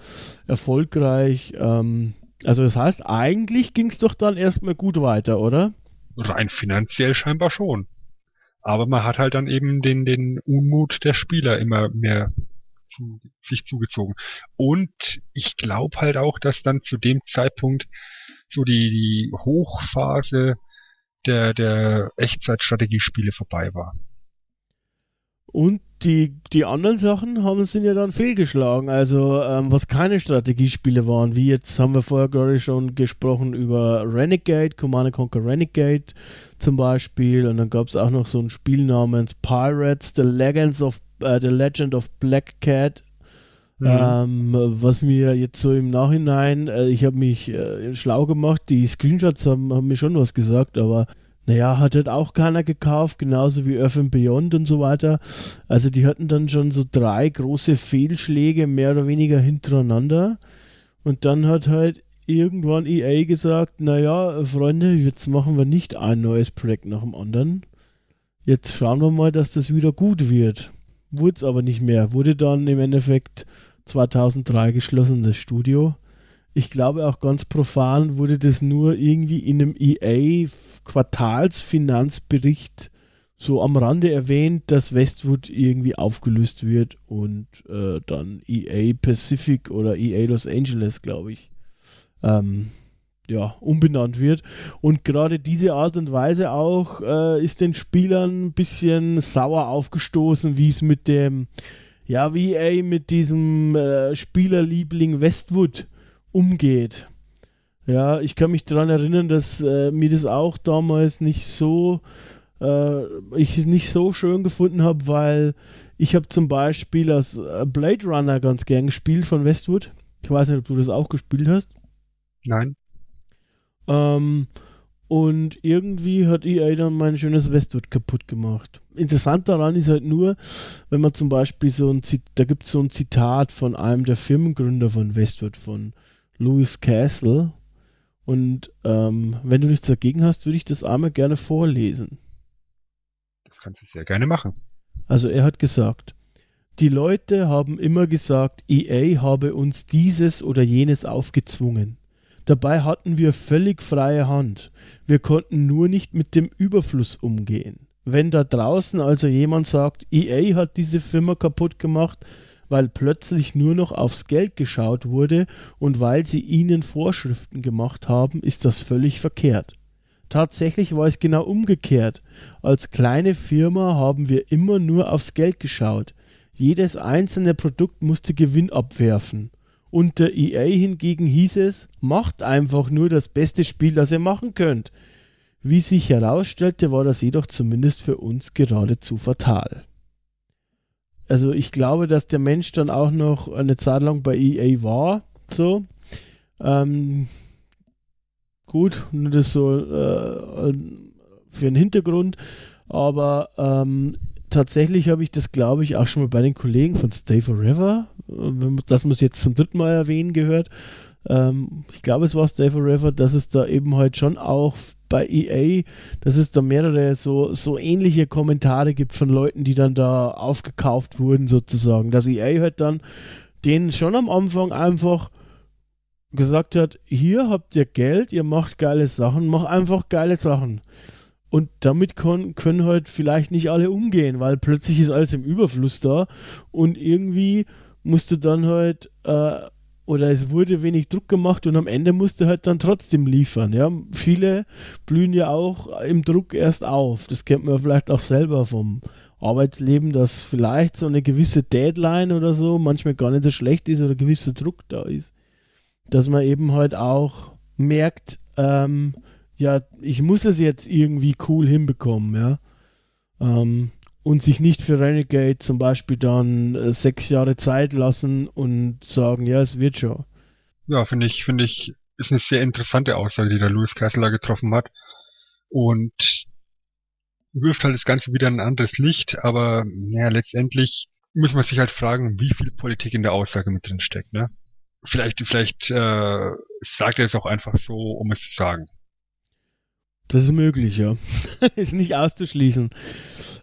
erfolgreich. Ähm, also das heißt, eigentlich ging es doch dann erstmal gut weiter, oder? Rein finanziell scheinbar schon. Aber man hat halt dann eben den, den Unmut der Spieler immer mehr zu, sich zugezogen. Und ich glaube halt auch, dass dann zu dem Zeitpunkt so die, die Hochphase der, der Echtzeitstrategiespiele vorbei war. Und die, die anderen Sachen haben, sind ja dann fehlgeschlagen. Also, ähm, was keine Strategiespiele waren, wie jetzt haben wir vorher gerade schon gesprochen über Renegade, Command Conquer Renegade zum Beispiel. Und dann gab es auch noch so ein Spiel namens Pirates, The Legends of, äh, The Legend of Black Cat. Ähm, was mir jetzt so im Nachhinein, äh, ich habe mich äh, schlau gemacht, die Screenshots haben, haben mir schon was gesagt, aber naja, hat halt auch keiner gekauft, genauso wie Earth and Beyond und so weiter. Also die hatten dann schon so drei große Fehlschläge mehr oder weniger hintereinander. Und dann hat halt irgendwann EA gesagt, naja, Freunde, jetzt machen wir nicht ein neues Projekt nach dem anderen. Jetzt schauen wir mal, dass das wieder gut wird. Wurde es aber nicht mehr. Wurde dann im Endeffekt 2003 geschlossen, das Studio. Ich glaube auch ganz profan wurde das nur irgendwie in einem EA-Quartalsfinanzbericht so am Rande erwähnt, dass Westwood irgendwie aufgelöst wird und äh, dann EA Pacific oder EA Los Angeles, glaube ich, ähm, ja, umbenannt wird. Und gerade diese Art und Weise auch äh, ist den Spielern ein bisschen sauer aufgestoßen, wie es mit dem, ja, wie EA mit diesem äh, Spielerliebling Westwood umgeht. Ja, ich kann mich daran erinnern, dass äh, mir das auch damals nicht so äh, ich es nicht so schön gefunden habe, weil ich habe zum Beispiel das äh, Blade Runner ganz gern gespielt von Westwood. Ich weiß nicht, ob du das auch gespielt hast. Nein. Ähm, und irgendwie hat EA dann mein schönes Westwood kaputt gemacht. Interessant daran ist halt nur, wenn man zum Beispiel so ein, da gibt es so ein Zitat von einem der Firmengründer von Westwood, von Louis Castle. Und ähm, wenn du nichts dagegen hast, würde ich das einmal gerne vorlesen. Das kannst du sehr gerne machen. Also er hat gesagt, die Leute haben immer gesagt, EA habe uns dieses oder jenes aufgezwungen. Dabei hatten wir völlig freie Hand. Wir konnten nur nicht mit dem Überfluss umgehen. Wenn da draußen also jemand sagt, EA hat diese Firma kaputt gemacht, weil plötzlich nur noch aufs Geld geschaut wurde und weil sie ihnen Vorschriften gemacht haben, ist das völlig verkehrt. Tatsächlich war es genau umgekehrt. Als kleine Firma haben wir immer nur aufs Geld geschaut. Jedes einzelne Produkt musste Gewinn abwerfen. Unter EA hingegen hieß es, macht einfach nur das beste Spiel, das ihr machen könnt. Wie sich herausstellte, war das jedoch zumindest für uns geradezu fatal. Also ich glaube, dass der Mensch dann auch noch eine Zeit lang bei EA war, so. Ähm, gut, nur das so äh, für den Hintergrund, aber ähm, tatsächlich habe ich das, glaube ich, auch schon mal bei den Kollegen von Stay Forever, äh, das muss jetzt zum dritten Mal erwähnen gehört. Ähm, ich glaube, es war Stay Forever, dass es da eben halt schon auch bei EA, dass es da mehrere so, so ähnliche Kommentare gibt von Leuten, die dann da aufgekauft wurden, sozusagen. Dass EA halt dann denen schon am Anfang einfach gesagt hat, hier habt ihr Geld, ihr macht geile Sachen, mach einfach geile Sachen. Und damit können, können halt vielleicht nicht alle umgehen, weil plötzlich ist alles im Überfluss da und irgendwie musste dann halt, äh, oder es wurde wenig Druck gemacht und am Ende musste halt dann trotzdem liefern. Ja, viele blühen ja auch im Druck erst auf. Das kennt man vielleicht auch selber vom Arbeitsleben, dass vielleicht so eine gewisse Deadline oder so manchmal gar nicht so schlecht ist oder gewisser Druck da ist dass man eben halt auch merkt, ähm, ja, ich muss es jetzt irgendwie cool hinbekommen, ja. Ähm, und sich nicht für Renegade zum Beispiel dann äh, sechs Jahre Zeit lassen und sagen, ja, es wird schon. Ja, finde ich, finde ich, ist eine sehr interessante Aussage, die der Louis Kessler getroffen hat. Und wirft halt das Ganze wieder in ein anderes Licht, aber naja, letztendlich muss man sich halt fragen, wie viel Politik in der Aussage mit drin steckt, ne? vielleicht, vielleicht äh, sagt er es auch einfach so, um es zu sagen. Das ist möglich, ja. ist nicht auszuschließen.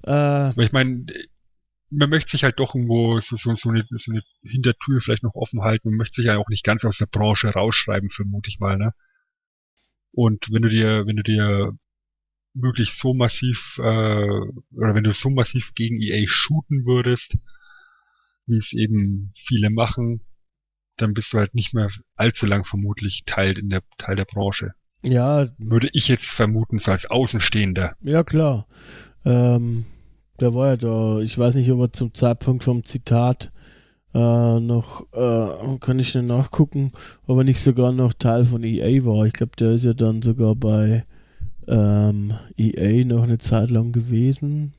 Äh, ich meine, man möchte sich halt doch irgendwo so, so, so, eine, so eine Hintertür vielleicht noch offen halten. Man möchte sich ja auch nicht ganz aus der Branche rausschreiben, vermute ich mal, ne? Und wenn du dir, wenn du dir wirklich so massiv, äh, oder wenn du so massiv gegen EA shooten würdest, wie es eben viele machen, dann bist du halt nicht mehr allzu lang vermutlich Teil in der Teil der Branche. Ja. Würde ich jetzt vermuten, so als Außenstehender. Ja, klar. Ähm, der war ja da, ich weiß nicht, ob er zum Zeitpunkt vom Zitat äh, noch, äh, kann ich schnell nachgucken, ob er nicht sogar noch Teil von EA war. Ich glaube, der ist ja dann sogar bei ähm, EA noch eine Zeit lang gewesen.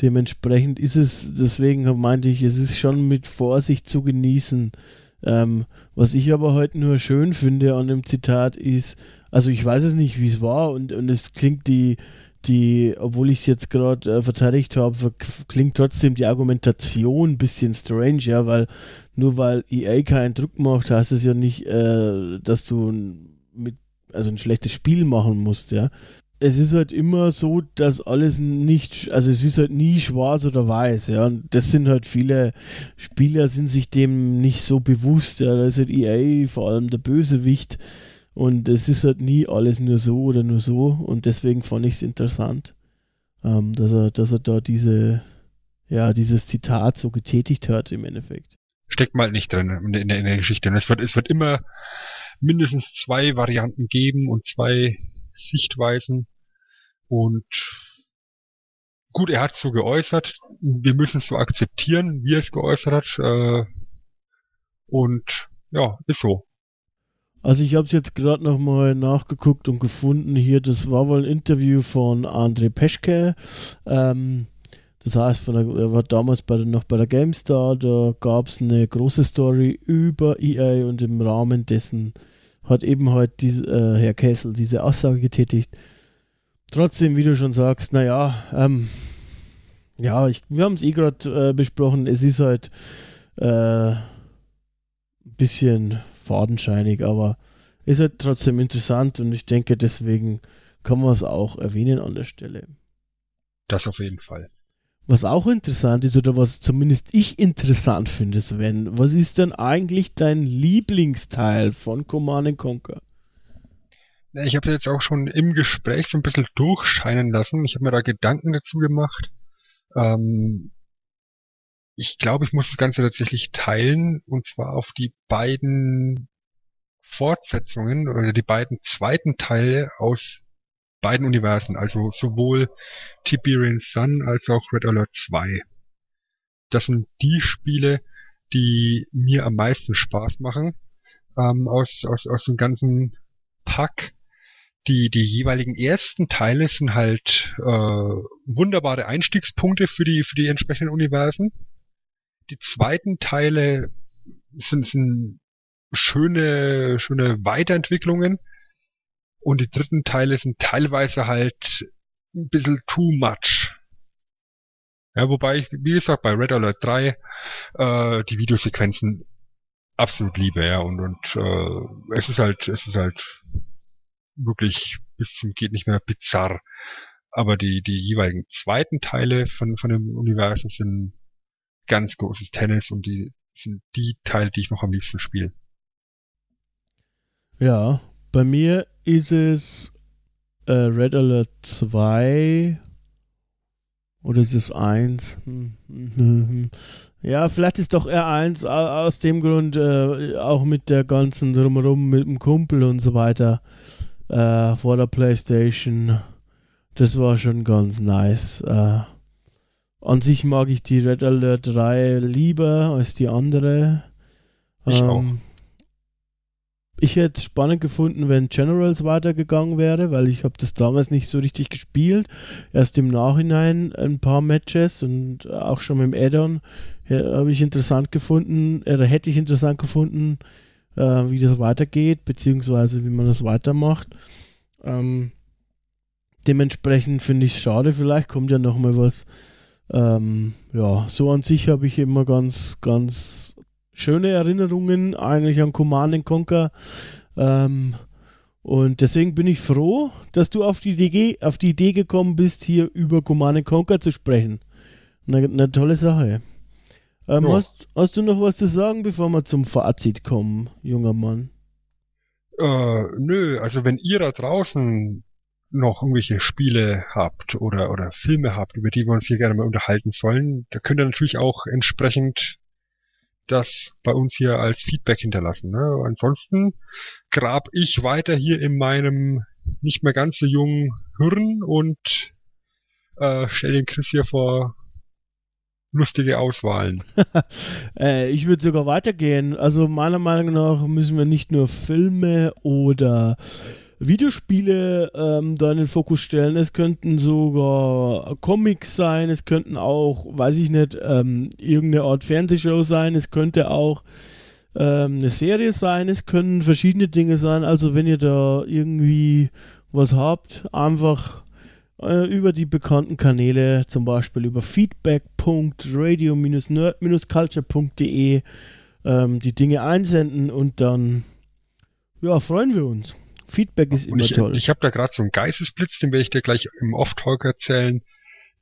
Dementsprechend ist es, deswegen meinte ich, es ist schon mit Vorsicht zu genießen, ähm, was ich aber heute nur schön finde an dem Zitat ist, also ich weiß es nicht, wie es war und, und es klingt die, die, obwohl ich es jetzt gerade äh, verteidigt habe, klingt trotzdem die Argumentation ein bisschen strange, ja, weil nur weil EA keinen Druck macht, heißt es ja nicht, äh, dass du mit, also ein schlechtes Spiel machen musst, ja. Es ist halt immer so, dass alles nicht, also es ist halt nie schwarz oder weiß, ja. Und das sind halt viele Spieler sind sich dem nicht so bewusst, ja. Da ist halt EA vor allem der Bösewicht. Und es ist halt nie alles nur so oder nur so. Und deswegen fand ich es interessant, ähm, dass er, dass er da diese, ja, dieses Zitat so getätigt hat im Endeffekt steckt mal nicht drin in der, in der Geschichte. Und es wird, es wird immer mindestens zwei Varianten geben und zwei Sichtweisen. Und gut, er hat es so geäußert. Wir müssen es so akzeptieren, wie er es geäußert hat. Äh, und ja, ist so. Also ich habe es jetzt gerade nochmal nachgeguckt und gefunden hier, das war wohl ein Interview von André Peschke. Ähm, das heißt, er war damals bei noch bei der GameStar, da gab es eine große Story über EA und im Rahmen dessen hat eben halt äh, Herr Kessel diese Aussage getätigt. Trotzdem, wie du schon sagst, naja, ähm, ja, ich, wir haben es eh gerade äh, besprochen, es ist halt äh, ein bisschen fadenscheinig, aber ist halt trotzdem interessant und ich denke, deswegen kann man es auch erwähnen an der Stelle. Das auf jeden Fall. Was auch interessant ist, oder was zumindest ich interessant finde, Sven, was ist denn eigentlich dein Lieblingsteil von Command Conquer? Ich habe jetzt auch schon im Gespräch so ein bisschen durchscheinen lassen. Ich habe mir da Gedanken dazu gemacht. Ähm, ich glaube, ich muss das Ganze tatsächlich teilen, und zwar auf die beiden Fortsetzungen oder die beiden zweiten Teile aus beiden Universen, also sowohl Tiberian Sun als auch Red Alert 2. Das sind die Spiele, die mir am meisten Spaß machen ähm, aus, aus, aus dem ganzen Pack. Die, die jeweiligen ersten Teile sind halt äh, wunderbare Einstiegspunkte für die, für die entsprechenden Universen. Die zweiten Teile sind, sind schöne, schöne Weiterentwicklungen und die dritten Teile sind teilweise halt ein bisschen too much. Ja, wobei ich, wie gesagt, bei Red Alert 3 äh, die Videosequenzen absolut liebe, ja, und, und äh, es ist halt, es ist halt wirklich bis zum geht nicht mehr bizarr. Aber die, die jeweiligen zweiten Teile von, von dem Universum sind ganz großes Tennis und die sind die Teile, die ich noch am liebsten spiele. Ja, bei mir ist es äh, Red Alert 2 oder ist es 1? Hm, hm, hm, ja, vielleicht ist doch eher 1 aus dem Grund, äh, auch mit der ganzen Drumherum mit dem Kumpel und so weiter äh, vor der Playstation. Das war schon ganz nice. Äh, an sich mag ich die Red Alert 3 lieber als die andere. Ich ähm, auch ich hätte es spannend gefunden, wenn Generals weitergegangen wäre, weil ich habe das damals nicht so richtig gespielt. Erst im Nachhinein ein paar Matches und auch schon mit dem Addon habe ich interessant gefunden, oder hätte ich interessant gefunden, äh, wie das weitergeht, beziehungsweise wie man das weitermacht. Ähm, dementsprechend finde ich es schade, vielleicht kommt ja noch mal was. Ähm, ja, so an sich habe ich immer ganz, ganz schöne Erinnerungen eigentlich an Command Conquer. Ähm, und deswegen bin ich froh, dass du auf die Idee, auf die Idee gekommen bist, hier über Command Conquer zu sprechen. Eine, eine tolle Sache. Ähm, ja. hast, hast du noch was zu sagen, bevor wir zum Fazit kommen, junger Mann? Äh, nö, also wenn ihr da draußen noch irgendwelche Spiele habt oder, oder Filme habt, über die wir uns hier gerne mal unterhalten sollen, da könnt ihr natürlich auch entsprechend das bei uns hier als Feedback hinterlassen. Ne? Ansonsten grab ich weiter hier in meinem nicht mehr ganz so jungen Hirn und äh, stell den Chris hier vor lustige Auswahlen. äh, ich würde sogar weitergehen. Also meiner Meinung nach müssen wir nicht nur Filme oder Videospiele ähm, da in den Fokus stellen. Es könnten sogar Comics sein, es könnten auch, weiß ich nicht, ähm, irgendeine Art Fernsehshow sein, es könnte auch ähm, eine Serie sein, es können verschiedene Dinge sein. Also wenn ihr da irgendwie was habt, einfach äh, über die bekannten Kanäle, zum Beispiel über feedback.radio-nerd-culture.de ähm, die Dinge einsenden und dann ja, freuen wir uns. Feedback ist immer ich, toll. Ich habe da gerade so einen Geistesblitz, den werde ich dir gleich im Off-Talk erzählen.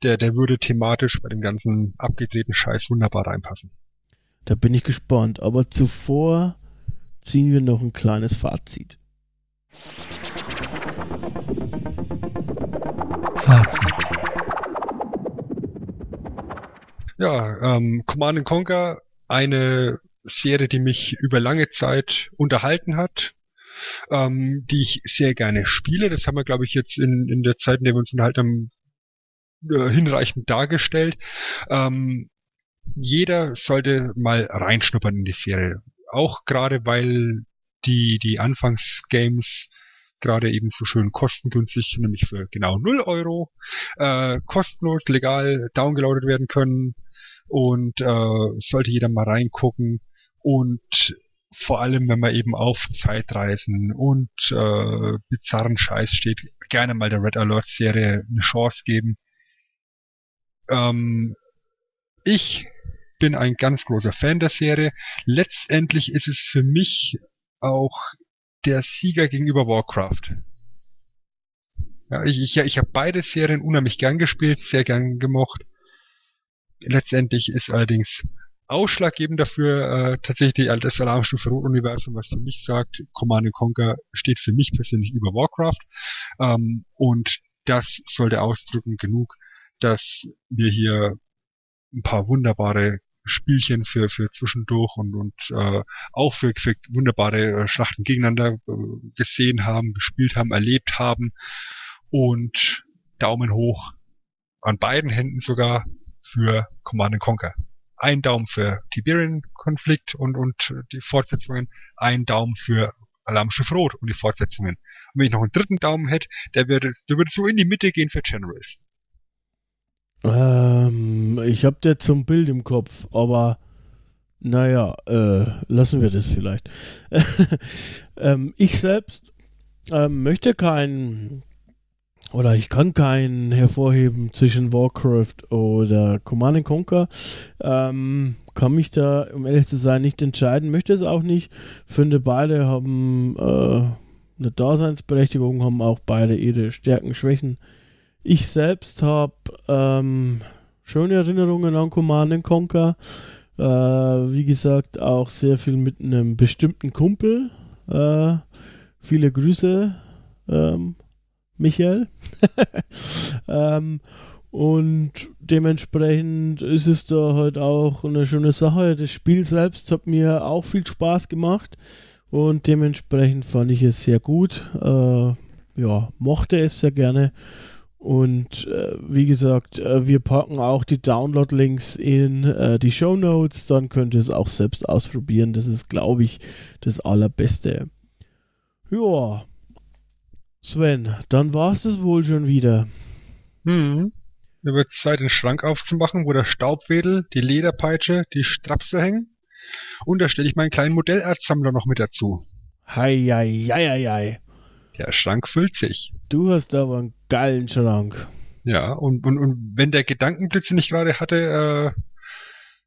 Der, der würde thematisch bei dem ganzen abgedrehten Scheiß wunderbar reinpassen. Da bin ich gespannt. Aber zuvor ziehen wir noch ein kleines Fazit. Fazit. Ja, ähm, Command Conquer, eine Serie, die mich über lange Zeit unterhalten hat, ähm, die ich sehr gerne spiele. Das haben wir, glaube ich, jetzt in, in der Zeit, in der wir uns unterhalten haben, äh, hinreichend dargestellt. Ähm, jeder sollte mal reinschnuppern in die Serie. Auch gerade weil die, die Anfangsgames gerade eben so schön kostengünstig, nämlich für genau 0 Euro, äh, kostenlos, legal downgeloadet werden können und äh, sollte jeder mal reingucken und vor allem, wenn man eben auf Zeitreisen und äh, bizarren Scheiß steht, gerne mal der Red Alert Serie eine Chance geben. Ähm, ich bin ein ganz großer Fan der Serie. Letztendlich ist es für mich auch der Sieger gegenüber Warcraft. Ja, ich ich, ich habe beide Serien unheimlich gern gespielt, sehr gern gemocht. Letztendlich ist allerdings ausschlaggebend dafür äh, tatsächlich das Alarmstufe Rot-Universum, was für mich sagt, Command Conquer steht für mich persönlich über Warcraft. Ähm, und das sollte ausdrücken genug, dass wir hier ein paar wunderbare Spielchen für, für zwischendurch und, und äh, auch für, für wunderbare äh, Schlachten gegeneinander äh, gesehen haben, gespielt haben, erlebt haben. Und Daumen hoch an beiden Händen sogar für Command Conquer. Ein Daumen für Tiberian-Konflikt und, und die Fortsetzungen, ein Daumen für Alarmschiff Rot und die Fortsetzungen. Und wenn ich noch einen dritten Daumen hätte, der würde, der würde so in die Mitte gehen für Generals. Ähm, ich habe jetzt zum Bild im Kopf, aber naja, äh, lassen wir das vielleicht. ähm, ich selbst ähm, möchte keinen oder ich kann keinen hervorheben zwischen Warcraft oder Command Conquer. Ähm, kann mich da, um ehrlich zu sein, nicht entscheiden, möchte es auch nicht. Finde, beide haben äh, eine Daseinsberechtigung, haben auch beide ihre Stärken, Schwächen. Ich selbst habe ähm, schöne Erinnerungen an Command Conquer. Äh, wie gesagt, auch sehr viel mit einem bestimmten Kumpel. Äh, viele Grüße, ähm, Michael. ähm, und dementsprechend ist es da halt auch eine schöne Sache. Das Spiel selbst hat mir auch viel Spaß gemacht und dementsprechend fand ich es sehr gut. Äh, ja, mochte es sehr gerne und äh, wie gesagt, äh, wir packen auch die Download-Links in äh, die Show Notes. Dann könnt ihr es auch selbst ausprobieren. Das ist, glaube ich, das Allerbeste. Ja, Sven, dann war es das wohl schon wieder. Hm. Da wird es Zeit, den Schrank aufzumachen, wo der Staubwedel, die Lederpeitsche, die Strapse hängen. Und da stelle ich meinen kleinen Modellertsammler noch mit dazu. Hei, hei, hei, hei. Der Schrank füllt sich. Du hast aber einen geilen Schrank. Ja, und, und, und wenn der Gedankenblitz nicht gerade hatte, äh,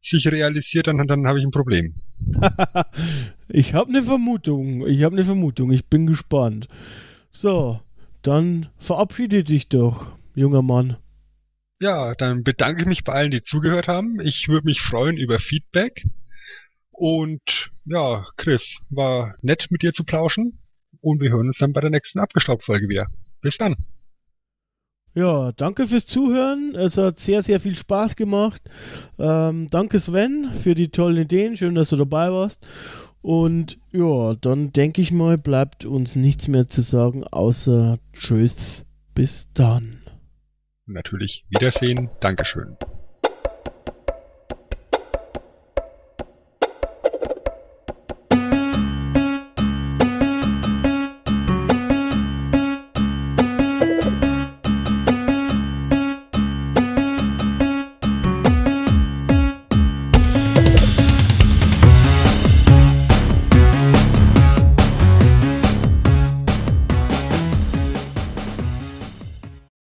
sich realisiert, dann, dann habe ich ein Problem. ich habe eine Vermutung. Ich habe eine Vermutung. Ich bin gespannt. So, dann verabschiede dich doch, junger Mann. Ja, dann bedanke ich mich bei allen, die zugehört haben. Ich würde mich freuen über Feedback. Und ja, Chris, war nett mit dir zu plauschen. Und wir hören uns dann bei der nächsten Abgestaubt-Folge wieder. Bis dann. Ja, danke fürs Zuhören. Es hat sehr, sehr viel Spaß gemacht. Ähm, danke Sven für die tollen Ideen. Schön, dass du dabei warst. Und ja, dann denke ich mal, bleibt uns nichts mehr zu sagen, außer Tschüss. Bis dann. Natürlich Wiedersehen. Dankeschön.